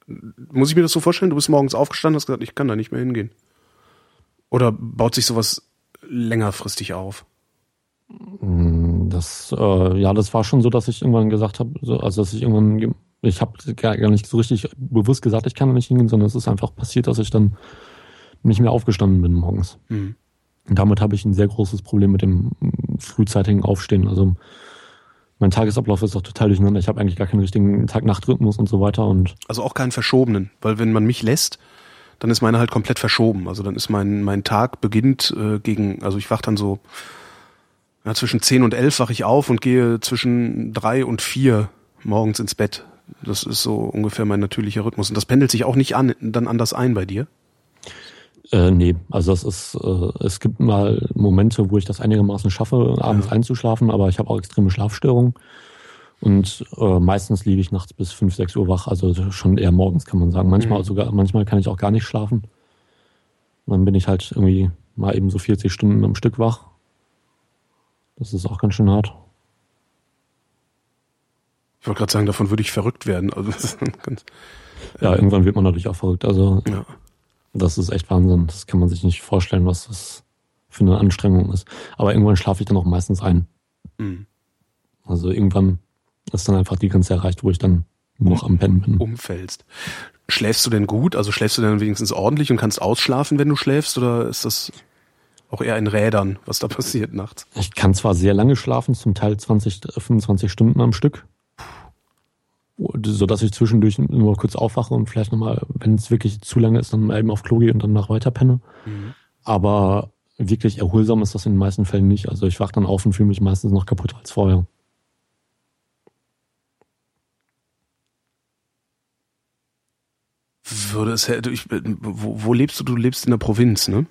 muss ich mir das so vorstellen? Du bist morgens aufgestanden, hast gesagt, ich kann da nicht mehr hingehen. Oder baut sich sowas längerfristig auf?
Hm, das, äh, ja, das war schon so, dass ich irgendwann gesagt habe, so, also dass ich irgendwann, ich habe gar, gar nicht so richtig bewusst gesagt, ich kann da nicht hingehen, sondern es ist einfach passiert, dass ich dann nicht mehr aufgestanden bin morgens. Mhm. Und damit habe ich ein sehr großes Problem mit dem frühzeitigen Aufstehen. Also mein Tagesablauf ist auch total durcheinander. Ich habe eigentlich gar keinen richtigen Tag-Nacht-Rhythmus und so weiter. Und
also auch keinen verschobenen, weil wenn man mich lässt, dann ist meine halt komplett verschoben. Also dann ist mein, mein Tag beginnt äh, gegen, also ich wach dann so ja, zwischen 10 und 11 wache ich auf und gehe zwischen 3 und 4 morgens ins Bett. Das ist so ungefähr mein natürlicher Rhythmus. Und das pendelt sich auch nicht an, dann anders ein bei dir?
Äh, nee, also es ist, äh, es gibt mal Momente, wo ich das einigermaßen schaffe, abends ja. einzuschlafen, aber ich habe auch extreme Schlafstörungen. Und äh, meistens liege ich nachts bis 5, 6 Uhr wach, also schon eher morgens kann man sagen. Manchmal mhm. sogar, manchmal kann ich auch gar nicht schlafen. dann bin ich halt irgendwie mal eben so 40 Stunden am Stück wach das ist auch ganz schön hart.
Ich wollte gerade sagen, davon würde ich verrückt werden. Also
ganz, ja, irgendwann wird man natürlich auch verrückt. Also ja. Das ist echt Wahnsinn. Das kann man sich nicht vorstellen, was das für eine Anstrengung ist. Aber irgendwann schlafe ich dann auch meistens ein. Mhm. Also irgendwann ist dann einfach die Grenze erreicht, wo ich dann nur noch am Pennen bin.
Umfällst. Schläfst du denn gut? Also schläfst du denn wenigstens ordentlich und kannst ausschlafen, wenn du schläfst? Oder ist das auch eher in Rädern, was da [laughs] passiert nachts.
Ich kann zwar sehr lange schlafen, zum Teil 20, 25 Stunden am Stück, so dass ich zwischendurch nur kurz aufwache und vielleicht nochmal, wenn es wirklich zu lange ist, dann eben auf Klo gehe und dann nach weiter penne. Mhm. Aber wirklich erholsam ist das in den meisten Fällen nicht. Also ich wache dann auf und fühle mich meistens noch kaputter als vorher.
Würde es, ich, wo, wo lebst du? Du lebst in der Provinz, ne?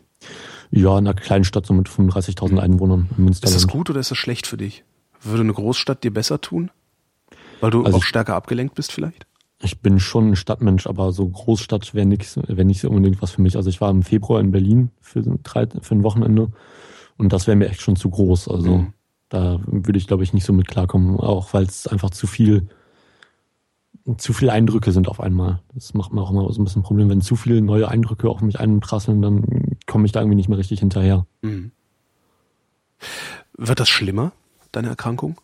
Ja, in einer kleinen Stadt so mit 35.000 Einwohnern
in Münsterland. Ist das gut oder ist das schlecht für dich? Würde eine Großstadt dir besser tun? Weil du also auch stärker abgelenkt bist vielleicht?
Ich bin schon ein Stadtmensch, aber so Großstadt wäre nix, wäre nicht unbedingt was für mich. Also ich war im Februar in Berlin für, drei, für ein Wochenende und das wäre mir echt schon zu groß. Also mhm. da würde ich, glaube ich, nicht so mit klarkommen, auch weil es einfach zu viel zu viele Eindrücke sind auf einmal. Das macht mir auch immer so ein bisschen ein Problem. Wenn zu viele neue Eindrücke auf mich einprasseln, dann komme ich da irgendwie nicht mehr richtig hinterher. Mhm.
Wird das schlimmer, deine Erkrankung?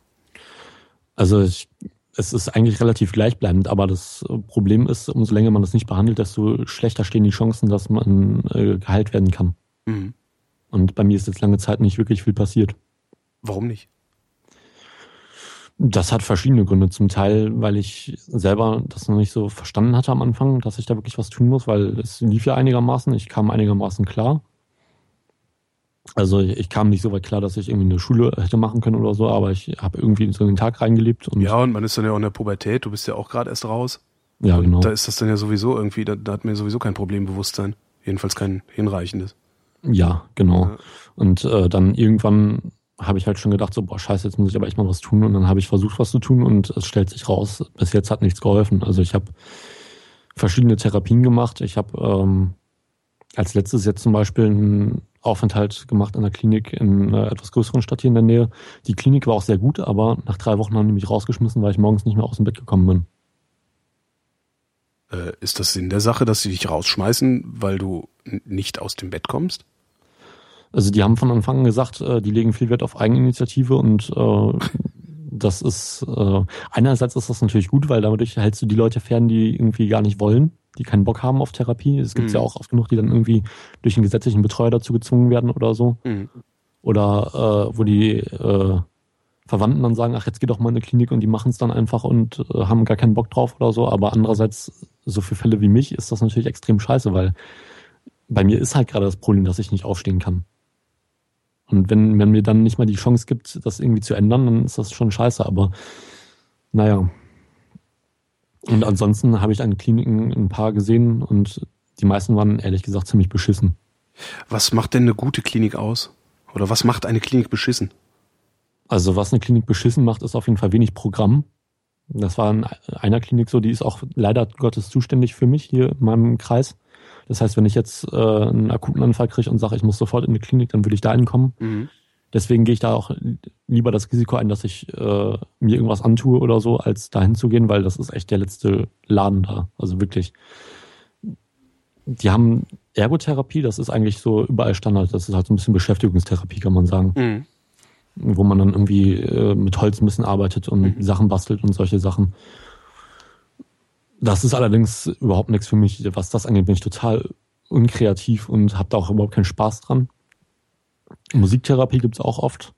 Also ich, es ist eigentlich relativ gleichbleibend, aber das Problem ist, umso länger man das nicht behandelt, desto schlechter stehen die Chancen, dass man äh, geheilt werden kann. Mhm. Und bei mir ist jetzt lange Zeit nicht wirklich viel passiert.
Warum nicht?
Das hat verschiedene Gründe. Zum Teil, weil ich selber das noch nicht so verstanden hatte am Anfang, dass ich da wirklich was tun muss, weil es lief ja einigermaßen. Ich kam einigermaßen klar. Also ich kam nicht so weit klar, dass ich irgendwie eine Schule hätte machen können oder so, aber ich habe irgendwie so in den Tag reingelebt.
Und ja, und man ist dann ja auch in der Pubertät. Du bist ja auch gerade erst raus.
Ja, und genau.
Da ist das dann ja sowieso irgendwie, da, da hat mir sowieso kein Problembewusstsein. Jedenfalls kein hinreichendes.
Ja, genau. Ja. Und äh, dann irgendwann habe ich halt schon gedacht, so, boah, scheiße, jetzt muss ich aber echt mal was tun. Und dann habe ich versucht, was zu tun und es stellt sich raus, bis jetzt hat nichts geholfen. Also ich habe verschiedene Therapien gemacht. Ich habe ähm, als letztes jetzt zum Beispiel einen Aufenthalt gemacht in einer Klinik in einer etwas größeren Stadt hier in der Nähe. Die Klinik war auch sehr gut, aber nach drei Wochen haben die mich rausgeschmissen, weil ich morgens nicht mehr aus dem Bett gekommen
bin. Äh, ist das Sinn der Sache, dass sie dich rausschmeißen, weil du nicht aus dem Bett kommst?
Also die haben von Anfang an gesagt, äh, die legen viel Wert auf Eigeninitiative und äh, das ist äh, einerseits ist das natürlich gut, weil dadurch hältst du die Leute fern, die irgendwie gar nicht wollen, die keinen Bock haben auf Therapie. Es gibt mhm. ja auch oft genug, die dann irgendwie durch einen gesetzlichen Betreuer dazu gezwungen werden oder so. Mhm. Oder äh, wo die äh, Verwandten dann sagen, ach, jetzt geh doch mal in eine Klinik und die machen es dann einfach und äh, haben gar keinen Bock drauf oder so. Aber andererseits, so für Fälle wie mich, ist das natürlich extrem scheiße, weil bei mir ist halt gerade das Problem, dass ich nicht aufstehen kann. Und wenn man mir dann nicht mal die Chance gibt, das irgendwie zu ändern, dann ist das schon scheiße. Aber naja. Und ansonsten habe ich an Kliniken ein paar gesehen und die meisten waren ehrlich gesagt ziemlich beschissen.
Was macht denn eine gute Klinik aus? Oder was macht eine Klinik beschissen?
Also was eine Klinik beschissen macht, ist auf jeden Fall wenig Programm. Das war in einer Klinik so, die ist auch leider Gottes zuständig für mich hier in meinem Kreis. Das heißt, wenn ich jetzt äh, einen akuten Anfall kriege und sage, ich muss sofort in die Klinik, dann würde ich da hinkommen. Mhm. Deswegen gehe ich da auch lieber das Risiko ein, dass ich äh, mir irgendwas antue oder so, als dahin zu gehen, weil das ist echt der letzte Laden da. Also wirklich. Die haben Ergotherapie, das ist eigentlich so überall Standard. Das ist halt so ein bisschen Beschäftigungstherapie, kann man sagen. Mhm. Wo man dann irgendwie äh, mit Holz ein bisschen arbeitet und mhm. Sachen bastelt und solche Sachen. Das ist allerdings überhaupt nichts für mich. Was das angeht, bin ich total unkreativ und habe da auch überhaupt keinen Spaß dran. Musiktherapie gibt's auch oft.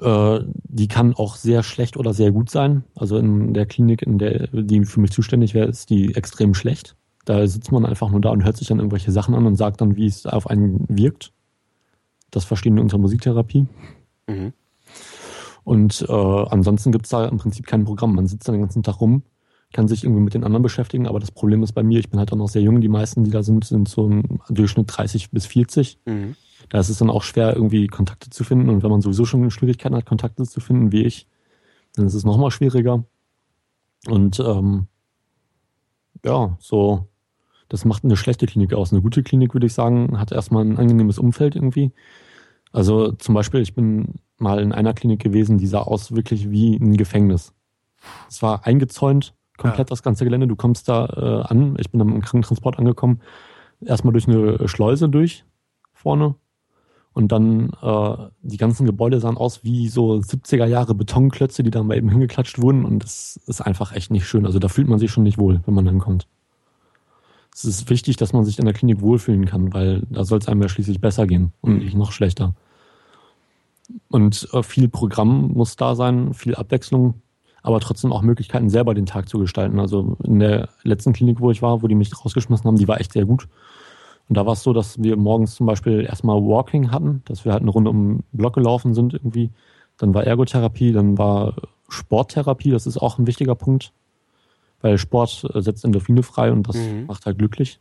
Äh, die kann auch sehr schlecht oder sehr gut sein. Also in der Klinik, in der die für mich zuständig wäre, ist die extrem schlecht. Da sitzt man einfach nur da und hört sich dann irgendwelche Sachen an und sagt dann, wie es auf einen wirkt. Das verstehen wir unter Musiktherapie. Mhm. Und äh, ansonsten gibt's da im Prinzip kein Programm. Man sitzt dann den ganzen Tag rum, kann sich irgendwie mit den anderen beschäftigen, aber das Problem ist bei mir, ich bin halt auch noch sehr jung, die meisten, die da sind, sind so im Durchschnitt 30 bis 40. Mhm. Da ist es dann auch schwer, irgendwie Kontakte zu finden. Und wenn man sowieso schon Schwierigkeiten hat, Kontakte zu finden, wie ich, dann ist es nochmal schwieriger. Und ähm, ja, so, das macht eine schlechte Klinik aus. Eine gute Klinik, würde ich sagen, hat erstmal ein angenehmes Umfeld irgendwie. Also zum Beispiel, ich bin mal in einer Klinik gewesen, die sah aus wirklich wie ein Gefängnis. Es war eingezäunt, komplett ja. das ganze Gelände. Du kommst da äh, an, ich bin dann im Krankentransport angekommen, erstmal durch eine Schleuse durch vorne und dann äh, die ganzen Gebäude sahen aus wie so 70er Jahre Betonklötze, die dann mal eben hingeklatscht wurden und das ist einfach echt nicht schön. Also da fühlt man sich schon nicht wohl, wenn man dann kommt. Es ist wichtig, dass man sich in der Klinik wohlfühlen kann, weil da soll es einem ja schließlich besser gehen und nicht noch schlechter. Und äh, viel Programm muss da sein, viel Abwechslung aber trotzdem auch Möglichkeiten, selber den Tag zu gestalten. Also in der letzten Klinik, wo ich war, wo die mich rausgeschmissen haben, die war echt sehr gut. Und da war es so, dass wir morgens zum Beispiel erstmal Walking hatten, dass wir halt eine Runde um den Block gelaufen sind irgendwie. Dann war Ergotherapie, dann war Sporttherapie, das ist auch ein wichtiger Punkt, weil Sport äh, setzt Endorphine frei und das mhm. macht halt glücklich.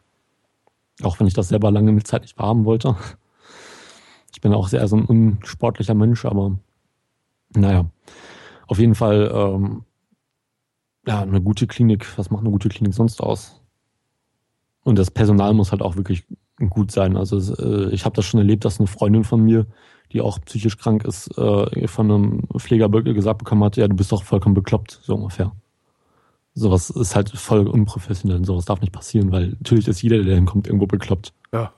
Auch wenn ich das selber lange mit Zeit nicht wahrhaben wollte. Ich bin auch sehr so ein unsportlicher Mensch, aber naja auf jeden Fall, ähm, ja, eine gute Klinik, was macht eine gute Klinik sonst aus? Und das Personal muss halt auch wirklich gut sein. Also äh, ich habe das schon erlebt, dass eine Freundin von mir, die auch psychisch krank ist, äh, von einem Pflegerbürger gesagt bekommen hat, ja, du bist doch vollkommen bekloppt, so ungefähr. Sowas ist halt voll unprofessionell. Sowas darf nicht passieren, weil natürlich ist jeder, der hinkommt, irgendwo bekloppt.
Ja.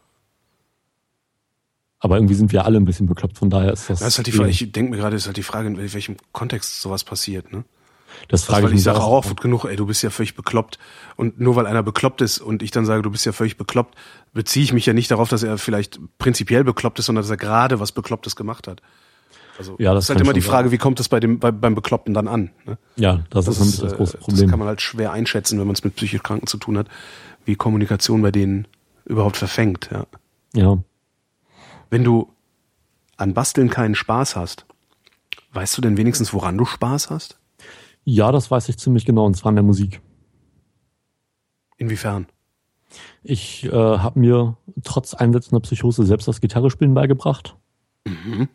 Aber irgendwie sind wir alle ein bisschen bekloppt, von daher ist das.
Das ist halt die Frage, ich denke mir gerade, ist halt die Frage, in welchem Kontext sowas passiert, ne?
Das frage
das, ich, ich sage auch oft genug, ey, du bist ja völlig bekloppt. Und nur weil einer bekloppt ist und ich dann sage, du bist ja völlig bekloppt, beziehe ich mich ja nicht darauf, dass er vielleicht prinzipiell bekloppt ist, sondern dass er gerade was Beklopptes gemacht hat. Also ja, das ist halt immer die Frage, sein. wie kommt es bei dem, bei, beim Bekloppten dann an? Ne?
Ja, das, das ist, das große Problem.
Das kann man halt schwer einschätzen, wenn man es mit psychisch Kranken zu tun hat, wie Kommunikation bei denen überhaupt verfängt. Ja.
ja.
Wenn du an Basteln keinen Spaß hast, weißt du denn wenigstens, woran du Spaß hast?
Ja, das weiß ich ziemlich genau, und zwar an der Musik.
Inwiefern?
Ich äh, habe mir trotz einsetzender Psychose selbst das Gitarrespielen beigebracht. Mhm.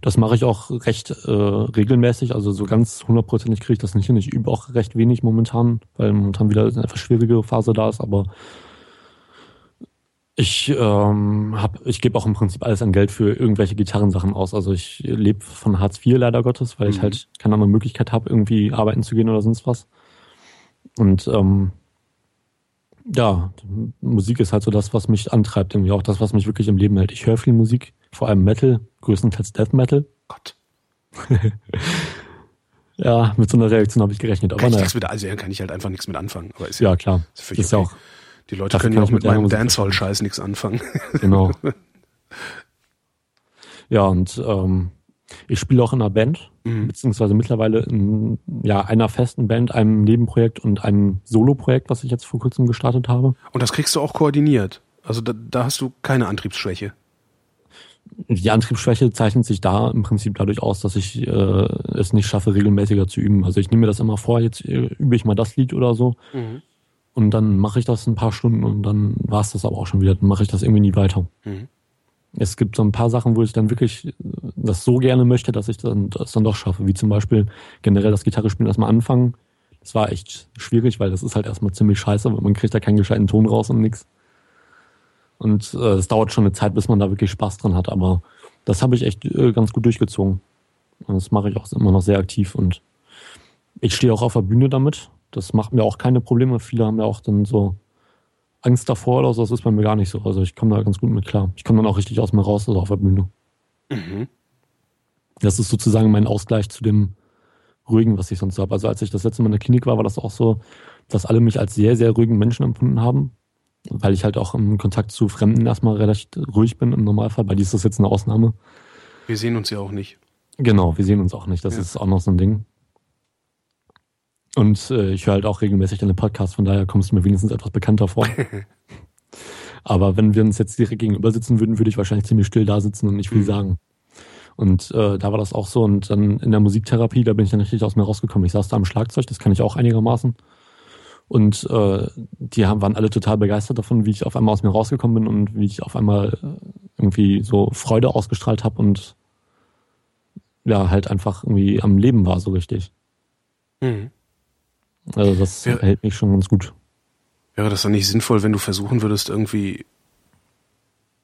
Das mache ich auch recht äh, regelmäßig, also so ganz hundertprozentig kriege ich das nicht hin. Ich übe auch recht wenig momentan, weil momentan wieder eine etwas schwierige Phase da ist, aber ich ähm, hab, ich gebe auch im Prinzip alles an Geld für irgendwelche Gitarrensachen aus. Also ich lebe von Hartz IV leider Gottes, weil mhm. ich halt keine andere Möglichkeit habe, irgendwie arbeiten zu gehen oder sonst was. Und ähm, ja, Musik ist halt so das, was mich antreibt, irgendwie auch das, was mich wirklich im Leben hält. Ich höre viel Musik, vor allem Metal, größtenteils Death Metal.
Gott. [laughs]
ja, mit so einer Reaktion habe ich gerechnet.
Aber kann ich nichts mit, also kann ich halt einfach nichts mit anfangen. Aber
ist ja, ja klar.
Ist, ist okay. ja auch die Leute können ja auch mit meinem Dancehall-Scheiß nichts anfangen. [laughs]
Genau. Ja, und ähm, Ich spiele auch in einer Band, mhm. beziehungsweise mittlerweile in ja, einer festen Band, einem Nebenprojekt und einem Soloprojekt, was ich jetzt vor kurzem gestartet habe.
Und das kriegst du auch koordiniert? Also da, da hast du keine Antriebsschwäche?
Die Antriebsschwäche zeichnet sich da im Prinzip dadurch aus, dass ich äh, es nicht schaffe, regelmäßiger zu üben. Also ich nehme mir das immer vor, jetzt äh, übe ich mal das Lied oder so. Mhm. Und dann mache ich das ein paar Stunden und dann war es das aber auch schon wieder. Dann mache ich das irgendwie nie weiter. Mhm. Es gibt so ein paar Sachen, wo ich dann wirklich äh, das so gerne möchte, dass ich dann, das dann doch schaffe. Wie zum Beispiel generell das Gitarre spielen erstmal anfangen. Das war echt schwierig, weil das ist halt erstmal ziemlich scheiße, weil man kriegt da keinen gescheiten Ton raus und nix. Und äh, es dauert schon eine Zeit, bis man da wirklich Spaß dran hat. Aber das habe ich echt äh, ganz gut durchgezogen. Und das mache ich auch immer noch sehr aktiv. Und ich stehe auch auf der Bühne damit. Das macht mir auch keine Probleme. Viele haben ja auch dann so Angst davor oder so. Das ist bei mir gar nicht so. Also ich komme da ganz gut mit klar. Ich komme dann auch richtig aus mir raus, also auf der Bühne. Mhm. Das ist sozusagen mein Ausgleich zu dem Ruhigen, was ich sonst habe. Also als ich das letzte Mal in der Klinik war, war das auch so, dass alle mich als sehr, sehr ruhigen Menschen empfunden haben weil ich halt auch im Kontakt zu Fremden erstmal relativ ruhig bin im Normalfall. Bei dir ist das jetzt eine Ausnahme.
Wir sehen uns ja auch nicht.
Genau, wir sehen uns auch nicht. Das ja. ist auch noch so ein Ding. Und äh, ich höre halt auch regelmäßig deine Podcasts, von daher kommst du mir wenigstens etwas bekannter vor. [laughs] Aber wenn wir uns jetzt direkt gegenüber sitzen würden, würde ich wahrscheinlich ziemlich still da sitzen und nicht viel mhm. sagen. Und äh, da war das auch so. Und dann in der Musiktherapie, da bin ich dann richtig aus mir rausgekommen. Ich saß da am Schlagzeug, das kann ich auch einigermaßen. Und äh, die haben, waren alle total begeistert davon, wie ich auf einmal aus mir rausgekommen bin und wie ich auf einmal äh, irgendwie so Freude ausgestrahlt habe und ja, halt einfach irgendwie am Leben war so richtig. Mhm. Also das wäre, hält mich schon ganz gut.
Wäre das dann nicht sinnvoll, wenn du versuchen würdest, irgendwie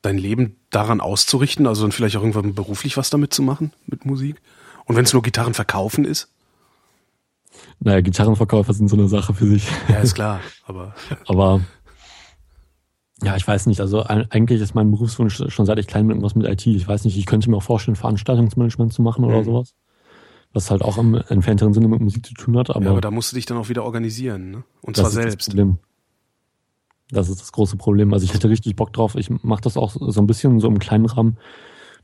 dein Leben daran auszurichten, also dann vielleicht auch irgendwann beruflich was damit zu machen, mit Musik? Und wenn es nur Gitarren verkaufen ist?
Naja, Gitarrenverkäufer sind so eine Sache für sich.
Ja, ist klar, [laughs] aber.
aber ja, ich weiß nicht. Also eigentlich ist mein Berufswunsch schon seit ich klein bin irgendwas mit IT. Ich weiß nicht, ich könnte mir auch vorstellen, Veranstaltungsmanagement zu machen oder mhm. sowas. Was halt auch im entfernteren Sinne mit Musik zu tun hat. Aber, ja,
aber da musst du dich dann auch wieder organisieren, ne? Und zwar selbst.
Das, Problem. das ist das große Problem. Also ich hätte richtig Bock drauf. Ich mache das auch so ein bisschen so im kleinen Rahmen,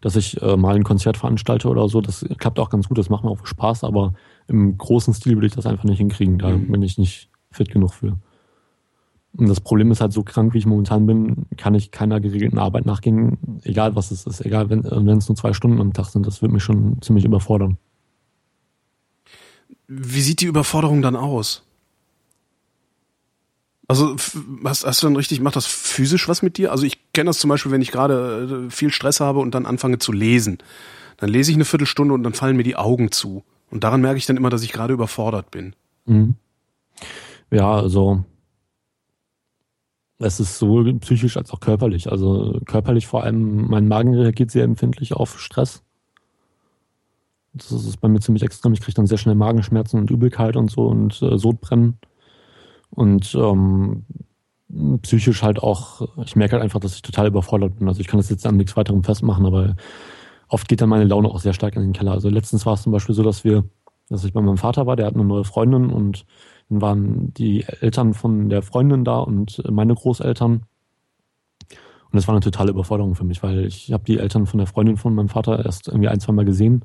dass ich äh, mal ein Konzert veranstalte oder so. Das klappt auch ganz gut, das macht mir auch Spaß, aber im großen Stil würde ich das einfach nicht hinkriegen. Da mhm. bin ich nicht fit genug für. Und das Problem ist halt so krank, wie ich momentan bin, kann ich keiner geregelten Arbeit nachgehen, egal was es ist, egal wenn es nur zwei Stunden am Tag sind, das wird mich schon ziemlich überfordern.
Wie sieht die Überforderung dann aus? Also hast, hast du dann richtig, macht das physisch was mit dir? Also ich kenne das zum Beispiel, wenn ich gerade äh, viel Stress habe und dann anfange zu lesen. Dann lese ich eine Viertelstunde und dann fallen mir die Augen zu. Und daran merke ich dann immer, dass ich gerade überfordert bin. Mhm.
Ja, also es ist sowohl psychisch als auch körperlich. Also körperlich vor allem, mein Magen reagiert sehr empfindlich auf Stress. Das ist bei mir ziemlich extrem. Ich kriege dann sehr schnell Magenschmerzen und Übelkeit und so und äh, Sodbrennen. Und ähm, psychisch halt auch, ich merke halt einfach, dass ich total überfordert bin. Also ich kann das jetzt an nichts weiterem festmachen, aber oft geht dann meine Laune auch sehr stark in den Keller. Also letztens war es zum Beispiel so, dass wir, dass ich bei meinem Vater war, der hat eine neue Freundin und dann waren die Eltern von der Freundin da und meine Großeltern. Und das war eine totale Überforderung für mich, weil ich habe die Eltern von der Freundin von meinem Vater erst irgendwie ein, zwei Mal gesehen,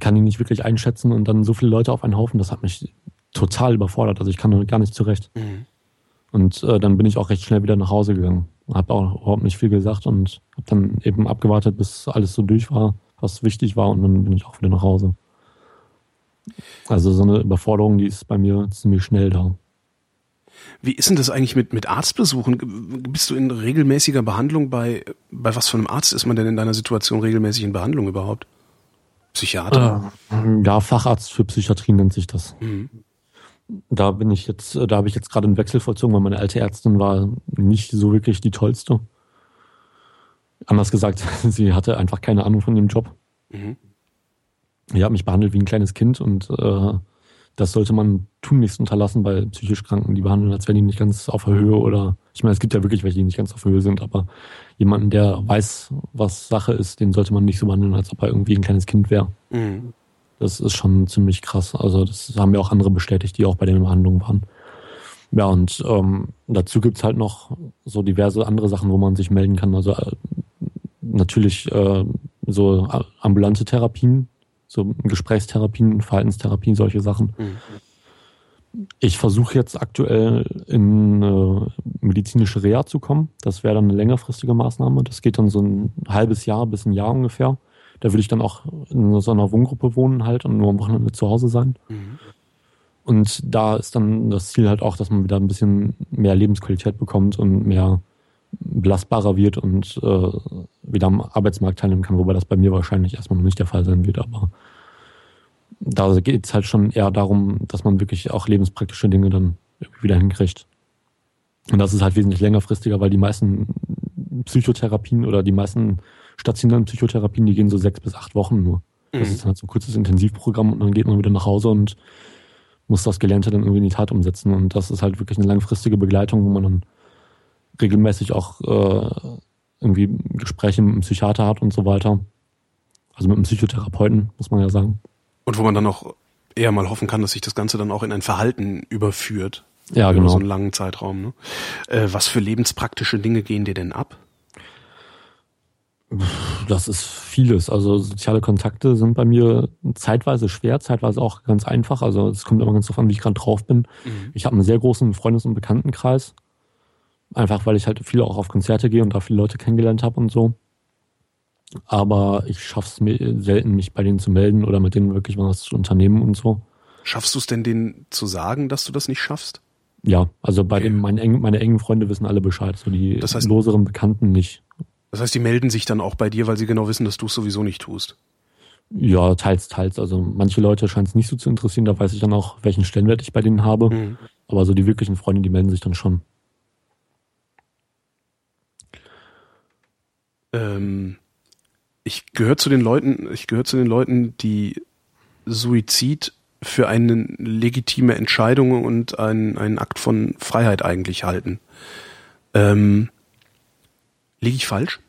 kann die nicht wirklich einschätzen und dann so viele Leute auf einen Haufen, das hat mich total überfordert. Also ich kann gar nicht zurecht. Mhm. Und äh, dann bin ich auch recht schnell wieder nach Hause gegangen. Habe auch überhaupt nicht viel gesagt und habe dann eben abgewartet, bis alles so durch war, was wichtig war und dann bin ich auch wieder nach Hause. Also so eine Überforderung, die ist bei mir ziemlich schnell da.
Wie ist denn das eigentlich mit, mit Arztbesuchen? Bist du in regelmäßiger Behandlung bei, bei was für einem Arzt ist man denn in deiner Situation regelmäßig in Behandlung überhaupt? Psychiater?
Äh, ja, Facharzt für Psychiatrie nennt sich das. Mhm da bin ich jetzt, da habe ich jetzt gerade einen Wechsel vollzogen, weil meine alte Ärztin war nicht so wirklich die tollste. Anders gesagt, [laughs] sie hatte einfach keine Ahnung von dem Job. Mhm. Die hat mich behandelt wie ein kleines Kind und äh, das sollte man tunlichst unterlassen bei psychisch Kranken. Die behandeln, als wären die nicht ganz auf der Höhe oder ich meine, es gibt ja wirklich welche, die nicht ganz auf der Höhe sind, aber jemanden, der weiß, was Sache ist, den sollte man nicht so behandeln, als ob er irgendwie ein kleines Kind wäre. Mhm. Das ist schon ziemlich krass. Also das haben ja auch andere bestätigt, die auch bei den Behandlungen waren. Ja, und ähm, dazu gibt's halt noch so diverse andere Sachen, wo man sich melden kann. Also äh, natürlich äh, so ambulante Therapien, so Gesprächstherapien, Verhaltenstherapien, solche Sachen. Mhm. Ich versuche jetzt aktuell in äh, medizinische Reha zu kommen. Das wäre dann eine längerfristige Maßnahme. Das geht dann so ein halbes Jahr bis ein Jahr ungefähr. Da würde ich dann auch in so einer Wohngruppe wohnen halt und nur am Wochenende zu Hause sein. Mhm. Und da ist dann das Ziel halt auch, dass man wieder ein bisschen mehr Lebensqualität bekommt und mehr belastbarer wird und äh, wieder am Arbeitsmarkt teilnehmen kann, wobei das bei mir wahrscheinlich erstmal noch nicht der Fall sein wird, aber da geht es halt schon eher darum, dass man wirklich auch lebenspraktische Dinge dann wieder hinkriegt. Und das ist halt wesentlich längerfristiger, weil die meisten Psychotherapien oder die meisten stationären Psychotherapien, die gehen so sechs bis acht Wochen nur. Das mhm. ist halt so ein kurzes Intensivprogramm und dann geht man wieder nach Hause und muss das Gelernte dann irgendwie in die Tat umsetzen. Und das ist halt wirklich eine langfristige Begleitung, wo man dann regelmäßig auch äh, irgendwie Gespräche mit einem Psychiater hat und so weiter. Also mit einem Psychotherapeuten, muss man ja sagen.
Und wo man dann auch eher mal hoffen kann, dass sich das Ganze dann auch in ein Verhalten überführt.
Ja, über genau.
so einen langen Zeitraum. Ne? Äh, was für lebenspraktische Dinge gehen dir denn ab?
Das ist vieles. Also soziale Kontakte sind bei mir zeitweise schwer, zeitweise auch ganz einfach. Also es kommt immer ganz drauf an, wie ich gerade drauf bin. Mhm. Ich habe einen sehr großen Freundes- und Bekanntenkreis. Einfach weil ich halt viel auch auf Konzerte gehe und da viele Leute kennengelernt habe und so aber ich schaff's mir selten, mich bei denen zu melden oder mit denen wirklich was zu unternehmen und so.
Schaffst du es denn denen zu sagen, dass du das nicht schaffst?
Ja, also bei okay. den, meine, engen, meine engen Freunde wissen alle Bescheid, so die das heißt, loseren Bekannten nicht.
Das heißt, die melden sich dann auch bei dir, weil sie genau wissen, dass du es sowieso nicht tust.
Ja, teils, teils. Also manche Leute scheint es nicht so zu interessieren, da weiß ich dann auch, welchen Stellenwert ich bei denen habe. Mhm. Aber so die wirklichen Freunde, die melden sich dann schon.
Ähm, ich gehöre zu den Leuten, ich gehöre zu den Leuten, die Suizid für eine legitime Entscheidung und einen, einen Akt von Freiheit eigentlich halten. Ähm, liege ich falsch?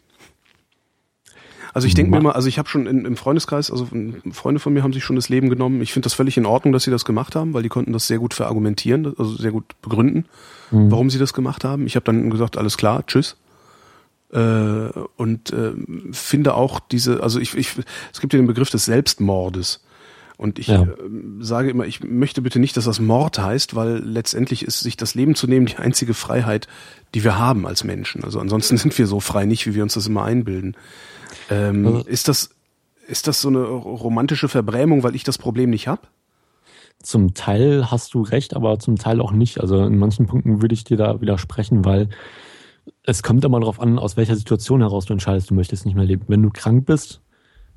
Also ich denke mir mal, also ich habe schon in, im Freundeskreis, also Freunde von mir haben sich schon das Leben genommen. Ich finde das völlig in Ordnung, dass sie das gemacht haben, weil die konnten das sehr gut verargumentieren, also sehr gut begründen, mhm. warum sie das gemacht haben. Ich habe dann gesagt, alles klar, tschüss. Äh, und äh, finde auch diese, also ich, ich, es gibt ja den Begriff des Selbstmordes. Und ich ja. äh, sage immer, ich möchte bitte nicht, dass das Mord heißt, weil letztendlich ist sich das Leben zu nehmen die einzige Freiheit, die wir haben als Menschen. Also ansonsten sind wir so frei nicht, wie wir uns das immer einbilden. Ähm, also, ist das ist das so eine romantische Verbrämung, weil ich das Problem nicht habe?
Zum Teil hast du recht, aber zum Teil auch nicht. Also in manchen Punkten würde ich dir da widersprechen, weil es kommt immer darauf an, aus welcher Situation heraus du entscheidest, du möchtest nicht mehr leben. Wenn du krank bist,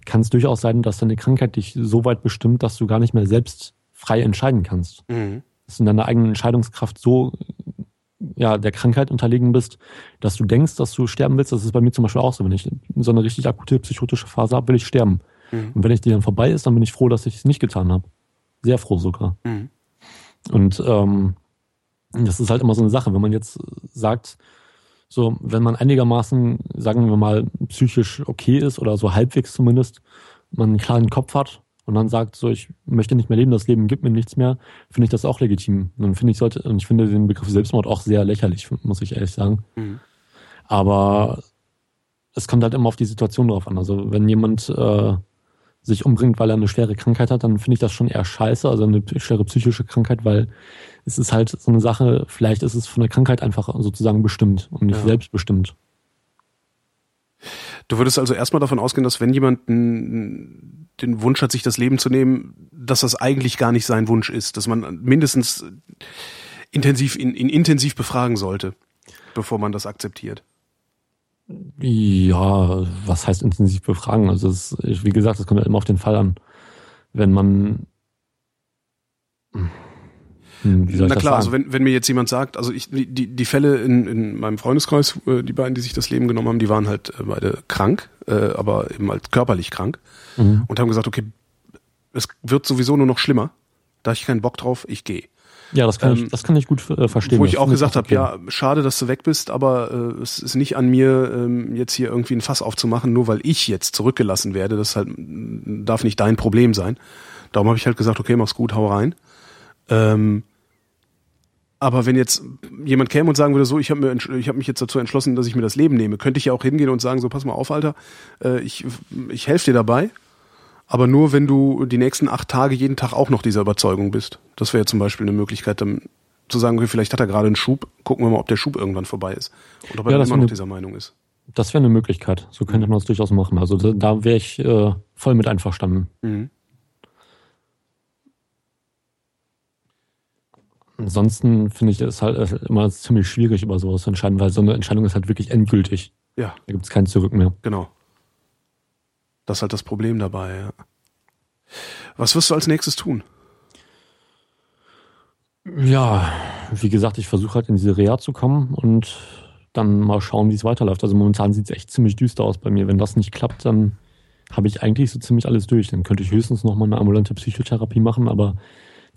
kann es durchaus sein, dass deine Krankheit dich so weit bestimmt, dass du gar nicht mehr selbst frei entscheiden kannst. Mhm. Dass du in deiner eigenen Entscheidungskraft so ja, der Krankheit unterlegen bist, dass du denkst, dass du sterben willst. Das ist bei mir zum Beispiel auch so. Wenn ich so eine richtig akute psychotische Phase habe, will ich sterben. Mhm. Und wenn ich die dann vorbei ist, dann bin ich froh, dass ich es nicht getan habe. Sehr froh sogar. Mhm. Und ähm, das ist halt immer so eine Sache. Wenn man jetzt sagt, so, wenn man einigermaßen, sagen wir mal, psychisch okay ist oder so halbwegs zumindest, man einen klaren Kopf hat und dann sagt, so, ich möchte nicht mehr leben, das Leben gibt mir nichts mehr, finde ich das auch legitim. Und finde ich sollte, und ich finde den Begriff Selbstmord auch sehr lächerlich, muss ich ehrlich sagen. Mhm. Aber es kommt halt immer auf die Situation drauf an. Also wenn jemand äh, sich umbringt, weil er eine schwere Krankheit hat, dann finde ich das schon eher scheiße, also eine schwere psychische Krankheit, weil es ist halt so eine Sache, vielleicht ist es von der Krankheit einfach sozusagen bestimmt und nicht ja. selbstbestimmt.
Du würdest also erstmal davon ausgehen, dass wenn jemand den Wunsch hat, sich das Leben zu nehmen, dass das eigentlich gar nicht sein Wunsch ist, dass man mindestens intensiv ihn, ihn intensiv befragen sollte, bevor man das akzeptiert.
Ja, was heißt intensiv befragen? Also es, wie gesagt, es kommt ja immer auf den Fall an. Wenn man
hm, Na klar, also wenn, wenn mir jetzt jemand sagt, also ich, die, die Fälle in, in meinem Freundeskreis, äh, die beiden, die sich das Leben genommen haben, die waren halt äh, beide krank, äh, aber eben halt körperlich krank mhm. und haben gesagt, okay, es wird sowieso nur noch schlimmer, da ich keinen Bock drauf, ich gehe.
Ja, das kann, ähm, ich, das kann ich gut äh, verstehen.
Wo ich auch gesagt habe, ja, schade, dass du weg bist, aber äh, es ist nicht an mir, ähm, jetzt hier irgendwie ein Fass aufzumachen, nur weil ich jetzt zurückgelassen werde. Das halt darf nicht dein Problem sein. Darum habe ich halt gesagt, okay, mach's gut, hau rein. Ähm, Aber wenn jetzt jemand käme und sagen würde, so, ich habe hab mich jetzt dazu entschlossen, dass ich mir das Leben nehme, könnte ich ja auch hingehen und sagen, so, pass mal auf, Alter, äh, ich, ich helfe dir dabei, aber nur, wenn du die nächsten acht Tage jeden Tag auch noch dieser Überzeugung bist. Das wäre zum Beispiel eine Möglichkeit, dann zu sagen, okay, vielleicht hat er gerade einen Schub, gucken wir mal, ob der Schub irgendwann vorbei ist. Und ob er ja, immer noch eine, dieser Meinung ist.
Das wäre eine Möglichkeit. So könnte man das durchaus machen. Also da, da wäre ich äh, voll mit einverstanden. Mhm. Ansonsten finde ich es halt äh, immer ziemlich schwierig, über sowas zu entscheiden, weil so eine Entscheidung ist halt wirklich endgültig.
Ja.
Da gibt es kein Zurück mehr.
Genau. Das ist halt das Problem dabei, ja. Was wirst du als nächstes tun?
Ja, wie gesagt, ich versuche halt in diese Reha zu kommen und dann mal schauen, wie es weiterläuft. Also momentan sieht es echt ziemlich düster aus bei mir. Wenn das nicht klappt, dann habe ich eigentlich so ziemlich alles durch. Dann könnte ich höchstens noch mal eine ambulante Psychotherapie machen, aber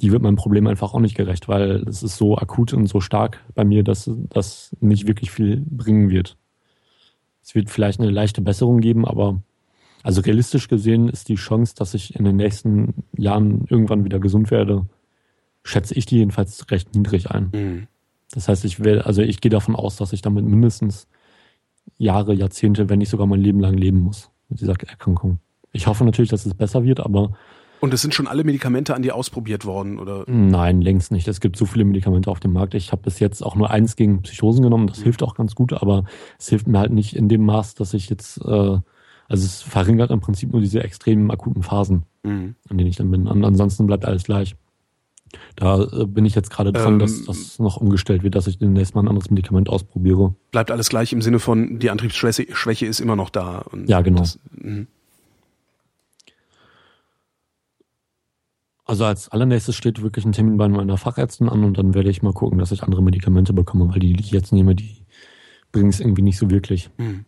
die wird meinem Problem einfach auch nicht gerecht, weil es ist so akut und so stark bei mir, dass das nicht wirklich viel bringen wird. Es wird vielleicht eine leichte Besserung geben, aber also realistisch gesehen ist die Chance, dass ich in den nächsten Jahren irgendwann wieder gesund werde, schätze ich die jedenfalls recht niedrig ein. Mhm. Das heißt, ich will, also ich gehe davon aus, dass ich damit mindestens Jahre, Jahrzehnte, wenn nicht sogar mein Leben lang leben muss mit dieser Erkrankung. Ich hoffe natürlich, dass es besser wird, aber
und es sind schon alle Medikamente an dir ausprobiert worden, oder?
Nein, längst nicht. Es gibt so viele Medikamente auf dem Markt. Ich habe bis jetzt auch nur eins gegen Psychosen genommen. Das mhm. hilft auch ganz gut, aber es hilft mir halt nicht in dem Maß, dass ich jetzt, äh, also es verringert im Prinzip nur diese extremen akuten Phasen, mhm. an denen ich dann bin. Und ansonsten bleibt alles gleich. Da äh, bin ich jetzt gerade dran, ähm, dass das noch umgestellt wird, dass ich demnächst mal ein anderes Medikament ausprobiere.
Bleibt alles gleich im Sinne von, die Antriebsschwäche ist immer noch da.
ja, genau. Das, Also als allernächstes steht wirklich ein Termin bei meiner Fachärztin an und dann werde ich mal gucken, dass ich andere Medikamente bekomme, weil die, die ich jetzt nehme, die bringen es irgendwie nicht so wirklich. Mhm.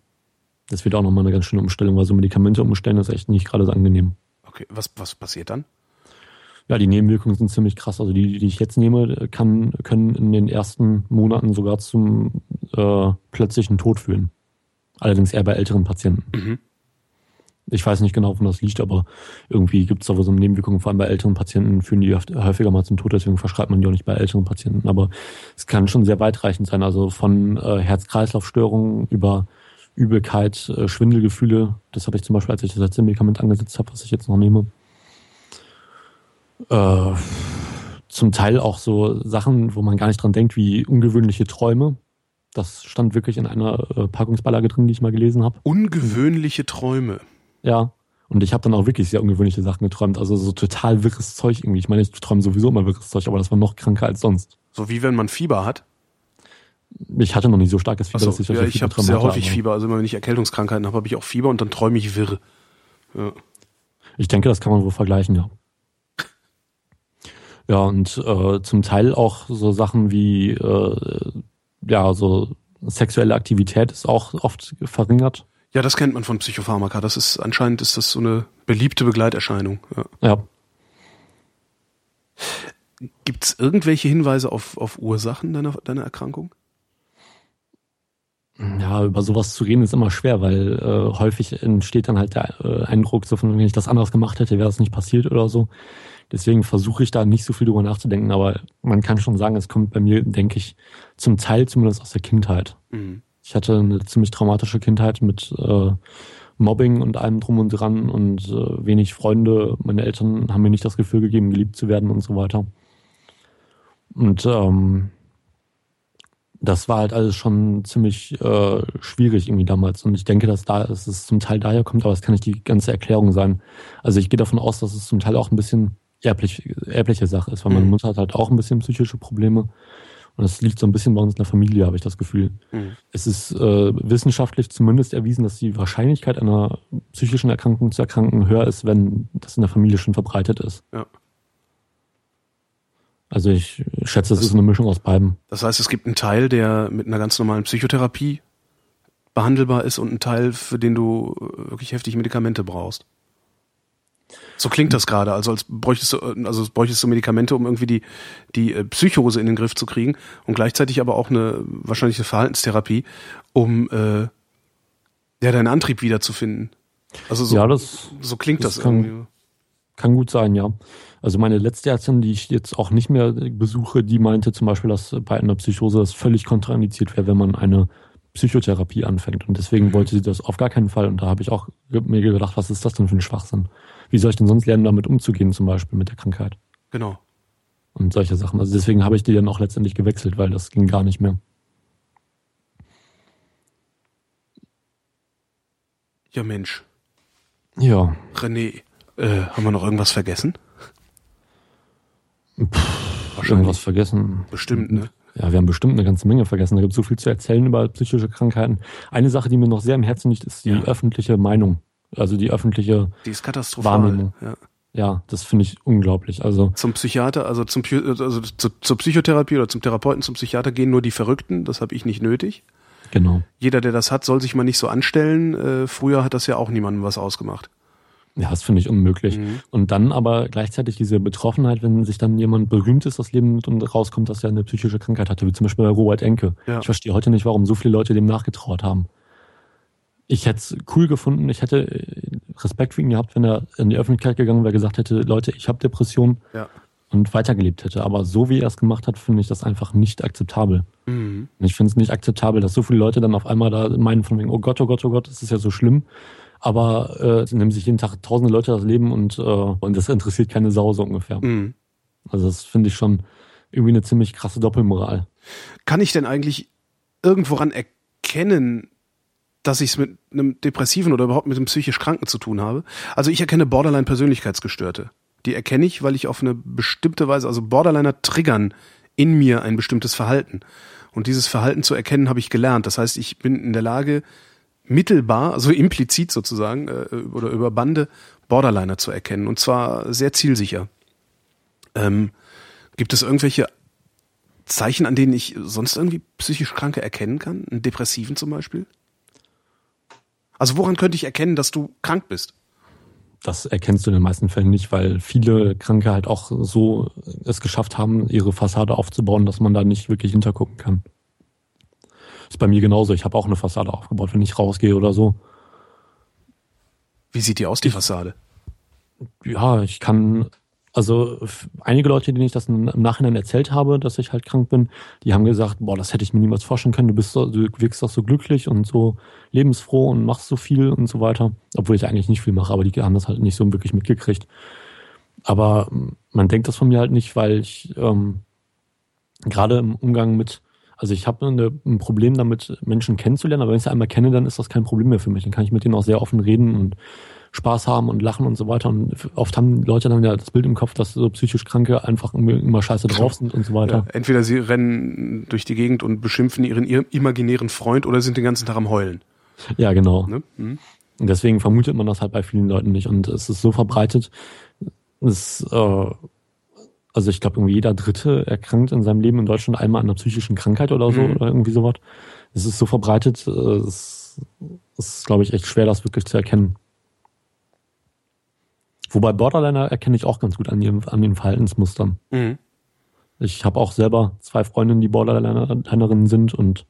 Das wird auch nochmal eine ganz schöne Umstellung, weil so Medikamente umstellen ist echt nicht gerade so angenehm.
Okay, was, was passiert dann?
Ja, die Nebenwirkungen sind ziemlich krass. Also die, die ich jetzt nehme, kann, können in den ersten Monaten sogar zum äh, plötzlichen Tod führen. Allerdings eher bei älteren Patienten. Mhm. Ich weiß nicht genau, wovon das liegt, aber irgendwie gibt es da wohl so Nebenwirkungen, vor allem bei älteren Patienten führen die häufiger mal zum Tod, deswegen verschreibt man die auch nicht bei älteren Patienten. Aber es kann schon sehr weitreichend sein, also von äh, Herz-Kreislauf-Störungen über Übelkeit, äh, Schwindelgefühle. Das habe ich zum Beispiel, als ich das letzte Medikament angesetzt habe, was ich jetzt noch nehme. Äh, zum Teil auch so Sachen, wo man gar nicht dran denkt, wie ungewöhnliche Träume. Das stand wirklich in einer äh, Packungsbeilage drin, die ich mal gelesen habe.
Ungewöhnliche Träume.
Ja. Und ich habe dann auch wirklich sehr ungewöhnliche Sachen geträumt. Also so total wirres Zeug irgendwie. Ich meine, ich träume sowieso immer wirres Zeug, aber das war noch kranker als sonst.
So wie wenn man Fieber hat?
Ich hatte noch nie so starkes Fieber,
so, dass ich ja, ich habe sehr häufig aber. Fieber. Also immer wenn ich Erkältungskrankheiten habe, habe ich auch Fieber und dann träume ich wirr.
Ja. Ich denke, das kann man wohl vergleichen, ja. Ja, und äh, zum Teil auch so Sachen wie äh, ja, so sexuelle Aktivität ist auch oft verringert.
Ja, das kennt man von Psychopharmaka. Das ist anscheinend ist das so eine beliebte Begleiterscheinung. Ja.
ja.
Gibt es irgendwelche Hinweise auf, auf Ursachen deiner, deiner Erkrankung?
Ja, über sowas zu reden ist immer schwer, weil äh, häufig entsteht dann halt der äh, Eindruck, so von, wenn ich das anders gemacht hätte, wäre das nicht passiert oder so. Deswegen versuche ich da nicht so viel drüber nachzudenken, aber man kann schon sagen, es kommt bei mir, denke ich, zum Teil zumindest aus der Kindheit. Mhm. Ich hatte eine ziemlich traumatische Kindheit mit äh, Mobbing und allem drum und dran und äh, wenig Freunde. Meine Eltern haben mir nicht das Gefühl gegeben, geliebt zu werden und so weiter. Und ähm, das war halt alles schon ziemlich äh, schwierig irgendwie damals. Und ich denke, dass da dass es zum Teil daher kommt, aber es kann nicht die ganze Erklärung sein. Also ich gehe davon aus, dass es zum Teil auch ein bisschen erblich, erbliche Sache ist, weil meine mhm. Mutter hat halt auch ein bisschen psychische Probleme. Und das liegt so ein bisschen bei uns in der Familie, habe ich das Gefühl. Mhm. Es ist äh, wissenschaftlich zumindest erwiesen, dass die Wahrscheinlichkeit einer psychischen Erkrankung zu erkranken höher ist, wenn das in der Familie schon verbreitet ist. Ja. Also ich schätze, es ist eine Mischung aus beiden.
Das heißt, es gibt einen Teil, der mit einer ganz normalen Psychotherapie behandelbar ist und einen Teil, für den du wirklich heftige Medikamente brauchst. So klingt das gerade, also als bräuchtest du, also bräuchtest du Medikamente, um irgendwie die, die äh, Psychose in den Griff zu kriegen und gleichzeitig aber auch eine wahrscheinliche Verhaltenstherapie, um äh, ja deinen Antrieb wiederzufinden. Also so,
ja, das,
so klingt das,
das kann, irgendwie. Kann gut sein, ja. Also meine letzte Ärztin, die ich jetzt auch nicht mehr besuche, die meinte zum Beispiel, dass bei einer Psychose das völlig kontraindiziert wäre, wenn man eine Psychotherapie anfängt. Und deswegen mhm. wollte sie das auf gar keinen Fall. Und da habe ich auch mir gedacht, was ist das denn für ein Schwachsinn? Wie soll ich denn sonst lernen, damit umzugehen, zum Beispiel mit der Krankheit?
Genau.
Und solche Sachen. Also deswegen habe ich die dann auch letztendlich gewechselt, weil das ging gar nicht mehr.
Ja, Mensch.
Ja.
René, äh, haben wir noch irgendwas vergessen?
Pff, irgendwas vergessen.
Bestimmt, ne?
Ja, wir haben bestimmt eine ganze Menge vergessen. Da gibt es so viel zu erzählen über psychische Krankheiten. Eine Sache, die mir noch sehr im Herzen liegt, ist die ja. öffentliche Meinung. Also die öffentliche
die ist katastrophal. Wahrnehmung.
Ja. ja, das finde ich unglaublich. Also
zum Psychiater, also zum also zu, zur Psychotherapie oder zum Therapeuten, zum Psychiater gehen nur die Verrückten. Das habe ich nicht nötig.
Genau.
Jeder, der das hat, soll sich mal nicht so anstellen. Äh, früher hat das ja auch niemandem was ausgemacht.
Ja, das finde ich unmöglich. Mhm. Und dann aber gleichzeitig diese Betroffenheit, wenn sich dann jemand berühmt ist, das Leben und rauskommt, dass er eine psychische Krankheit hatte, wie zum Beispiel bei Robert Enke. Ja. Ich verstehe heute nicht, warum so viele Leute dem nachgetraut haben. Ich hätte es cool gefunden, ich hätte äh, Respekt für ihn gehabt, wenn er in die Öffentlichkeit gegangen wäre, gesagt hätte, Leute, ich habe Depression ja. und weitergelebt hätte. Aber so wie er es gemacht hat, finde ich das einfach nicht akzeptabel. Mhm. Ich finde es nicht akzeptabel, dass so viele Leute dann auf einmal da meinen von wegen, oh Gott, oh Gott, oh Gott, das ist ja so schlimm aber äh, nehmen sich jeden Tag tausende Leute das Leben und, äh, und das interessiert keine Sau so ungefähr. Mhm. Also das finde ich schon irgendwie eine ziemlich krasse Doppelmoral.
Kann ich denn eigentlich irgendworan erkennen, dass ich es mit einem Depressiven oder überhaupt mit einem psychisch Kranken zu tun habe? Also ich erkenne Borderline-Persönlichkeitsgestörte. Die erkenne ich, weil ich auf eine bestimmte Weise, also Borderliner triggern in mir ein bestimmtes Verhalten. Und dieses Verhalten zu erkennen, habe ich gelernt. Das heißt, ich bin in der Lage, mittelbar, also implizit sozusagen, äh, oder über Bande Borderliner zu erkennen. Und zwar sehr zielsicher. Ähm, gibt es irgendwelche Zeichen, an denen ich sonst irgendwie psychisch Kranke erkennen kann? Einen Depressiven zum Beispiel? Also woran könnte ich erkennen, dass du krank bist?
Das erkennst du in den meisten Fällen nicht, weil viele Kranke halt auch so es geschafft haben, ihre Fassade aufzubauen, dass man da nicht wirklich hintergucken kann. Ist bei mir genauso. Ich habe auch eine Fassade aufgebaut, wenn ich rausgehe oder so.
Wie sieht die aus, die Fassade?
Ja, ich kann, also einige Leute, denen ich das im Nachhinein erzählt habe, dass ich halt krank bin, die haben gesagt, boah, das hätte ich mir niemals vorstellen können. Du bist so, du wirkst doch so glücklich und so lebensfroh und machst so viel und so weiter. Obwohl ich eigentlich nicht viel mache, aber die haben das halt nicht so wirklich mitgekriegt. Aber man denkt das von mir halt nicht, weil ich ähm, gerade im Umgang mit also ich habe ein Problem damit, Menschen kennenzulernen, aber wenn ich sie einmal kenne, dann ist das kein Problem mehr für mich. Dann kann ich mit denen auch sehr offen reden und Spaß haben und lachen und so weiter. Und oft haben Leute dann ja das Bild im Kopf, dass so psychisch Kranke einfach immer scheiße drauf sind und so weiter.
Ja, entweder sie rennen durch die Gegend und beschimpfen ihren imaginären Freund oder sind den ganzen Tag am Heulen.
Ja, genau. Ne? Mhm. Und deswegen vermutet man das halt bei vielen Leuten nicht. Und es ist so verbreitet, es äh, also ich glaube, irgendwie jeder Dritte erkrankt in seinem Leben in Deutschland einmal an einer psychischen Krankheit oder so mhm. oder irgendwie sowas. Es ist so verbreitet, äh, es ist, glaube ich, echt schwer, das wirklich zu erkennen. Wobei Borderliner erkenne ich auch ganz gut an, ihrem, an den Verhaltensmustern. Mhm. Ich habe auch selber zwei Freundinnen, die Borderlinerinnen sind und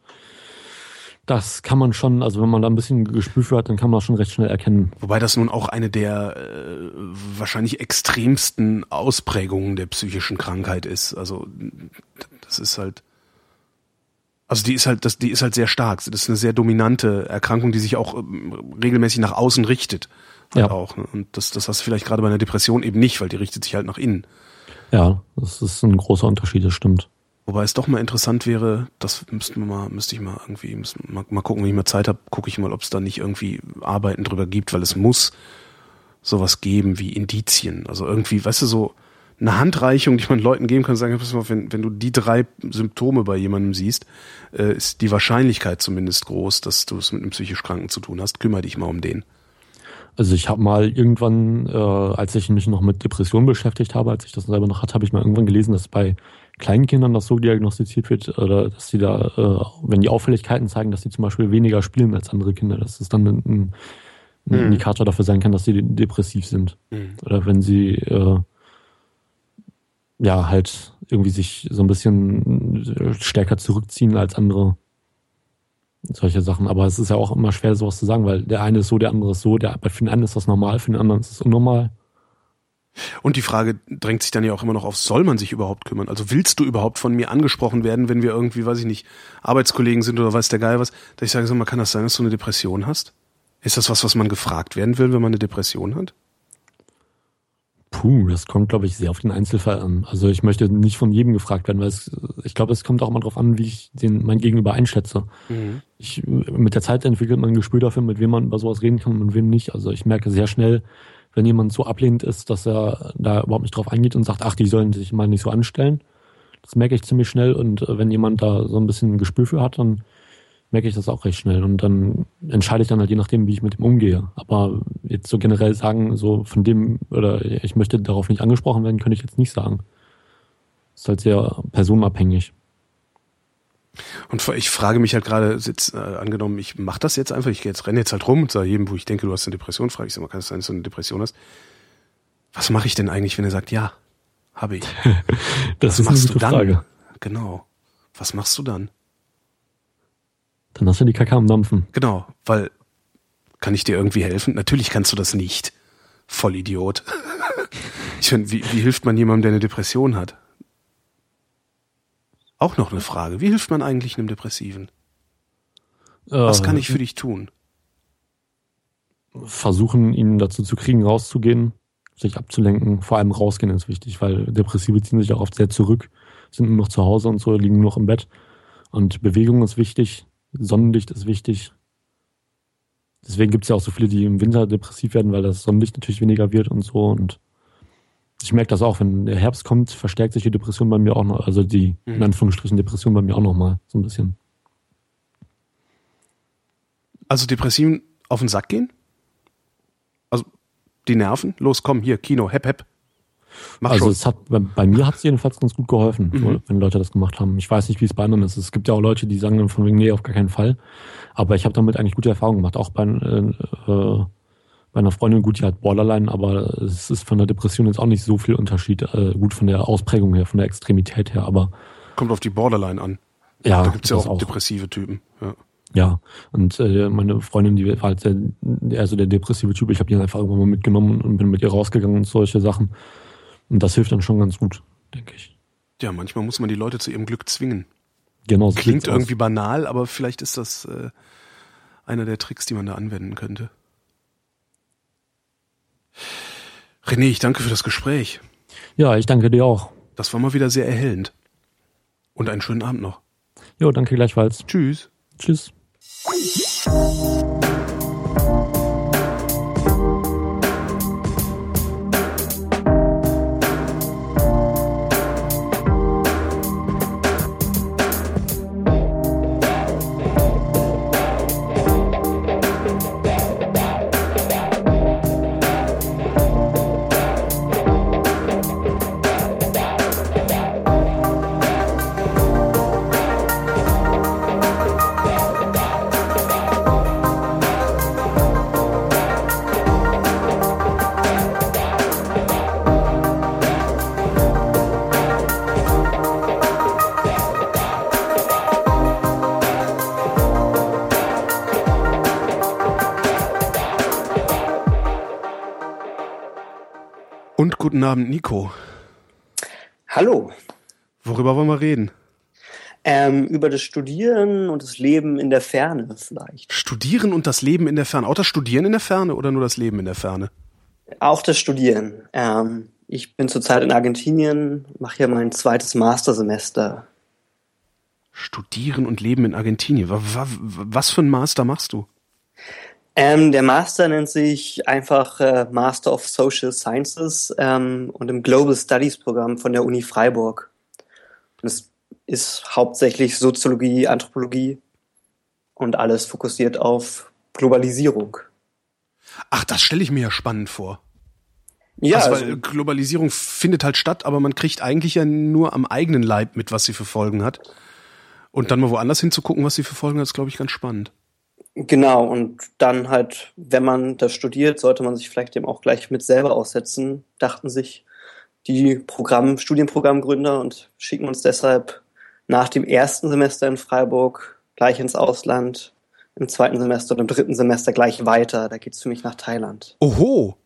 das kann man schon, also wenn man da ein bisschen Gespür für hat, dann kann man das schon recht schnell erkennen.
Wobei das nun auch eine der äh, wahrscheinlich extremsten Ausprägungen der psychischen Krankheit ist. Also das ist halt, also die ist halt, das, die ist halt sehr stark. Das ist eine sehr dominante Erkrankung, die sich auch ähm, regelmäßig nach außen richtet. Halt ja. auch. Ne? Und das, das hast du vielleicht gerade bei einer Depression eben nicht, weil die richtet sich halt nach innen.
Ja, das ist ein großer Unterschied, das stimmt.
Wobei es doch mal interessant wäre, das müssten wir mal, müsste ich mal irgendwie, mal, mal gucken, wenn ich mal Zeit habe, gucke ich mal, ob es da nicht irgendwie Arbeiten drüber gibt, weil es muss sowas geben wie Indizien. Also irgendwie, weißt du, so eine Handreichung, die man Leuten geben kann, sagen, pass mal, wenn, wenn du die drei Symptome bei jemandem siehst, äh, ist die Wahrscheinlichkeit zumindest groß, dass du es mit einem psychisch Kranken zu tun hast. Kümmere dich mal um den.
Also ich habe mal irgendwann, äh, als ich mich noch mit Depressionen beschäftigt habe, als ich das selber noch hatte, habe ich mal irgendwann gelesen, dass bei Kleinkindern das so diagnostiziert wird, oder dass sie da, äh, wenn die Auffälligkeiten zeigen, dass sie zum Beispiel weniger spielen als andere Kinder, dass es dann ein, ein mhm. Indikator dafür sein kann, dass sie depressiv sind. Mhm. Oder wenn sie äh, ja halt irgendwie sich so ein bisschen stärker zurückziehen als andere. Solche Sachen. Aber es ist ja auch immer schwer, sowas zu sagen, weil der eine ist so, der andere ist so. Der, bei vielen einen ist das normal, für den anderen ist es unnormal.
Und die Frage drängt sich dann ja auch immer noch auf, soll man sich überhaupt kümmern? Also willst du überhaupt von mir angesprochen werden, wenn wir irgendwie, weiß ich nicht, Arbeitskollegen sind oder weiß der Geil was, dass ich sage, sag mal, kann das sein, dass du eine Depression hast? Ist das was, was man gefragt werden will, wenn man eine Depression hat?
Puh, das kommt, glaube ich, sehr auf den Einzelfall an. Also ich möchte nicht von jedem gefragt werden, weil es, ich glaube, es kommt auch mal darauf an, wie ich den mein Gegenüber einschätze. Mhm. Ich, mit der Zeit entwickelt man ein Gespür dafür, mit wem man über sowas reden kann und mit wem nicht. Also ich merke sehr schnell, wenn jemand so ablehnend ist, dass er da überhaupt nicht drauf eingeht und sagt, ach, die sollen sich mal nicht so anstellen. Das merke ich ziemlich schnell und äh, wenn jemand da so ein bisschen ein Gespür für hat, dann merke ich das auch recht schnell und dann entscheide ich dann halt je nachdem, wie ich mit dem umgehe. Aber jetzt so generell sagen, so von dem oder ich möchte darauf nicht angesprochen werden, könnte ich jetzt nicht sagen. Das ist halt sehr personenabhängig.
Und ich frage mich halt gerade, jetzt, äh, angenommen, ich mache das jetzt einfach, ich jetzt renne jetzt halt rum und sage jedem, wo ich denke, du hast eine Depression, frage ich mal, kann es sein, dass du eine Depression hast? Was mache ich denn eigentlich, wenn er sagt, ja, habe ich? [laughs]
das Was ist machst eine gute du dann? Frage.
Genau. Was machst du dann?
Dann hast du die Kacke am Dampfen.
Genau, weil kann ich dir irgendwie helfen? Natürlich kannst du das nicht. Vollidiot. [laughs] ich meine, wie, wie hilft man jemandem, der eine Depression hat? Auch noch eine Frage. Wie hilft man eigentlich einem Depressiven? Was kann ich für dich tun?
Versuchen, ihn dazu zu kriegen, rauszugehen, sich abzulenken. Vor allem rausgehen ist wichtig, weil Depressive ziehen sich auch oft sehr zurück, sind nur noch zu Hause und so, liegen nur noch im Bett. Und Bewegung ist wichtig. Sonnenlicht ist wichtig. Deswegen gibt es ja auch so viele, die im Winter depressiv werden, weil das Sonnenlicht natürlich weniger wird und so. Und ich merke das auch, wenn der Herbst kommt, verstärkt sich die Depression bei mir auch noch, also die mhm. in Anführungsstrichen Depression bei mir auch noch mal so ein bisschen.
Also Depressiven auf den Sack gehen? Also die Nerven? Los, komm, hier, Kino, hep, hep.
Mach also schon. es hat bei, mir hat es jedenfalls ganz gut geholfen, mhm. wenn Leute das gemacht haben. Ich weiß nicht, wie es bei anderen ist. Es gibt ja auch Leute, die sagen dann von wegen, nee, auf gar keinen Fall. Aber ich habe damit eigentlich gute Erfahrungen gemacht. Auch bei, äh, bei einer Freundin, gut, die hat Borderline, aber es ist von der Depression jetzt auch nicht so viel Unterschied. Äh, gut von der Ausprägung her, von der Extremität her, aber.
Kommt auf die Borderline an.
Ja.
Da gibt's ja auch, auch depressive Typen. Ja.
Ja, und äh, meine Freundin, die war halt der, eher so der depressive Typ. Ich habe die einfach irgendwann mal mitgenommen und bin mit ihr rausgegangen und solche Sachen. Und das hilft dann schon ganz gut, denke ich.
Ja, manchmal muss man die Leute zu ihrem Glück zwingen.
Genau. So
Klingt irgendwie aus. banal, aber vielleicht ist das äh, einer der Tricks, die man da anwenden könnte. René, ich danke für das Gespräch.
Ja, ich danke dir auch.
Das war mal wieder sehr erhellend. Und einen schönen Abend noch.
Jo, danke gleichfalls.
Tschüss.
Tschüss.
Guten Abend, Nico.
Hallo.
Worüber wollen wir reden?
Ähm, über das Studieren und das Leben in der Ferne vielleicht.
Studieren und das Leben in der Ferne. Auch das Studieren in der Ferne oder nur das Leben in der Ferne?
Auch das Studieren. Ähm, ich bin zurzeit in Argentinien, mache hier mein zweites Mastersemester.
Studieren und Leben in Argentinien. Was für ein Master machst du?
Ähm, der Master nennt sich einfach äh, Master of Social Sciences ähm, und im Global Studies Programm von der Uni Freiburg. Und es ist hauptsächlich Soziologie, Anthropologie und alles fokussiert auf Globalisierung.
Ach, das stelle ich mir ja spannend vor. Ja, also, weil also, Globalisierung findet halt statt, aber man kriegt eigentlich ja nur am eigenen Leib mit, was sie für Folgen hat. Und dann mal woanders hinzugucken, was sie für Folgen hat, ist, glaube ich, ganz spannend.
Genau, und dann halt, wenn man das studiert, sollte man sich vielleicht dem auch gleich mit selber aussetzen, dachten sich die Programm, Studienprogrammgründer und schicken uns deshalb nach dem ersten Semester in Freiburg gleich ins Ausland, im zweiten Semester und im dritten Semester gleich weiter. Da geht's für mich nach Thailand.
Oho!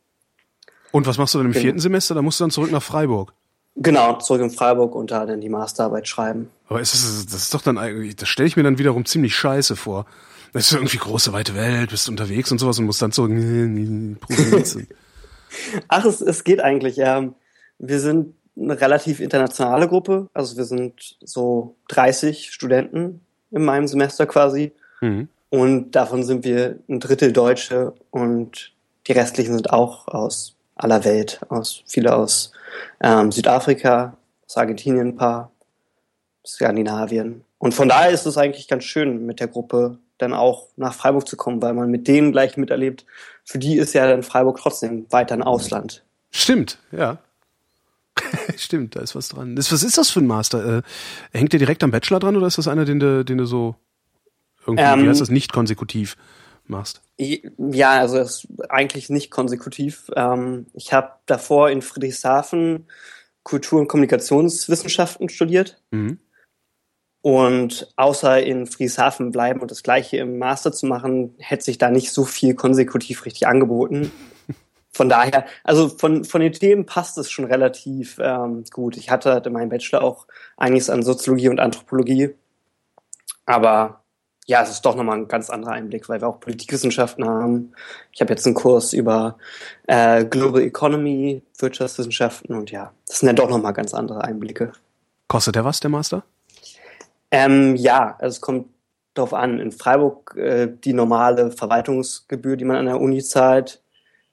Und was machst du dann im genau. vierten Semester? Da musst du dann zurück nach Freiburg.
Genau, zurück in Freiburg und da dann die Masterarbeit schreiben.
Aber ist das, das ist doch dann eigentlich, das stelle ich mir dann wiederum ziemlich scheiße vor. Das ist irgendwie große, weite Welt, bist unterwegs und sowas und musst dann zurück. [laughs]
Ach, es, es geht eigentlich. Ähm, wir sind eine relativ internationale Gruppe. Also wir sind so 30 Studenten in meinem Semester quasi. Mhm. Und davon sind wir ein Drittel Deutsche und die restlichen sind auch aus aller Welt, aus viele aus ähm, Südafrika, aus Argentinien ein paar, Skandinavien. Und von daher ist es eigentlich ganz schön, mit der Gruppe dann auch nach Freiburg zu kommen, weil man mit denen gleich miterlebt. Für die ist ja dann Freiburg trotzdem weiter ein Ausland.
Stimmt, ja. [laughs] Stimmt, da ist was dran. Das, was ist das für ein Master? Äh, hängt der direkt am Bachelor dran oder ist das einer, den du, den du so irgendwie, ähm, wie heißt das, nicht konsekutiv machst?
Ja, also das ist eigentlich nicht konsekutiv. Ähm, ich habe davor in Friedrichshafen Kultur- und Kommunikationswissenschaften studiert. Mhm. Und außer in Friedrichshafen bleiben und das gleiche im Master zu machen, hätte sich da nicht so viel konsekutiv richtig angeboten. Von daher, also von, von den Themen passt es schon relativ ähm, gut. Ich hatte in meinem Bachelor auch einiges an Soziologie und Anthropologie. Aber ja, es ist doch nochmal ein ganz anderer Einblick, weil wir auch Politikwissenschaften haben. Ich habe jetzt einen Kurs über äh, Global Economy, Wirtschaftswissenschaften und ja, das sind ja doch nochmal ganz andere Einblicke.
Kostet der was, der Master?
Ähm, ja, also es kommt darauf an. In Freiburg äh, die normale Verwaltungsgebühr, die man an der Uni zahlt.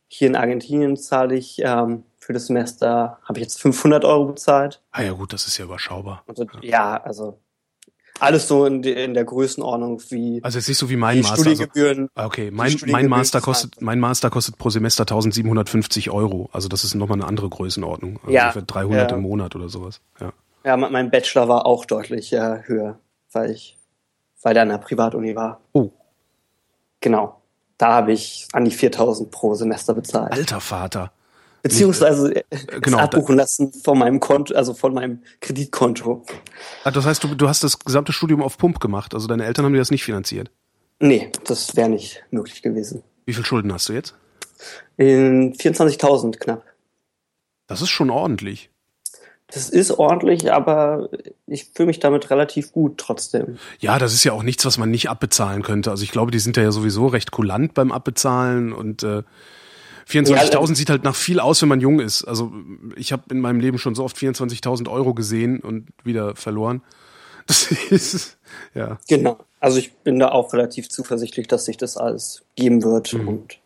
Hier in Argentinien zahle ich ähm, für das Semester, habe ich jetzt 500 Euro bezahlt.
Ah ja gut, das ist ja überschaubar.
Also, ja, also alles so in, de, in der Größenordnung wie
also jetzt nicht so wie mein Master also
Studiengebühren
also, okay mein mein Master kostet mein Master kostet pro Semester 1750 Euro also das ist nochmal eine andere Größenordnung also
ja,
300 ja. im Monat oder sowas ja
ja mein Bachelor war auch deutlich äh, höher weil ich weil der an der Privatuni war
oh
genau da habe ich an die 4000 pro Semester bezahlt
alter Vater
Beziehungsweise äh, genau, abbuchen lassen von meinem Konto, also von meinem Kreditkonto.
Ah, das heißt, du, du hast das gesamte Studium auf Pump gemacht, also deine Eltern haben dir das nicht finanziert?
Nee, das wäre nicht möglich gewesen.
Wie viel Schulden hast du jetzt?
In 24.000 knapp.
Das ist schon ordentlich.
Das ist ordentlich, aber ich fühle mich damit relativ gut trotzdem.
Ja, das ist ja auch nichts, was man nicht abbezahlen könnte. Also ich glaube, die sind ja sowieso recht kulant beim Abbezahlen und äh, 24.000 ja, sieht halt nach viel aus, wenn man jung ist. Also ich habe in meinem Leben schon so oft 24.000 Euro gesehen und wieder verloren. [laughs] Das ist, ja.
Genau. Also ich bin da auch relativ zuversichtlich, dass sich das alles geben wird. Mhm. Und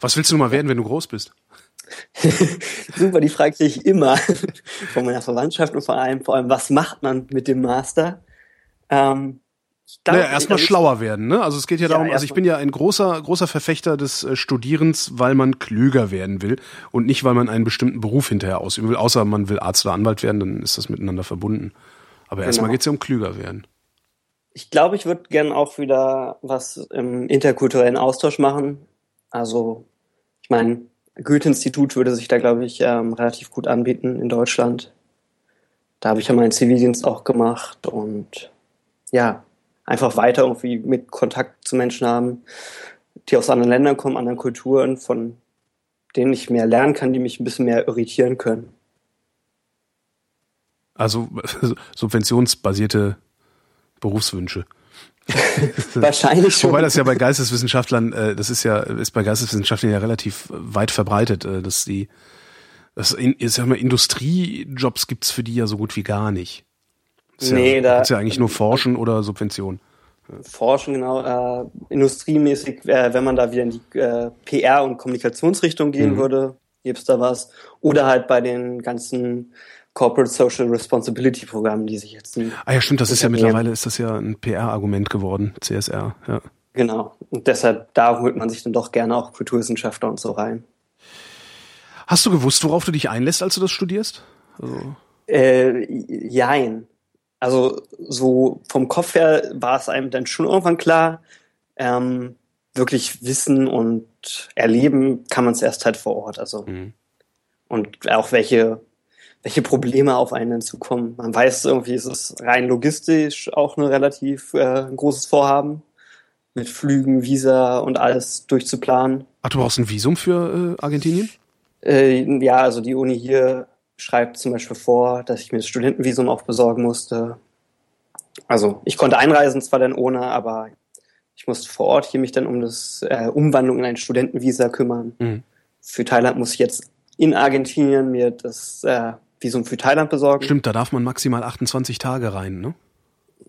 Was willst du mal werden, wenn du groß bist? [laughs]
Super, die Frage kriege ich immer [laughs] von meiner Verwandtschaft und vor allem, vor allem, was macht man mit dem Master? Ähm,
naja, erstmal schlauer werden, ne? Also es geht ja, ja darum, also ich bin ja ein großer, großer Verfechter des äh, Studierens, weil man klüger werden will und nicht, weil man einen bestimmten Beruf hinterher ausüben will, außer man will Arzt oder Anwalt werden, dann ist das miteinander verbunden. Aber genau. erstmal geht's ja um klüger werden.
Ich glaube, ich würde gern auch wieder was im interkulturellen Austausch machen. Also, ich meine, Goethe-Institut würde sich da, glaube ich, ähm, relativ gut anbieten in Deutschland. Da habe ich ja meinen Zivildienst auch gemacht und ja, einfach weiter irgendwie mit Kontakt zu Menschen haben, die aus anderen Ländern kommen, anderen Kulturen, von denen ich mehr lernen kann, die mich ein bisschen mehr irritieren können.
Also [laughs] subventionsbasierte Berufswünsche. [laughs]
Wahrscheinlich schon.
Wobei das ja bei Geisteswissenschaftlern, äh, das ist ja, ist bei Geisteswissenschaftlern ja relativ weit verbreitet, äh, dass die, das, ich sag mal, Industriejobs gibt's für die ja so gut wie gar nicht. Ist nee, ja, da. Kannst ja eigentlich nur forschen oder Subvention.
Forschen, genau. Äh, industriemäßig, äh, wenn man da wieder in die äh, PR- und Kommunikationsrichtung gehen mhm. würde, gäbe es da was. Oder halt bei den ganzen Corporate Social Responsibility Programmen, die sich jetzt.
Ah ja, stimmt, das ist ja mittlerweile ist das ja ein PR-Argument geworden, CSR, ja.
Genau. Und deshalb, da holt man sich dann doch gerne auch Kulturwissenschaftler und so rein.
Hast du gewusst, worauf du dich einlässt, als du das studierst?
Also äh, jein also so vom Kopf her war es einem dann schon irgendwann klar, ähm, wirklich wissen und erleben kann man es erst halt vor Ort. Also mhm. und auch welche welche Probleme auf einen zukommen. Man weiß irgendwie, es ist rein logistisch auch ein relativ äh, großes Vorhaben mit Flügen, Visa und alles durchzuplanen.
Ach, du brauchst ein Visum für äh, Argentinien?
Äh, ja, also die Uni hier schreibt zum Beispiel vor, dass ich mir das Studentenvisum auch besorgen musste. Also ich konnte einreisen, zwar dann ohne, aber ich musste vor Ort hier mich dann um das äh, Umwandlung in ein Studentenvisa kümmern. Mhm. Für Thailand muss ich jetzt in Argentinien mir das äh, Visum für Thailand besorgen.
Stimmt, da darf man maximal 28 Tage rein, ne?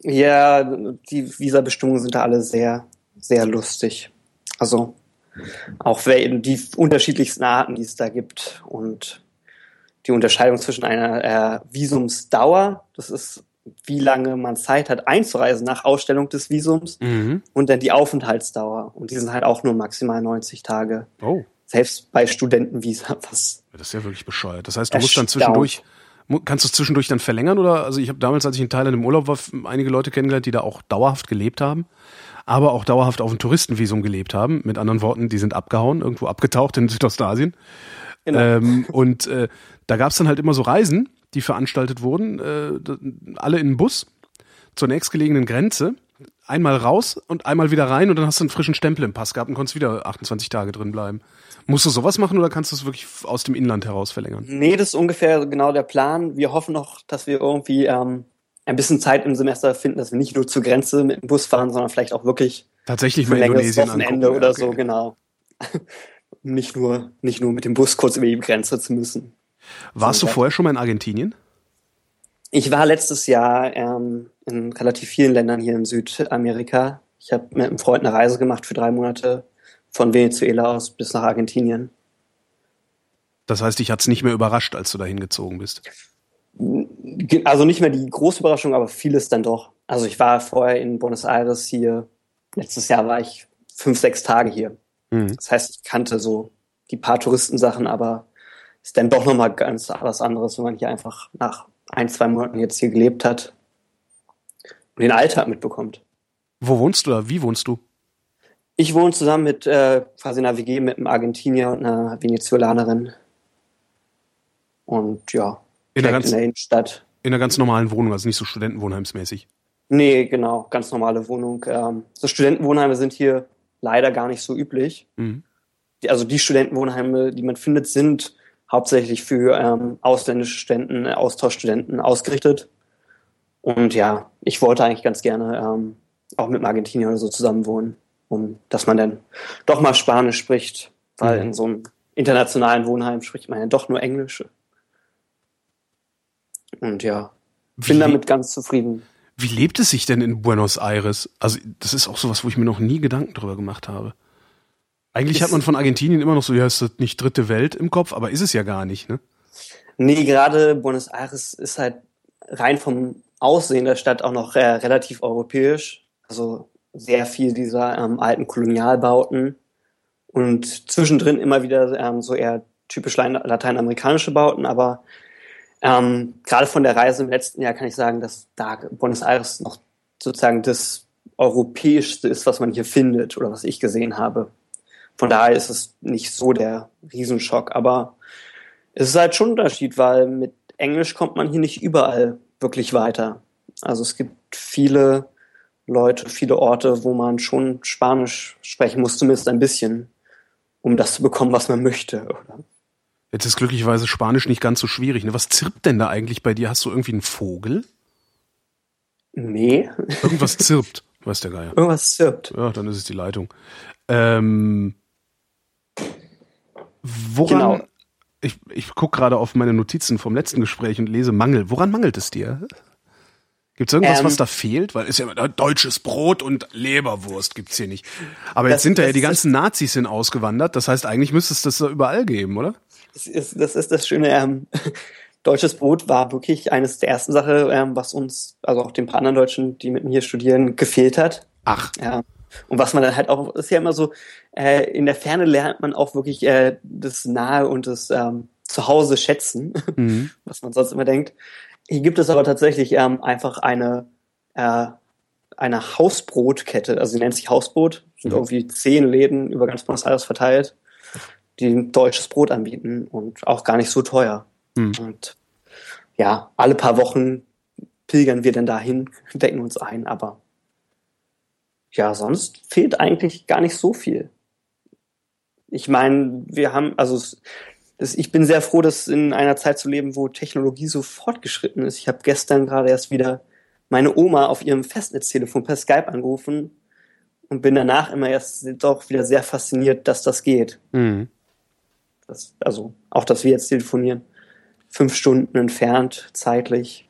Ja, die Visabestimmungen sind da alle sehr, sehr lustig. Also auch die unterschiedlichsten Arten, die es da gibt und die Unterscheidung zwischen einer äh, Visumsdauer, das ist wie lange man Zeit hat einzureisen nach Ausstellung des Visums mhm. und dann die Aufenthaltsdauer und die sind halt auch nur maximal 90 Tage. Oh. Selbst bei Studentenvisa, was.
Das ist ja wirklich bescheuert. Das heißt, du musst dann zwischendurch Kannst du es zwischendurch dann verlängern oder? Also ich habe damals, als ich in Thailand im Urlaub war, einige Leute kennengelernt, die da auch dauerhaft gelebt haben, aber auch dauerhaft auf ein Touristenvisum gelebt haben. Mit anderen Worten, die sind abgehauen, irgendwo abgetaucht in [laughs] Südostasien. Genau. Ähm, und äh, da gab es dann halt immer so Reisen, die veranstaltet wurden, äh, alle in einen Bus zur nächstgelegenen Grenze, einmal raus und einmal wieder rein und dann hast du einen frischen Stempel im Pass gehabt und konntest wieder 28 Tage drin bleiben. Musst du sowas machen oder kannst du es wirklich aus dem Inland heraus verlängern?
Nee, das ist ungefähr genau der Plan. Wir hoffen noch, dass wir irgendwie ähm, ein bisschen Zeit im Semester finden, dass wir nicht nur zur Grenze mit dem Bus fahren, sondern vielleicht auch wirklich
tatsächlich mal Indonesien
Wochenende angucken. oder okay. so, genau. [laughs] nicht nur, nicht nur mit dem Bus kurz über die Grenze zu müssen.
Warst so, du vorher schon mal in Argentinien?
Ich war letztes Jahr ähm, in relativ vielen Ländern hier in Südamerika. Ich habe mit einem Freund eine Reise gemacht für drei Monate von Venezuela aus bis nach Argentinien.
Das heißt, dich hat es nicht mehr überrascht, als du da hingezogen bist?
Also nicht mehr die große Überraschung, aber vieles dann doch. Also ich war vorher in Buenos Aires hier. Letztes Jahr war ich fünf, sechs Tage hier. Mhm. Das heißt, ich kannte so die paar Touristensachen, aber ist dann doch nochmal ganz was anderes, wenn man hier einfach nach ein, zwei Monaten jetzt hier gelebt hat und den Alltag mitbekommt.
Wo wohnst du da? Wie wohnst du?
Ich wohne zusammen mit äh, quasi einer WG mit einem Argentinier und einer Venezuelanerin. Und ja,
in der, ganz, in der Innenstadt. In einer ganz normalen Wohnung, also nicht so Studentenwohnheimsmäßig.
Nee, genau, ganz normale Wohnung. Ähm, so Studentenwohnheime sind hier leider gar nicht so üblich. Mhm. Die, also die Studentenwohnheime, die man findet, sind hauptsächlich für ähm, ausländische Studenten, äh, Austauschstudenten ausgerichtet. Und ja, ich wollte eigentlich ganz gerne ähm, auch mit einem Argentinier oder so zusammen wohnen um dass man dann doch mal Spanisch spricht, weil mhm. in so einem internationalen Wohnheim spricht man ja doch nur Englisch. Und ja, bin wie damit ganz zufrieden.
Wie lebt es sich denn in Buenos Aires? Also, das ist auch sowas, wo ich mir noch nie Gedanken drüber gemacht habe. Eigentlich ist, hat man von Argentinien immer noch so, ja, ist das nicht dritte Welt im Kopf, aber ist es ja gar nicht, ne?
Nee, gerade Buenos Aires ist halt rein vom Aussehen der Stadt auch noch äh, relativ europäisch. Also sehr viel dieser ähm, alten Kolonialbauten und zwischendrin immer wieder ähm, so eher typisch lateinamerikanische Bauten, aber ähm, gerade von der Reise im letzten Jahr kann ich sagen, dass da Buenos Aires noch sozusagen das europäischste ist, was man hier findet oder was ich gesehen habe. Von daher ist es nicht so der Riesenschock, aber es ist halt schon ein Unterschied, weil mit Englisch kommt man hier nicht überall wirklich weiter. Also es gibt viele Leute, viele Orte, wo man schon Spanisch sprechen muss, zumindest ein bisschen, um das zu bekommen, was man möchte. Oder?
Jetzt ist glücklicherweise Spanisch nicht ganz so schwierig. Ne? Was zirpt denn da eigentlich bei dir? Hast du irgendwie einen Vogel?
Nee.
Irgendwas [laughs] zirpt, weiß der Geier.
Irgendwas zirpt.
Ja, dann ist es die Leitung. Ähm, woran, genau. ich, ich gucke gerade auf meine Notizen vom letzten Gespräch und lese Mangel. Woran mangelt es dir? Gibt es irgendwas, ähm, was da fehlt? Weil es ja immer deutsches Brot und Leberwurst gibt's hier nicht. Aber jetzt sind da ja die ganzen Nazis sind ausgewandert. Das heißt, eigentlich müsste es das da überall geben, oder?
Das ist das, ist das Schöne. Ähm, [laughs] deutsches Brot war wirklich eines der ersten Sachen, ähm, was uns, also auch den paar anderen Deutschen, die mit mir hier studieren, gefehlt hat.
Ach.
Ja. Und was man dann halt auch, ist ja immer so, äh, in der Ferne lernt man auch wirklich äh, das Nahe und das ähm, Zuhause schätzen, mhm. [laughs] was man sonst immer denkt. Hier gibt es aber tatsächlich ähm, einfach eine, äh, eine Hausbrotkette, also sie nennt sich Hausbrot, sind mhm. irgendwie zehn Läden über ganz Buenos Aires verteilt, die deutsches Brot anbieten und auch gar nicht so teuer. Mhm. Und ja, alle paar Wochen pilgern wir dann dahin, [laughs] decken uns ein, aber ja, sonst fehlt eigentlich gar nicht so viel. Ich meine, wir haben, also ich bin sehr froh, dass in einer Zeit zu leben, wo Technologie so fortgeschritten ist. Ich habe gestern gerade erst wieder meine Oma auf ihrem Festnetztelefon per Skype angerufen und bin danach immer erst doch wieder sehr fasziniert, dass das geht. Mhm. Das, also auch, dass wir jetzt telefonieren. Fünf Stunden entfernt, zeitlich,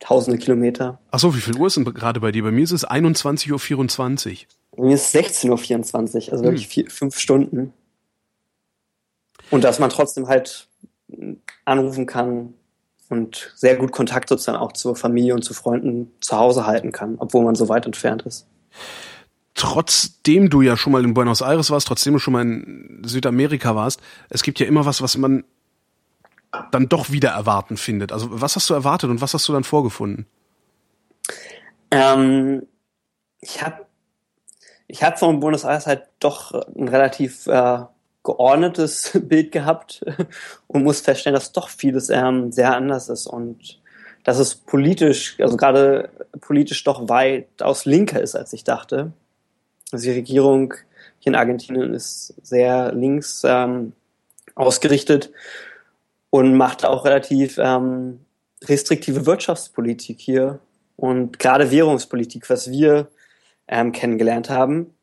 tausende Kilometer.
Ach so, wie viel Uhr ist denn gerade bei dir? Bei mir ist es 21.24 Uhr.
Bei mir ist es 16.24 Uhr, also wirklich hm. vier, fünf Stunden. Und dass man trotzdem halt anrufen kann und sehr gut Kontakt sozusagen auch zur Familie und zu Freunden zu Hause halten kann, obwohl man so weit entfernt ist.
Trotzdem du ja schon mal in Buenos Aires warst, trotzdem du schon mal in Südamerika warst, es gibt ja immer was, was man dann doch wieder erwarten findet. Also was hast du erwartet und was hast du dann vorgefunden?
Ähm, ich habe ich hab von Buenos Aires halt doch ein relativ äh, geordnetes [laughs] Bild gehabt [laughs] und muss feststellen, dass doch vieles ähm, sehr anders ist und dass es politisch, also gerade politisch doch weitaus linker ist, als ich dachte. Also die Regierung hier in Argentinien ist sehr links ähm, ausgerichtet und macht auch relativ ähm, restriktive Wirtschaftspolitik hier und gerade Währungspolitik, was wir ähm, kennengelernt haben.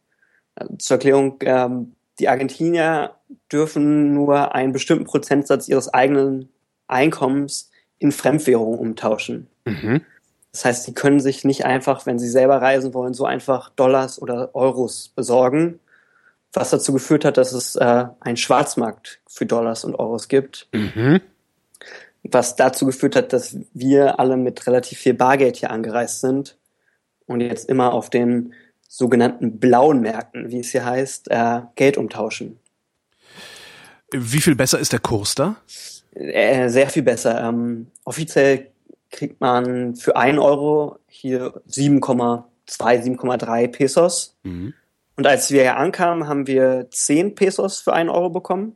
Zur Erklärung, ähm, die Argentinier dürfen nur einen bestimmten Prozentsatz ihres eigenen Einkommens in Fremdwährung umtauschen. Mhm. Das heißt, sie können sich nicht einfach, wenn sie selber reisen wollen, so einfach Dollars oder Euros besorgen, was dazu geführt hat, dass es äh, einen Schwarzmarkt für Dollars und Euros gibt. Mhm. Was dazu geführt hat, dass wir alle mit relativ viel Bargeld hier angereist sind und jetzt immer auf den sogenannten blauen Märkten, wie es hier heißt, äh, Geld umtauschen.
Wie viel besser ist der Kurs da?
Äh, sehr viel besser. Ähm, offiziell kriegt man für ein Euro hier 7,2, 7,3 Pesos. Mhm. Und als wir hier ankamen, haben wir 10 Pesos für einen Euro bekommen.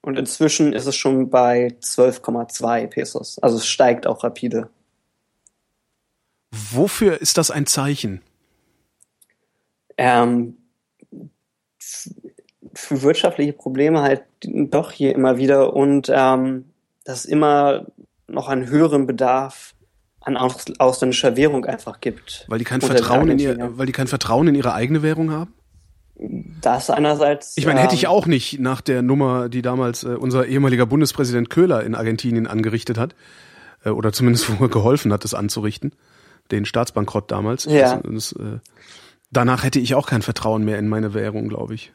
Und inzwischen ist es schon bei 12,2 Pesos. Also es steigt auch rapide.
Wofür ist das ein Zeichen?
Ähm, für wirtschaftliche Probleme halt doch hier immer wieder und ähm, dass es immer noch einen höheren Bedarf an ausländischer Währung einfach gibt.
Weil die kein Vertrauen in ihr, weil die kein Vertrauen in ihre eigene Währung haben?
Das einerseits.
Ich meine, hätte ich ähm, auch nicht nach der Nummer, die damals äh, unser ehemaliger Bundespräsident Köhler in Argentinien angerichtet hat, äh, oder zumindest [laughs] wo er geholfen hat, das anzurichten, den Staatsbankrott damals.
Ja.
Das, das, äh, danach hätte ich auch kein Vertrauen mehr in meine Währung, glaube ich.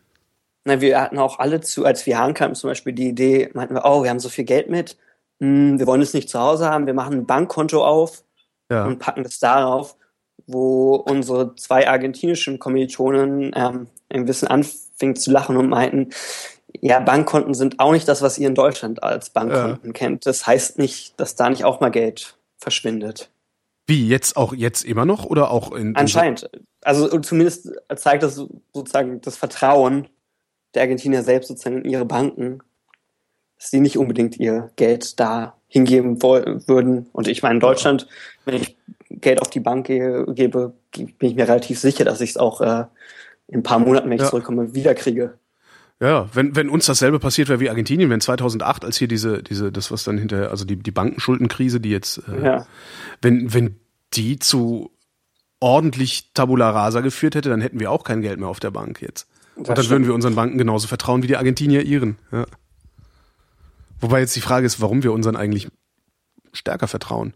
Na, wir hatten auch alle zu, als wir ankamen, zum Beispiel die Idee, meinten wir, oh, wir haben so viel Geld mit, hm, wir wollen es nicht zu Hause haben, wir machen ein Bankkonto auf ja. und packen das darauf, wo unsere zwei argentinischen Kommilitonen ähm, ein bisschen anfingen zu lachen und meinten, ja, Bankkonten sind auch nicht das, was ihr in Deutschland als Bankkonten ja. kennt. Das heißt nicht, dass da nicht auch mal Geld verschwindet.
Wie, jetzt auch jetzt immer noch oder auch in.
Anscheinend. Also zumindest zeigt das sozusagen das Vertrauen der Argentinier selbst sozusagen in ihre Banken, dass sie nicht unbedingt ihr Geld da hingeben würden. Und ich meine, in Deutschland, wenn ich Geld auf die Bank gebe, bin ich mir relativ sicher, dass ich es auch äh, in ein paar Monaten, wenn ich ja. zurückkomme, wiederkriege.
Ja, wenn, wenn uns dasselbe passiert wäre wie Argentinien, wenn 2008, als hier diese, diese, das was dann hinterher, also die, die Bankenschuldenkrise, die jetzt, äh, ja. wenn, wenn die zu ordentlich Tabula Rasa geführt hätte, dann hätten wir auch kein Geld mehr auf der Bank jetzt. Und dann stimmt. würden wir unseren Banken genauso vertrauen wie die Argentinier ihren. Ja. Wobei jetzt die Frage ist, warum wir unseren eigentlich stärker vertrauen.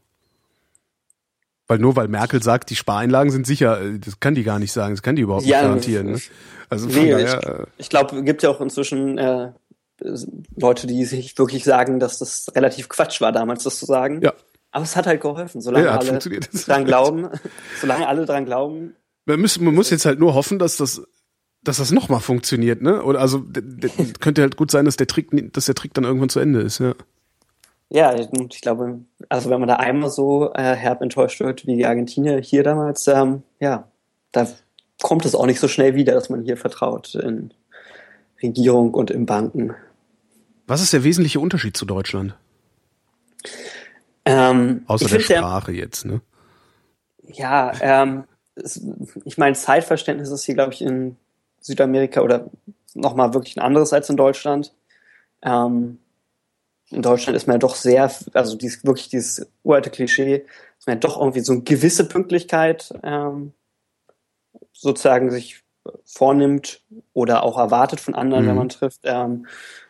Weil nur weil Merkel sagt, die Spareinlagen sind sicher, äh, das kann die gar nicht sagen, das kann die überhaupt ja, nicht garantieren. Ne?
Also nee, daher, ich, ich glaube, gibt ja auch inzwischen äh, Leute, die sich wirklich sagen, dass das relativ Quatsch war, damals das zu sagen.
Ja.
Aber es hat halt geholfen, solange ja, alle dran glauben, [laughs] solange alle dran glauben.
Man muss, man muss jetzt halt nur hoffen, dass das, dass das nochmal funktioniert, ne? Oder also könnte halt gut sein, dass der Trick, dass der Trick dann irgendwann zu Ende ist, ja.
Ja, ich glaube, also wenn man da einmal so äh, herb enttäuscht wird wie die Argentinier hier damals, ähm, ja, da kommt es auch nicht so schnell wieder, dass man hier vertraut in Regierung und in Banken.
Was ist der wesentliche Unterschied zu Deutschland?
Ähm,
Außer der Sprache der, jetzt, ne?
Ja, ähm, es, ich meine, Zeitverständnis ist hier, glaube ich, in Südamerika oder nochmal wirklich ein anderes als in Deutschland. Ähm, in Deutschland ist man ja doch sehr, also dies, wirklich dieses uralte Klischee, ist man ja doch irgendwie so eine gewisse Pünktlichkeit ähm, sozusagen sich vornimmt oder auch erwartet von anderen, mhm. wenn man trifft. Ähm,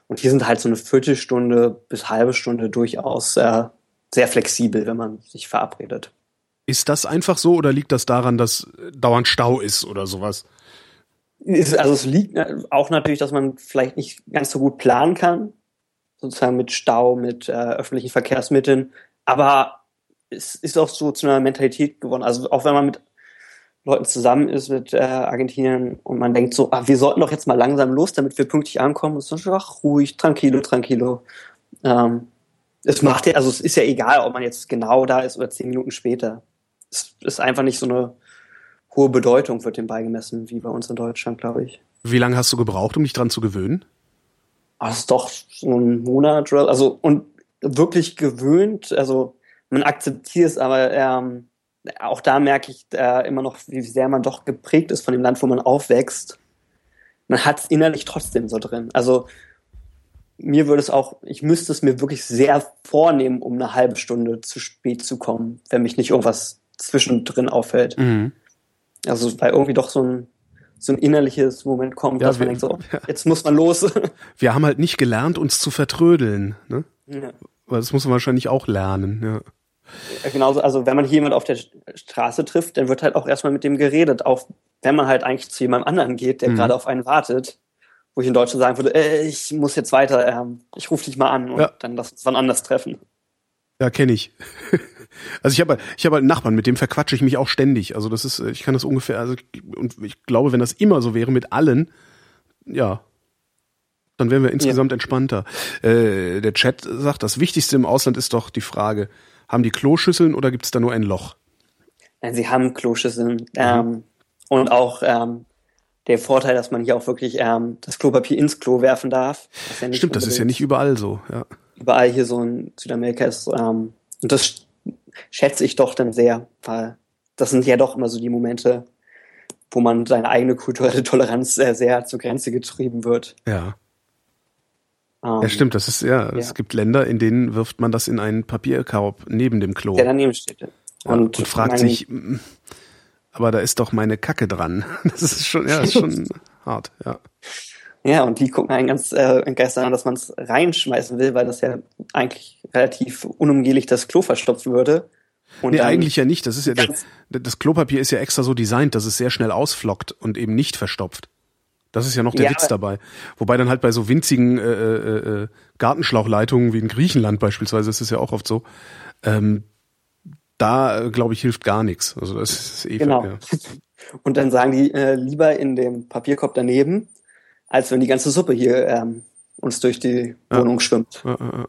und hier sind halt so eine Viertelstunde bis halbe Stunde durchaus äh, sehr flexibel, wenn man sich verabredet.
Ist das einfach so oder liegt das daran, dass dauernd Stau ist oder sowas?
Also es liegt auch natürlich, dass man vielleicht nicht ganz so gut planen kann, sozusagen mit Stau, mit äh, öffentlichen Verkehrsmitteln. Aber es ist auch so zu einer Mentalität geworden. Also auch wenn man mit Leuten zusammen ist, mit äh, Argentinien und man denkt so, ah, wir sollten doch jetzt mal langsam los, damit wir pünktlich ankommen. Es ist einfach ruhig, tranquilo, tranquilo. Ähm, es macht ja, also es ist ja egal, ob man jetzt genau da ist oder zehn Minuten später. Es ist einfach nicht so eine hohe Bedeutung wird dem beigemessen, wie bei uns in Deutschland, glaube ich.
Wie lange hast du gebraucht, um dich dran zu gewöhnen?
Ah, das ist doch so ein Monat, also und wirklich gewöhnt, also man akzeptiert es, aber ähm, auch da merke ich äh, immer noch, wie sehr man doch geprägt ist von dem Land, wo man aufwächst. Man hat es innerlich trotzdem so drin. Also mir würde es auch, ich müsste es mir wirklich sehr vornehmen, um eine halbe Stunde zu spät zu kommen, wenn mich nicht irgendwas zwischendrin auffällt. Mhm. Also weil irgendwie doch so ein so ein innerliches Moment kommt, ja, dass wir, man denkt so, ja. jetzt muss man los. [laughs]
Wir haben halt nicht gelernt, uns zu vertrödeln. Ne? Ja. Weil das muss man wahrscheinlich auch lernen. Ja.
Genauso, also wenn man jemand auf der Straße trifft, dann wird halt auch erstmal mit dem geredet, auch wenn man halt eigentlich zu jemandem anderen geht, der mhm. gerade auf einen wartet, wo ich in Deutschland sagen würde, äh, ich muss jetzt weiter, äh, ich rufe dich mal an und ja. dann lass uns wann anders treffen.
Ja, kenne ich. [laughs] Also ich habe ich habe halt einen Nachbarn, mit dem verquatsche ich mich auch ständig. Also das ist, ich kann das ungefähr, also und ich glaube, wenn das immer so wäre mit allen, ja, dann wären wir insgesamt ja. entspannter. Äh, der Chat sagt, das Wichtigste im Ausland ist doch die Frage, haben die Kloschüsseln oder gibt es da nur ein Loch?
Nein, sie haben Kloschüsseln. Mhm. Ähm, und auch ähm, der Vorteil, dass man hier auch wirklich ähm, das Klopapier ins Klo werfen darf.
Ja Stimmt, das ist ja nicht überall so. Ja.
Überall hier so in Südamerika ist ähm, und das schätze ich doch dann sehr, weil das sind ja doch immer so die Momente, wo man seine eigene kulturelle Toleranz sehr, sehr zur Grenze getrieben wird.
Ja. Ähm, ja, stimmt, das ist, ja, ja, es gibt Länder, in denen wirft man das in einen Papierkorb neben dem Klo.
Der daneben steht.
Und, ja, und fragt sich, aber da ist doch meine Kacke dran. [laughs] Das ist schon, ja, ist schon [laughs] hart, ja.
Ja, und die gucken einen ganz äh, entgeistert an, dass man es reinschmeißen will, weil das ja eigentlich relativ unumgehlich das Klo verstopfen würde.
Und nee, eigentlich ja nicht. Das ist ja der, das Klopapier ist ja extra so designt, dass es sehr schnell ausflockt und eben nicht verstopft. Das ist ja noch der ja, Witz dabei. Wobei dann halt bei so winzigen äh, äh, äh, Gartenschlauchleitungen wie in Griechenland beispielsweise, ist es ja auch oft so, ähm, da glaube ich hilft gar nichts. Also das ist eh
genau. Ja. [laughs] Und dann sagen die äh, lieber in dem Papierkorb daneben, als wenn die ganze Suppe hier ähm, uns durch die ja. Wohnung schwimmt. Ja, ja,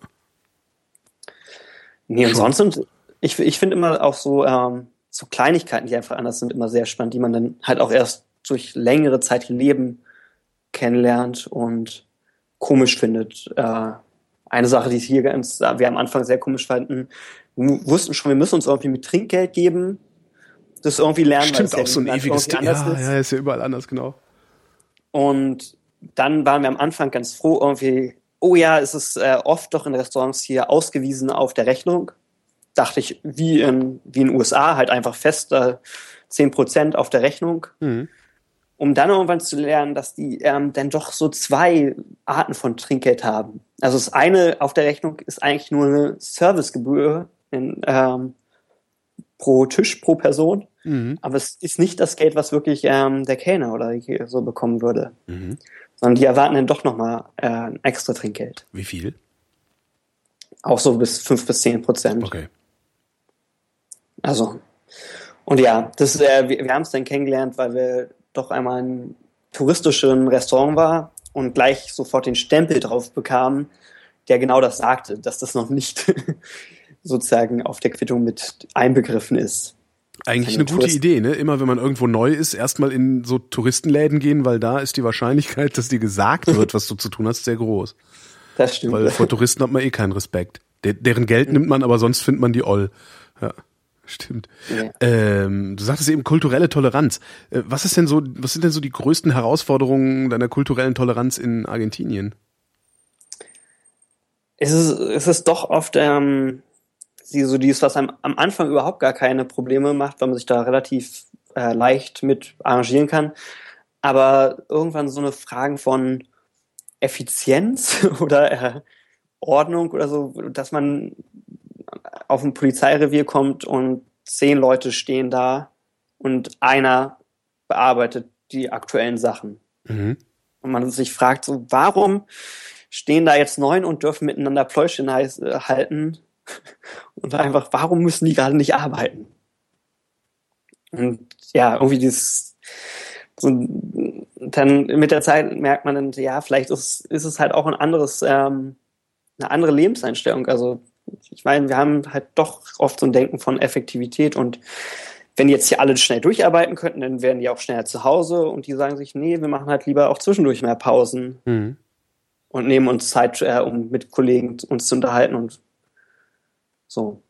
nee, und sonst sind, ich, ich finde immer auch so, ähm, so Kleinigkeiten, die einfach anders sind, immer sehr spannend, die man dann halt auch erst durch längere Zeit Leben kennenlernt und komisch findet. Äh, eine Sache, die hier ganz, wir am Anfang sehr komisch fanden, wussten schon, wir müssen uns irgendwie mit Trinkgeld geben, das irgendwie lernen.
Stimmt, weil auch ja so ein ewiges Ding. Ja, ist. ja, ist ja überall anders, genau.
Und dann waren wir am Anfang ganz froh, irgendwie, oh ja, es ist äh, oft doch in Restaurants hier ausgewiesen auf der Rechnung. Dachte ich, wie in, wie in den USA, halt einfach fest äh, 10% auf der Rechnung. Mhm. Um dann irgendwann zu lernen, dass die ähm, dann doch so zwei Arten von Trinkgeld haben. Also das eine auf der Rechnung ist eigentlich nur eine Servicegebühr in, ähm, pro Tisch, pro Person. Mhm. Aber es ist nicht das Geld, was wirklich ähm, der Kellner oder so bekommen würde. Mhm sondern die erwarten dann doch nochmal äh, ein extra Trinkgeld.
Wie viel?
Auch so bis fünf bis zehn Prozent.
Okay.
Also, und ja, das, äh, wir, wir haben es dann kennengelernt, weil wir doch einmal ein touristischen Restaurant war und gleich sofort den Stempel drauf bekamen, der genau das sagte, dass das noch nicht [laughs] sozusagen auf der Quittung mit einbegriffen ist.
Eigentlich eine gute. Idee, ne? Immer wenn man irgendwo neu ist, erstmal in so Touristenläden gehen, weil da ist die Wahrscheinlichkeit, dass dir gesagt wird, was du zu tun hast, sehr groß.
Das stimmt.
Weil vor Touristen hat man eh keinen Respekt. De deren Geld nimmt man, aber sonst findet man die Oll. Ja. Stimmt. Ja. Ähm, du sagtest eben kulturelle Toleranz. Äh, was ist denn so, was sind denn so die größten Herausforderungen deiner kulturellen Toleranz in Argentinien?
es ist, es ist doch oft ähm, so dieses, was einem am Anfang überhaupt gar keine Probleme macht, weil man sich da relativ äh, leicht mit arrangieren kann. Aber irgendwann so eine Frage von Effizienz [laughs] oder äh, Ordnung oder so, dass man auf ein Polizeirevier kommt und zehn Leute stehen da und einer bearbeitet die aktuellen Sachen. Mhm. Und man sich fragt, so, warum stehen da jetzt neun und dürfen miteinander Pläuschen halten? Und einfach, warum müssen die gerade nicht arbeiten? Und ja, irgendwie dieses, so, dann mit der Zeit merkt man dann, ja, vielleicht ist, ist es halt auch ein anderes, ähm, eine andere Lebenseinstellung. Also ich meine, wir haben halt doch oft so ein Denken von Effektivität und wenn jetzt hier alle schnell durcharbeiten könnten, dann wären die auch schneller zu Hause und die sagen sich, nee, wir machen halt lieber auch zwischendurch mehr Pausen mhm. und nehmen uns Zeit, äh, um mit Kollegen uns zu unterhalten und so.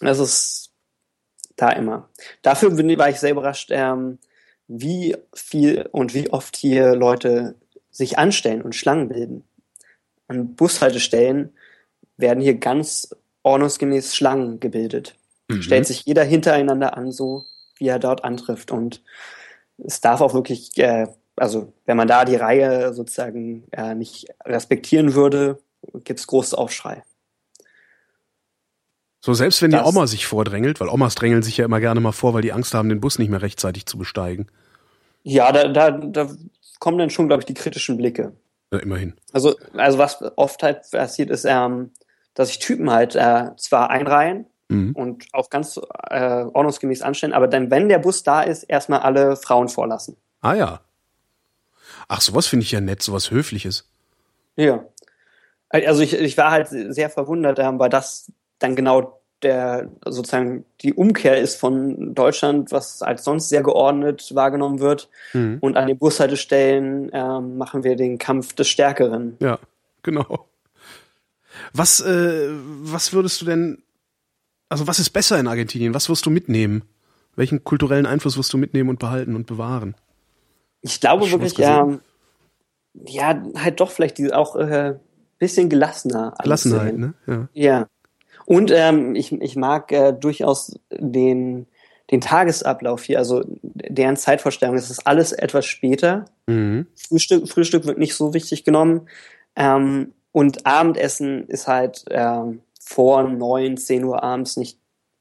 Das ist da immer. Dafür bin, war ich sehr überrascht, ähm, wie viel und wie oft hier Leute sich anstellen und Schlangen bilden. An Bushaltestellen werden hier ganz ordnungsgemäß Schlangen gebildet. Mhm. Stellt sich jeder hintereinander an, so wie er dort antrifft. Und es darf auch wirklich, äh, also wenn man da die Reihe sozusagen äh, nicht respektieren würde, gibt es großes Aufschrei.
So, selbst wenn das, die Oma sich vordrängelt, weil Omas drängeln sich ja immer gerne mal vor, weil die Angst haben, den Bus nicht mehr rechtzeitig zu besteigen.
Ja, da, da, da kommen dann schon, glaube ich, die kritischen Blicke.
Ja, immerhin.
Also, also was oft halt passiert ist, ähm, dass sich Typen halt äh, zwar einreihen mhm. und auch ganz äh, ordnungsgemäß anstellen, aber dann, wenn der Bus da ist, erstmal alle Frauen vorlassen.
Ah ja. Ach, sowas finde ich ja nett, sowas Höfliches.
Ja. Also ich, ich war halt sehr verwundert, äh, weil das dann genau der sozusagen die Umkehr ist von Deutschland, was als sonst sehr geordnet wahrgenommen wird. Mhm. Und an den Bushaltestellen äh, machen wir den Kampf des Stärkeren.
Ja, genau. Was, äh, was würdest du denn, also was ist besser in Argentinien? Was wirst du mitnehmen? Welchen kulturellen Einfluss wirst du mitnehmen und behalten und bewahren?
Ich glaube wirklich, ja, ja, halt doch vielleicht die, auch äh, bisschen gelassener.
Gelassenheit, ne?
Ja. ja. Und ähm, ich, ich mag äh, durchaus den, den Tagesablauf hier, also deren Zeitvorstellung. Es ist alles etwas später. Mhm. Frühstück, Frühstück wird nicht so wichtig genommen. Ähm, und Abendessen ist halt ähm, vor neun, zehn Uhr abends nicht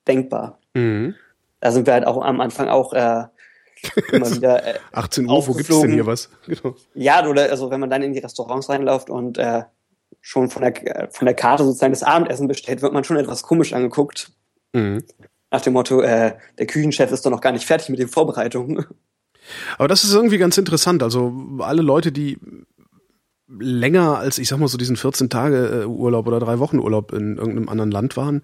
denkbar. Mhm. Da sind wir halt auch am Anfang auch äh, [laughs] immer wieder. Äh,
18 Uhr, wo gibt's denn hier was?
Genau. Ja, oder also wenn man dann in die Restaurants reinläuft und äh, schon von der, von der Karte sozusagen das Abendessen bestellt, wird man schon etwas komisch angeguckt. Mhm. Nach dem Motto, äh, der Küchenchef ist doch noch gar nicht fertig mit den Vorbereitungen.
Aber das ist irgendwie ganz interessant. Also alle Leute, die länger als, ich sag mal so diesen 14 Tage äh, Urlaub oder drei Wochen Urlaub in irgendeinem anderen Land waren,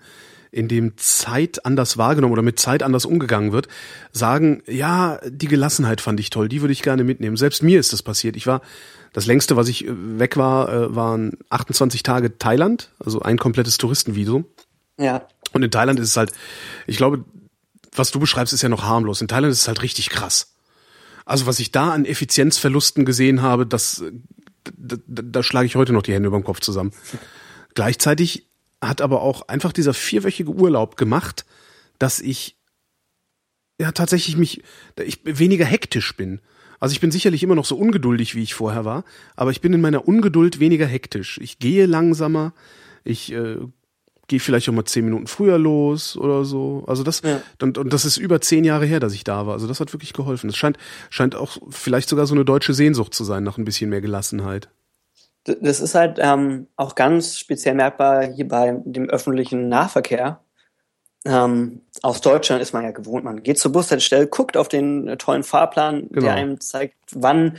in dem Zeit anders wahrgenommen oder mit Zeit anders umgegangen wird, sagen, ja, die Gelassenheit fand ich toll, die würde ich gerne mitnehmen. Selbst mir ist das passiert. Ich war das längste, was ich äh, weg war, äh, waren 28 Tage Thailand, also ein komplettes Touristenvisum.
Ja.
Und in Thailand ist es halt, ich glaube, was du beschreibst, ist ja noch harmlos. In Thailand ist es halt richtig krass. Also was ich da an Effizienzverlusten gesehen habe, das, da, da, da schlage ich heute noch die Hände über den Kopf zusammen. Gleichzeitig hat aber auch einfach dieser vierwöchige Urlaub gemacht, dass ich ja tatsächlich mich, ich weniger hektisch bin. Also ich bin sicherlich immer noch so ungeduldig, wie ich vorher war, aber ich bin in meiner Ungeduld weniger hektisch. Ich gehe langsamer, ich äh, gehe vielleicht auch mal zehn Minuten früher los oder so. Also das ja. und, und das ist über zehn Jahre her, dass ich da war. Also das hat wirklich geholfen. Es scheint scheint auch vielleicht sogar so eine deutsche Sehnsucht zu sein nach ein bisschen mehr Gelassenheit.
Das ist halt ähm, auch ganz speziell merkbar hier bei dem öffentlichen Nahverkehr ähm, aus Deutschland ist man ja gewohnt, man geht zur Bushaltestelle, guckt auf den äh, tollen Fahrplan, genau. der einem zeigt, wann,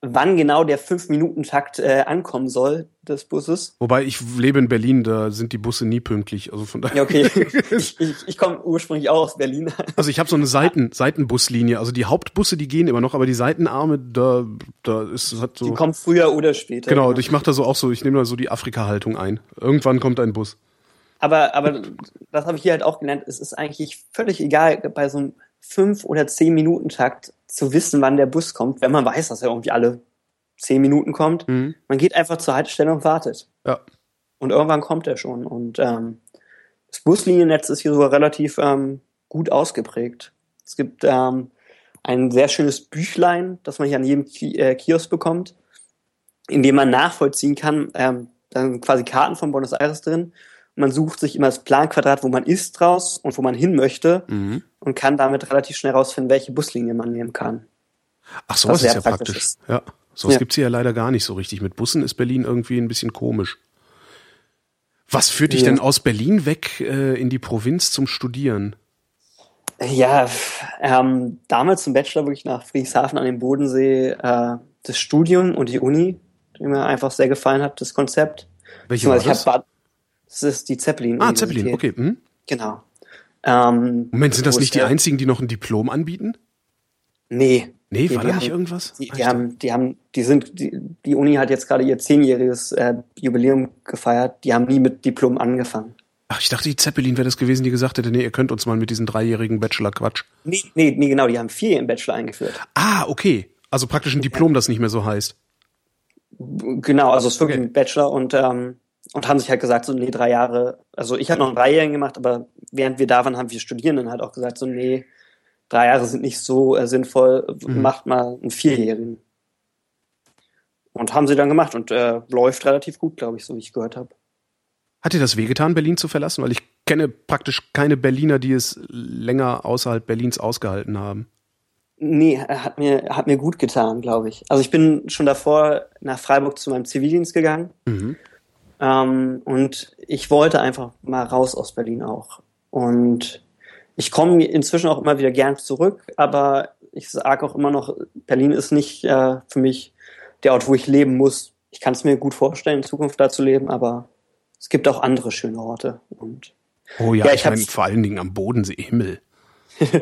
wann genau der Fünf-Minuten-Takt äh, ankommen soll des Busses.
Wobei ich lebe in Berlin, da sind die Busse nie pünktlich. Also von daher.
Ja, okay. [laughs] ich, ich, ich komme ursprünglich auch aus Berlin.
also ich habe so eine Seiten, Seitenbuslinie. Also die Hauptbusse, die gehen immer noch, aber die Seitenarme, da, da ist hat so.
Die kommen früher oder später.
Genau, genau. ich mache da so auch so, ich nehme da so die Afrika-Haltung ein. Irgendwann kommt ein Bus.
Aber, aber das habe ich hier halt auch gelernt. Es ist eigentlich völlig egal, bei so einem fünf oder zehn Minuten Takt zu wissen, wann der Bus kommt, wenn man weiß, dass er irgendwie alle zehn Minuten kommt. Mhm. Man geht einfach zur Haltestelle und wartet.
Ja.
Und irgendwann kommt er schon. Und ähm, das Busliniennetz ist hier sogar relativ ähm, gut ausgeprägt. Es gibt ähm, ein sehr schönes Büchlein, das man hier an jedem Ki äh, Kiosk bekommt, in dem man nachvollziehen kann, ähm, dann quasi Karten von Buenos Aires drin. Man sucht sich immer das Planquadrat, wo man ist, raus und wo man hin möchte
Mhm.
und kann damit relativ schnell rausfinden, welche Buslinie man nehmen kann.
Ach, sowas ist ja
praktisch
praktisch.
ist.
Ja. Sowas
Ja.
gibt's hier ja leider gar nicht so richtig. Mit Bussen ist Berlin irgendwie ein bisschen komisch. Was führt dich
Ja.
denn aus Berlin weg äh, in die Provinz zum Studieren?
Ja, ähm, damals zum Bachelor wirklich nach Friedrichshafen an dem Bodensee äh, das Studium und die Uni, die mir einfach sehr gefallen hat, das Konzept.
Welche war
Beziehungsweise ich
das?
Das ist die Zeppelin.
Ah, Zeppelin, okay. Hm?
Genau. Ähm,
Moment, sind das nicht die einzigen, die noch ein Diplom anbieten?
Nee.
Nee,
Die-
war da nicht
haben-
irgendwas?
Die,
Ah,
die
ich
haben, die haben, die sind, die, die Uni hat jetzt gerade ihr zehnjähriges äh, Jubiläum gefeiert. Die haben nie mit Diplom angefangen.
Ach, ich dachte, die Zeppelin wäre das gewesen, die gesagt hätte, nee, ihr könnt uns mal mit diesem dreijährigen Bachelor Quatsch.
Nee, nee, nee, genau, die haben vier im Bachelor eingeführt.
Ah, okay. Also praktisch ein Diplom, das nicht mehr so heißt.
Genau, also es ist wirklich
Okay.
ein Bachelor und, ähm, und haben sich halt gesagt, so, nee, drei Jahre, also ich habe noch einen Dreijährigen gemacht, aber während wir da waren, haben wir Studierenden halt auch gesagt, so, nee, drei Jahre sind nicht so äh, sinnvoll,
Mhm.
macht mal einen Vierjährigen. Und haben sie dann gemacht und äh, läuft relativ gut, glaube ich, so wie ich gehört habe.
Hat dir das wehgetan, Berlin zu verlassen? Weil ich kenne praktisch keine Berliner, die es länger außerhalb Berlins ausgehalten haben.
Nee, hat mir, hat mir gut getan, glaube ich. Also ich bin schon davor nach Freiburg zu meinem Zivildienst gegangen.
Mhm.
Ähm, und ich wollte einfach mal raus aus Berlin auch. Und ich komme inzwischen auch immer wieder gern zurück, aber ich sage auch immer noch, Berlin ist nicht äh, für mich der Ort, wo ich leben muss. Ich kann es mir gut vorstellen, in Zukunft da zu leben, aber es gibt auch andere schöne Orte. Und
Oh ja,
Ja,
ich
ich
meine vor allen Dingen am Bodensee, Himmel.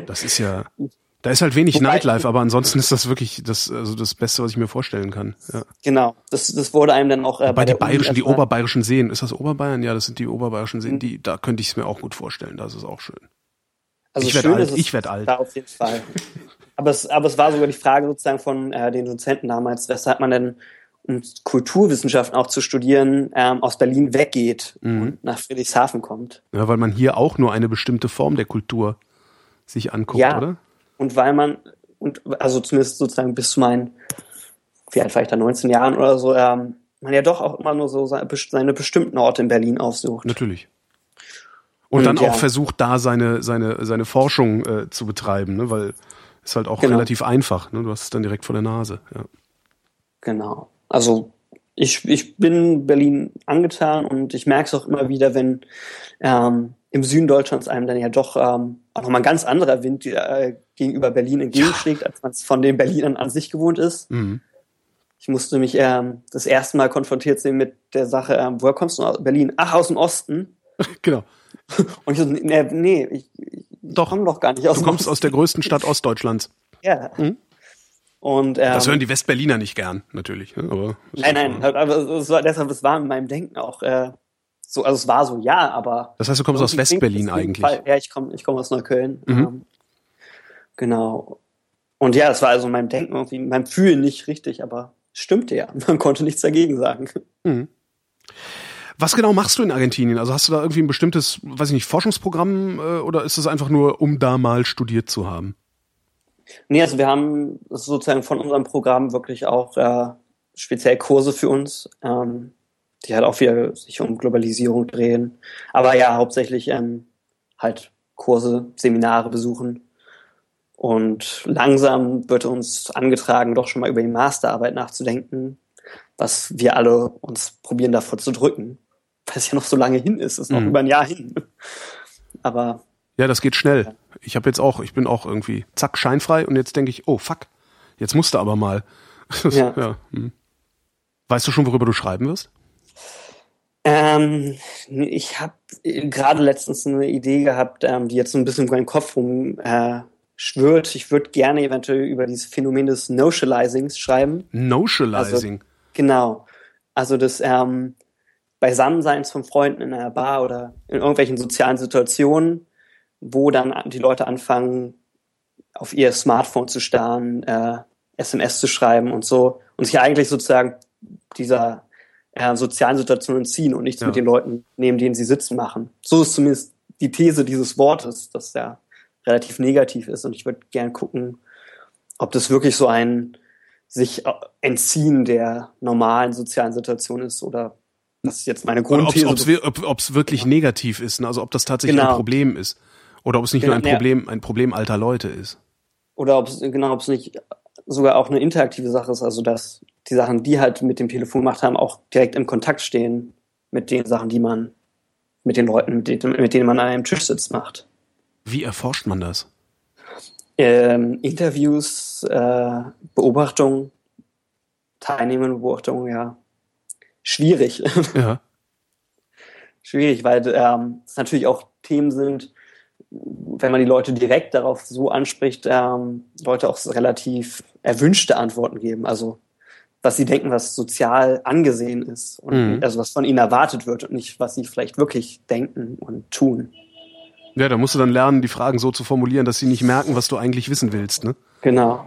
Das ist ja, [laughs] da ist halt wenig
Wobei-
Nightlife, aber ansonsten ist das wirklich das, also das Beste, was ich mir vorstellen kann. Ja.
genau, das, das wurde einem dann auch äh,
Bei die
der Uni
bayerischen, die oberbayerischen Seen, ist das Oberbayern? Ja, das sind die oberbayerischen Seen, die, da könnte ich es mir auch gut vorstellen, das ist auch schön.
Also
Ich werd
schön
alt, ich werd alt.
Da auf jeden Fall. aber, es, aber es war sogar die Frage sozusagen von äh, den Dozenten damals, weshalb man denn, um Kulturwissenschaften auch zu studieren, ähm, aus Berlin weggeht
Mhm.
und nach Friedrichshafen kommt.
Ja, weil man hier auch nur eine bestimmte Form der Kultur sich anguckt,
Ja.
oder?
Und weil man, und also zumindest sozusagen bis zu meinen, wie alt war ich da, 19 Jahren oder so, ähm, man ja doch auch immer nur so seine, bestimmten Orte in Berlin aufsucht.
Natürlich. Und
Und
dann
ja.
auch versucht, da seine, seine, seine Forschung äh, zu betreiben, ne? weil ist halt auch
Genau.
relativ einfach. Ne? Du hast es dann direkt vor der Nase. Ja.
Genau. Also ich, ich bin Berlin angetan und ich merke es auch immer wieder, wenn ähm, im Süden Deutschlands einem dann ja doch ähm, auch nochmal ein ganz anderer Wind äh, gegenüber Berlin entgegenschlägt, als man es von den Berlinern an sich gewohnt ist.
Mhm.
Ich musste mich ähm, das erste Mal konfrontiert sehen mit der Sache, ähm, woher kommst du aus Berlin? Ach, aus dem Osten. [laughs]
Genau. [laughs]
Und ich so, nee, nee ich, ich
Doch.
komme doch gar nicht aus
Du kommst
Osten.
aus der größten Stadt Ostdeutschlands. [laughs]
Ja.
Mhm.
Und, ähm,
Das hören die Westberliner nicht gern, natürlich. Ne? Aber
Nein, nein, aber es war deshalb, es war in meinem Denken auch äh, so, also es war so, ja, aber.
Das heißt, du kommst aus Westberlin eigentlich.
Fall. Ja, ich komme ich komme aus Neukölln.
Mhm.
Ähm, genau. Und ja, es war also in meinem Denken irgendwie, in meinem Fühlen nicht richtig, aber es stimmte ja. Man konnte nichts dagegen sagen.
Was genau machst du in Argentinien? Also hast du da irgendwie ein bestimmtes, weiß ich nicht, Forschungsprogramm äh, oder ist es einfach nur, um da mal studiert zu haben?
Nee, also wir haben sozusagen von unserem Programm wirklich auch äh, speziell Kurse für uns, ähm, die halt auch wieder sich um Globalisierung drehen. Aber ja, hauptsächlich ähm, halt Kurse, Seminare besuchen. Und langsam wird uns angetragen, doch schon mal über die Masterarbeit nachzudenken, was wir alle uns probieren davor zu drücken. Weil es ja noch so lange hin ist, es ist noch
Mhm.
über ein Jahr hin. Aber
Ja, das geht schnell. Ich habe jetzt auch, ich bin auch irgendwie zack scheinfrei und jetzt denke ich, oh fuck, jetzt musst du aber mal. [laughs]
Ja.
ja. hm. Weißt du schon, worüber du schreiben wirst?
Ähm, ich habe gerade letztens eine Idee gehabt, ähm, die jetzt so ein bisschen in meinem Kopf rum äh, schwirrt. Ich würde gerne eventuell über dieses Phänomen des Notionalizings schreiben.
Notionalizing.
Genau. Also des ähm, Beisammenseins von Freunden in einer Bar oder in irgendwelchen sozialen Situationen, wo dann die Leute anfangen, auf ihr Smartphone zu starren, äh, SMS zu schreiben und so und sich eigentlich sozusagen dieser äh, sozialen Situationen ziehen und nichts
Ja.
mit den Leuten, neben denen sie sitzen, machen. So ist zumindest die These dieses Wortes, dass der relativ negativ ist. Und ich würde gern gucken, ob das wirklich so ein sich äh, entziehen der normalen sozialen Situation ist oder das ist jetzt meine Grundthese.
ob's, ob's, ob ob's wirklich negativ ist, ne? also ob das tatsächlich ein
Genau.
Problem ist. Oder ob es nicht
Genau,
nur ein. Problem, ein Problem alter Leute ist.
oder ob es genau, ob es nicht sogar auch eine interaktive Sache ist, also dass die Sachen, die halt mit dem Telefon gemacht haben, auch direkt im Kontakt stehen mit den Sachen, die man mit den Leuten, mit denen, mit denen man an einem Tisch sitzt, macht.
Wie erforscht man das?
Ähm, Interviews, äh, Beobachtungen, Teilnehmende Beobachtungen, ja. Schwierig. [laughs]
Ja.
Schwierig, weil ähm, es natürlich auch Themen sind, wenn man die Leute direkt darauf so anspricht, ähm, Leute auch relativ erwünschte Antworten geben. Also was sie denken, was sozial angesehen ist und
Mhm.
also was von ihnen erwartet wird und nicht, was sie vielleicht wirklich denken und tun.
Ja, da musst du dann lernen, die Fragen so zu formulieren, dass sie nicht merken, was du eigentlich wissen willst. Ne?
Genau.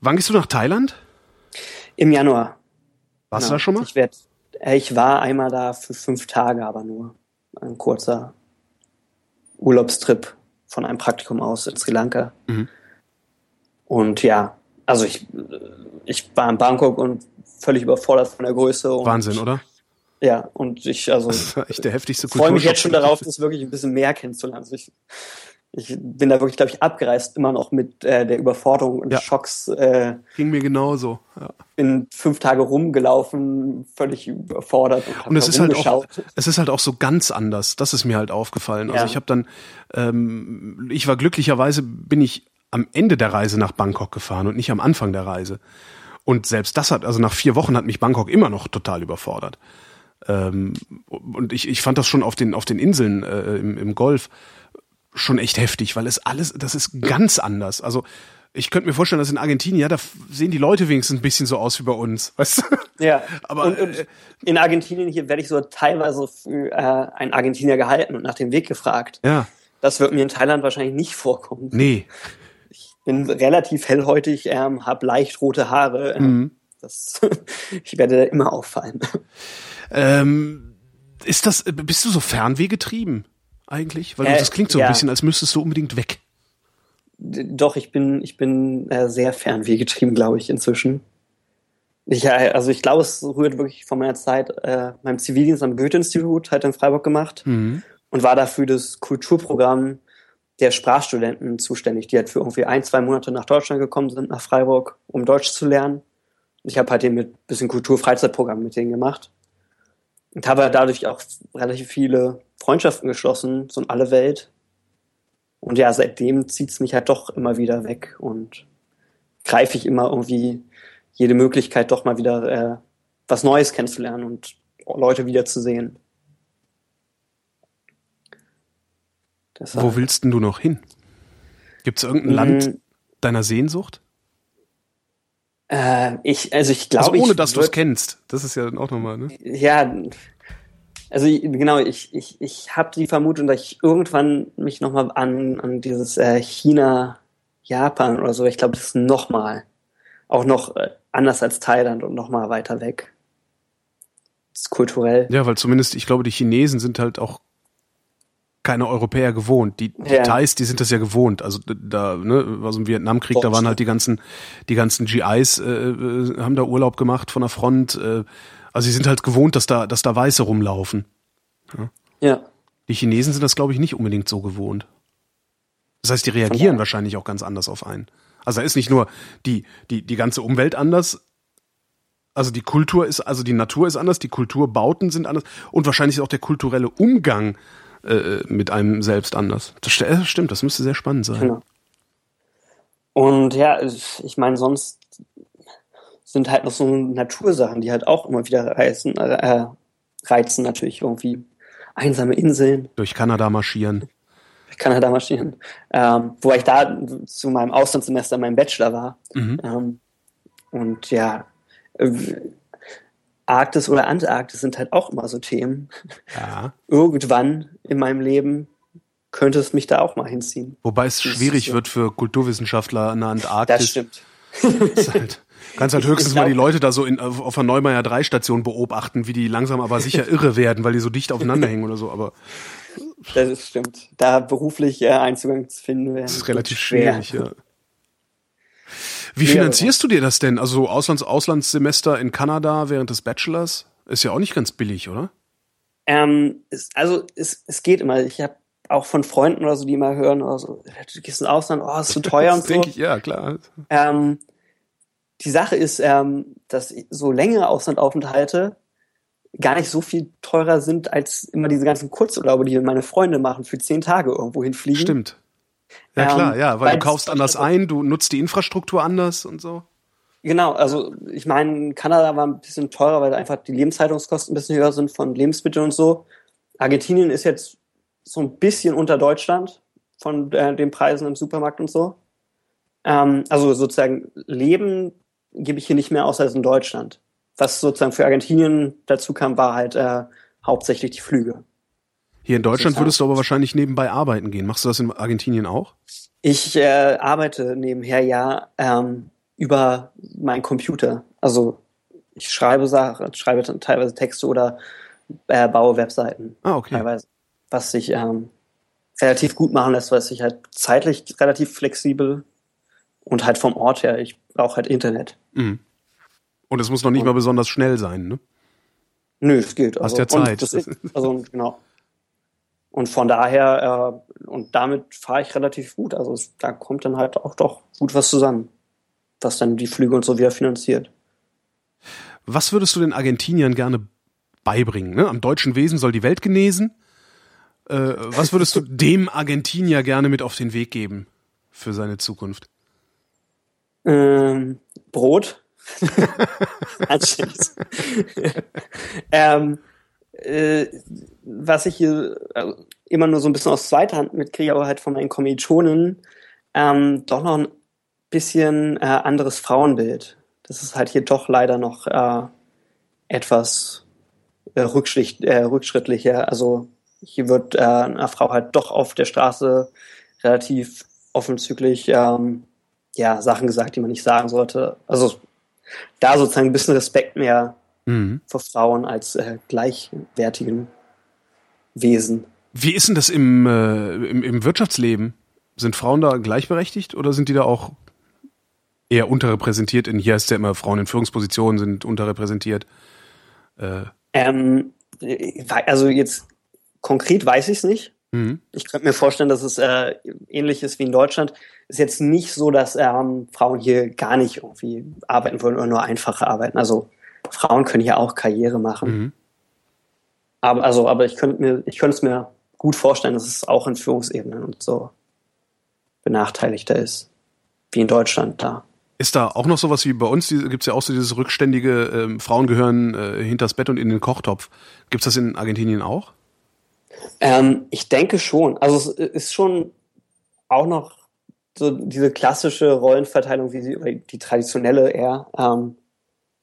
Wann gehst du nach Thailand?
Im Januar.
Warst
genau.
du da schon mal?
Ich, werd, äh, ich war einmal da für fünf Tage, aber nur ein kurzer Urlaubstrip von einem Praktikum aus in Sri Lanka.
Mhm.
Und ja, also ich, ich war in Bangkok und völlig überfordert von der Größe. Und,
Wahnsinn, oder?
Ja, und ich, also [laughs]
Das war echt der heftigste
ich freue mich jetzt schon darauf, das wirklich ein bisschen mehr kennenzulernen. Also ich, ich bin da wirklich, glaube ich, abgereist, immer noch mit äh, der Überforderung und
Ja.
Schocks. Äh,
Ging mir genauso. Ja.
bin fünf Tage rumgelaufen, völlig überfordert und,
Und es ist halt auch, es ist halt auch so ganz anders. Das ist mir halt aufgefallen. Also
Ja.
ich habe dann, ähm, ich war glücklicherweise, bin ich am Ende der Reise nach Bangkok gefahren und nicht am Anfang der Reise. Und selbst das hat, also nach vier Wochen hat mich Bangkok immer noch total überfordert. Ähm, und ich, ich fand das schon auf den, auf den Inseln äh, im, im Golf schon echt heftig, weil es alles, das ist ganz anders. Also ich könnte mir vorstellen, dass in Argentinien, ja, da sehen die Leute wenigstens ein bisschen so aus wie bei uns. [laughs] Weißt du?
Ja,
Aber,
und,
äh,
und in Argentinien hier werde ich so teilweise für äh, einen Argentinier gehalten und nach dem Weg gefragt.
Ja,
Das wird mir in Thailand wahrscheinlich nicht vorkommen.
nee.
Bin relativ hellhäutig, ähm, habe leicht rote Haare. Ähm,
Mhm.
das, [laughs] ich werde da immer auffallen.
Ähm, ist das, bist du so fernwehgetrieben eigentlich? Weil
Äh,
das klingt so ein
ja.
bisschen, als müsstest du unbedingt weg.
Doch, ich bin, ich bin äh, sehr fernwehgetrieben, glaube ich, inzwischen. Ich, äh, also ich glaube, es rührt wirklich von meiner Zeit, äh, meinem Zivildienst am Goethe-Institut, halt in Freiburg gemacht.
Mhm.
und war dafür das Kulturprogramm der Sprachstudenten zuständig, die halt für irgendwie ein, zwei Monate nach Deutschland gekommen sind, nach Freiburg, um Deutsch zu lernen. Ich habe halt eben mit bisschen Kultur-Freizeitprogramm mit denen gemacht. Und habe halt dadurch auch relativ viele Freundschaften geschlossen, so in alle Welt. Und ja, seitdem zieht's mich halt doch immer wieder weg und greife ich immer irgendwie jede Möglichkeit, doch mal wieder äh, was Neues kennenzulernen und Leute wiederzusehen. Deshalb-
Wo willst denn du noch hin? Gibt es irgendein Land
Mm,
deiner Sehnsucht?
Äh, ich, also ich glaube,
also ohne, dass du es kennst. Das ist ja dann auch nochmal, ne?
Ja, also genau, ich, ich, ich habe die Vermutung, dass ich irgendwann mich nochmal an, an dieses äh, China, Japan oder so, ich glaube, das ist nochmal, auch noch äh, anders als Thailand und nochmal weiter weg. Das ist kulturell.
Ja, weil zumindest, ich glaube, die Chinesen sind halt auch keine Europäer gewohnt. Die, die
Ja.
Thais, die sind das ja gewohnt. Also da, ne, also im Vietnamkrieg, da waren halt die ganzen, die ganzen GIs, äh, äh, haben da Urlaub gemacht von der Front. Äh, also sie sind halt gewohnt, dass da, dass da Weiße rumlaufen.
Ja,
Die Chinesen sind das, glaube ich, nicht unbedingt so gewohnt. Das heißt, die reagieren wahrscheinlich auch ganz anders auf einen. Also da ist nicht nur die, die, die ganze Umwelt anders, also die Kultur ist, also die Natur ist anders, die Kulturbauten sind anders und wahrscheinlich ist auch der kulturelle Umgang äh, mit einem selbst anders. Das äh, stimmt, das müsste sehr spannend sein.
Genau. Und ja, ich meine, sonst sind halt noch so Natursachen, die halt auch immer wieder reizen, äh, reizen natürlich irgendwie. Einsame Inseln,
Durch Kanada marschieren.
ich kann ja da marschieren. Ähm, wobei ich da zu meinem Auslandssemester mein Bachelor war.
Mhm.
Ähm, und ja, äh, Arktis oder Antarktis sind halt auch immer so Themen.
Ja. [laughs]
Irgendwann in meinem Leben könnte es mich da auch mal hinziehen.
Wobei es
Das
schwierig
so.
wird für Kulturwissenschaftler an der
Das
Antarktis.
stimmt. [laughs]
ist halt, Kannst halt höchstens glaub, mal die Leute da so in, auf der Neumeier 3 Station beobachten, wie die langsam aber sicher [laughs] irre werden, weil die so dicht aufeinander hängen oder so, aber.
Das stimmt. Da beruflich äh, Einzugang zu finden wäre.
Das ist relativ schwierig, ja. Wie finanzierst du dir das denn? Also Auslands Auslandssemester in Kanada während des Bachelors ist ja auch nicht ganz billig, oder?
Ähm, es, also es, es geht immer. Ich habe auch von Freunden oder so, die mal hören, oder so, du gehst ins Ausland, oh, ist so teuer und [laughs] so.
Denke ich, ja, klar.
Ähm, die Sache ist, ähm, dass so längere Auslandaufenthalte gar nicht so viel teurer sind als immer diese ganzen Kurzurlaube, die meine Freunde machen, für zehn Tage irgendwo hinfliegen.
Stimmt. Ja klar, ähm, ja, weil, weil du kaufst anders ein, du nutzt die Infrastruktur anders und so.
Genau, also ich meine, Kanada war ein bisschen teurer, weil einfach die Lebenshaltungskosten ein bisschen höher sind von Lebensmitteln und so. Argentinien ist jetzt so ein bisschen unter Deutschland von äh, den Preisen im Supermarkt und so. Ähm, also sozusagen Leben gebe ich hier nicht mehr aus als in Deutschland. Was sozusagen für Argentinien dazu kam, war halt äh, hauptsächlich die Flüge.
Hier in Deutschland würdest du aber wahrscheinlich nebenbei arbeiten gehen. Machst du das in Argentinien auch?
Ich äh, arbeite nebenher ja ähm, über meinen Computer. Also ich schreibe Sachen, schreibe teilweise Texte oder äh, baue Webseiten.
Ah, okay.
Teilweise, was sich ähm, relativ gut machen lässt, weil sich halt zeitlich relativ flexibel und halt vom Ort her. Ich brauche halt Internet.
Mhm. Und es muss noch nicht und, mal besonders schnell sein, ne?
Nö, es geht.
Also, Hast ja Zeit.
Das, also genau. Und von daher, äh, und damit fahre ich relativ gut. Also da kommt dann halt auch doch gut was zusammen, was dann die Flüge und so wieder finanziert.
Was würdest du den Argentiniern gerne beibringen? Ne? Am deutschen Wesen soll die Welt genesen. Äh, was würdest du [laughs] dem Argentinier gerne mit auf den Weg geben für seine Zukunft?
Ähm, Brot. [laughs] [laughs] ähm, äh, was ich hier äh, immer nur so ein bisschen aus zweiter Hand mitkriege, aber halt von meinen Kommilitonen, ähm, doch noch ein bisschen äh, anderes Frauenbild. Das ist halt hier doch leider noch äh, etwas äh, äh, rückschrittlicher. Also hier wird eine Frau halt doch auf der Straße relativ offenzüglich ähm, ja, Sachen gesagt, die man nicht sagen sollte. Also da sozusagen ein bisschen Respekt mehr mhm. vor Frauen als äh, gleichwertigen Wesen.
Wie ist denn das im, äh, im, im Wirtschaftsleben? Sind Frauen da gleichberechtigt oder sind die da auch eher unterrepräsentiert? In hier heißt ja immer, Frauen in Führungspositionen sind unterrepräsentiert.
Äh. Ähm, also jetzt konkret weiß ich es nicht. Mhm. Ich könnte mir vorstellen, dass es äh, ähnlich ist wie in Deutschland. Ist jetzt nicht so, dass ähm, Frauen hier gar nicht irgendwie arbeiten wollen oder nur einfache arbeiten. Also Frauen können hier auch Karriere machen. Mhm. Aber, also, aber ich könnte mir, ich könnte es mir gut vorstellen, dass es auch in Führungsebenen und so benachteiligter ist. Wie in Deutschland da.
Ist da auch noch sowas wie bei uns? Gibt es ja auch so dieses rückständige, ähm, Frauen gehören äh, hinters Bett und in den Kochtopf. Gibt es das in Argentinien auch?
Ähm, ich denke schon. Also es ist schon auch noch so diese klassische Rollenverteilung, wie sie, die traditionelle eher. Ähm,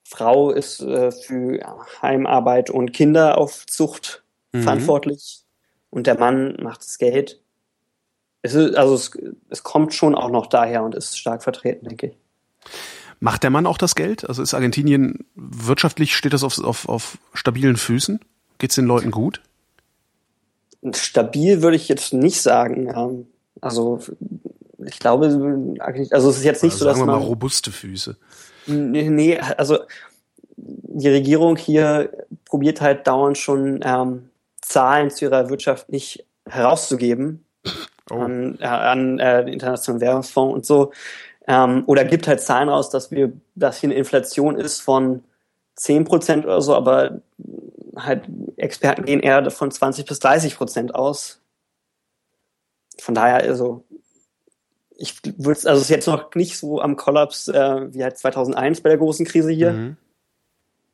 Frau ist äh, für Heimarbeit und Kinderaufzucht mhm. verantwortlich und der Mann macht das Geld. Es ist, also es, es kommt schon auch noch daher und ist stark vertreten, denke ich.
Macht der Mann auch das Geld? Also ist Argentinien wirtschaftlich, steht das auf, auf, auf stabilen Füßen? Geht es den Leuten gut?
Stabil würde ich jetzt nicht sagen. Also ich glaube, also es ist jetzt nicht also so, dass
sagen wir
man
mal robuste Füße.
Nee, also die Regierung hier probiert halt dauernd schon ähm, Zahlen zu ihrer Wirtschaft nicht herauszugeben oh. an, äh, an äh, den Internationalen Währungsfonds und so. Ähm, oder gibt halt Zahlen raus, dass wir, dass hier eine Inflation ist von 10 Prozent oder so, aber halt Experten gehen eher von 20 bis 30 Prozent aus. Von daher, also ich würde also es ist jetzt noch nicht so am Kollaps äh, wie halt 2001 bei der großen Krise hier. Mhm.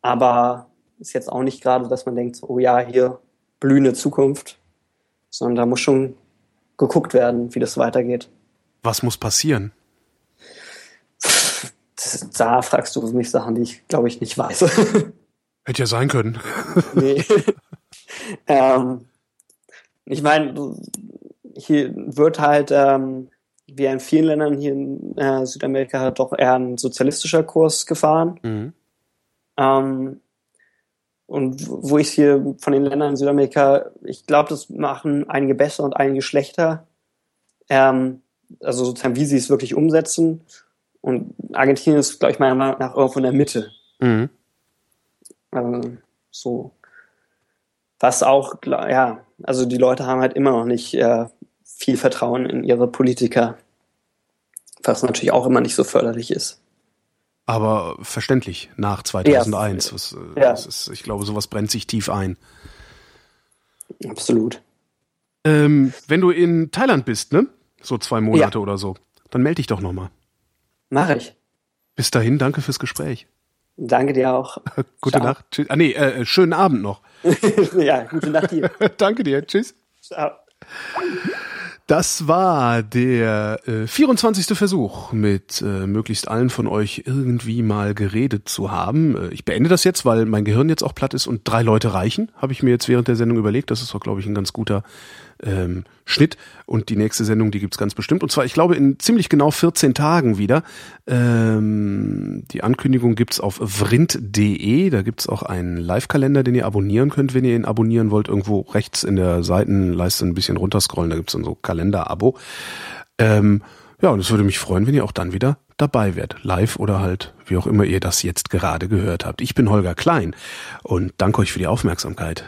Aber ist jetzt auch nicht gerade, dass man denkt, oh ja, hier blühende Zukunft, sondern da muss schon geguckt werden, wie das weitergeht.
Was muss passieren?
Das, da fragst du mich Sachen, die ich glaube ich nicht weiß. [laughs]
Hätte ja sein können. [laughs]
nee. ähm, ich meine, hier wird halt ähm, wie in vielen Ländern hier in äh, Südamerika doch eher ein sozialistischer Kurs gefahren. Mhm. Ähm, und wo ich hier von den Ländern in Südamerika, ich glaube, das machen einige besser und einige schlechter. Ähm, also sozusagen, wie sie es wirklich umsetzen. Und Argentinien ist, glaube ich, meiner Meinung nach irgendwo in der Mitte. Mhm. Also, so. Was auch, ja, also die Leute haben halt immer noch nicht äh, viel Vertrauen in ihre Politiker. Was natürlich auch immer nicht so förderlich ist.
Aber verständlich, nach 2001. Ja. Was, äh, ja. Ist, ich glaube, sowas brennt sich tief ein.
Absolut.
Ähm, wenn du in Thailand bist, ne? So zwei Monate ja. oder so, dann melde dich doch nochmal.
Mach ich.
Bis dahin, danke fürs Gespräch.
Danke dir auch. [laughs]
gute Ciao. Nacht. Ah, nee, äh, schönen Abend noch. [laughs]
ja, gute Nacht dir. [laughs]
danke dir. Tschüss. Ciao. Das war der äh, 24. Versuch, mit äh, möglichst allen von euch irgendwie mal geredet zu haben. Äh, ich beende das jetzt, weil mein Gehirn jetzt auch platt ist und drei Leute reichen, habe ich mir jetzt während der Sendung überlegt. Das ist doch, glaube ich, ein ganz guter ähm, Schnitt. Und die nächste Sendung, die gibt's ganz bestimmt. Und zwar, ich glaube, in ziemlich genau 14 Tagen wieder. Ähm, die Ankündigung gibt's auf vrind.de. Da gibt's auch einen Live-Kalender, den ihr abonnieren könnt, wenn ihr ihn abonnieren wollt. Irgendwo rechts in der Seitenleiste ein bisschen runterscrollen. Da gibt's dann so Kalender-Abo. Ähm, ja, und es würde mich freuen, wenn ihr auch dann wieder dabei wärt. Live oder halt, wie auch immer ihr das jetzt gerade gehört habt. Ich bin Holger Klein und danke euch für die Aufmerksamkeit.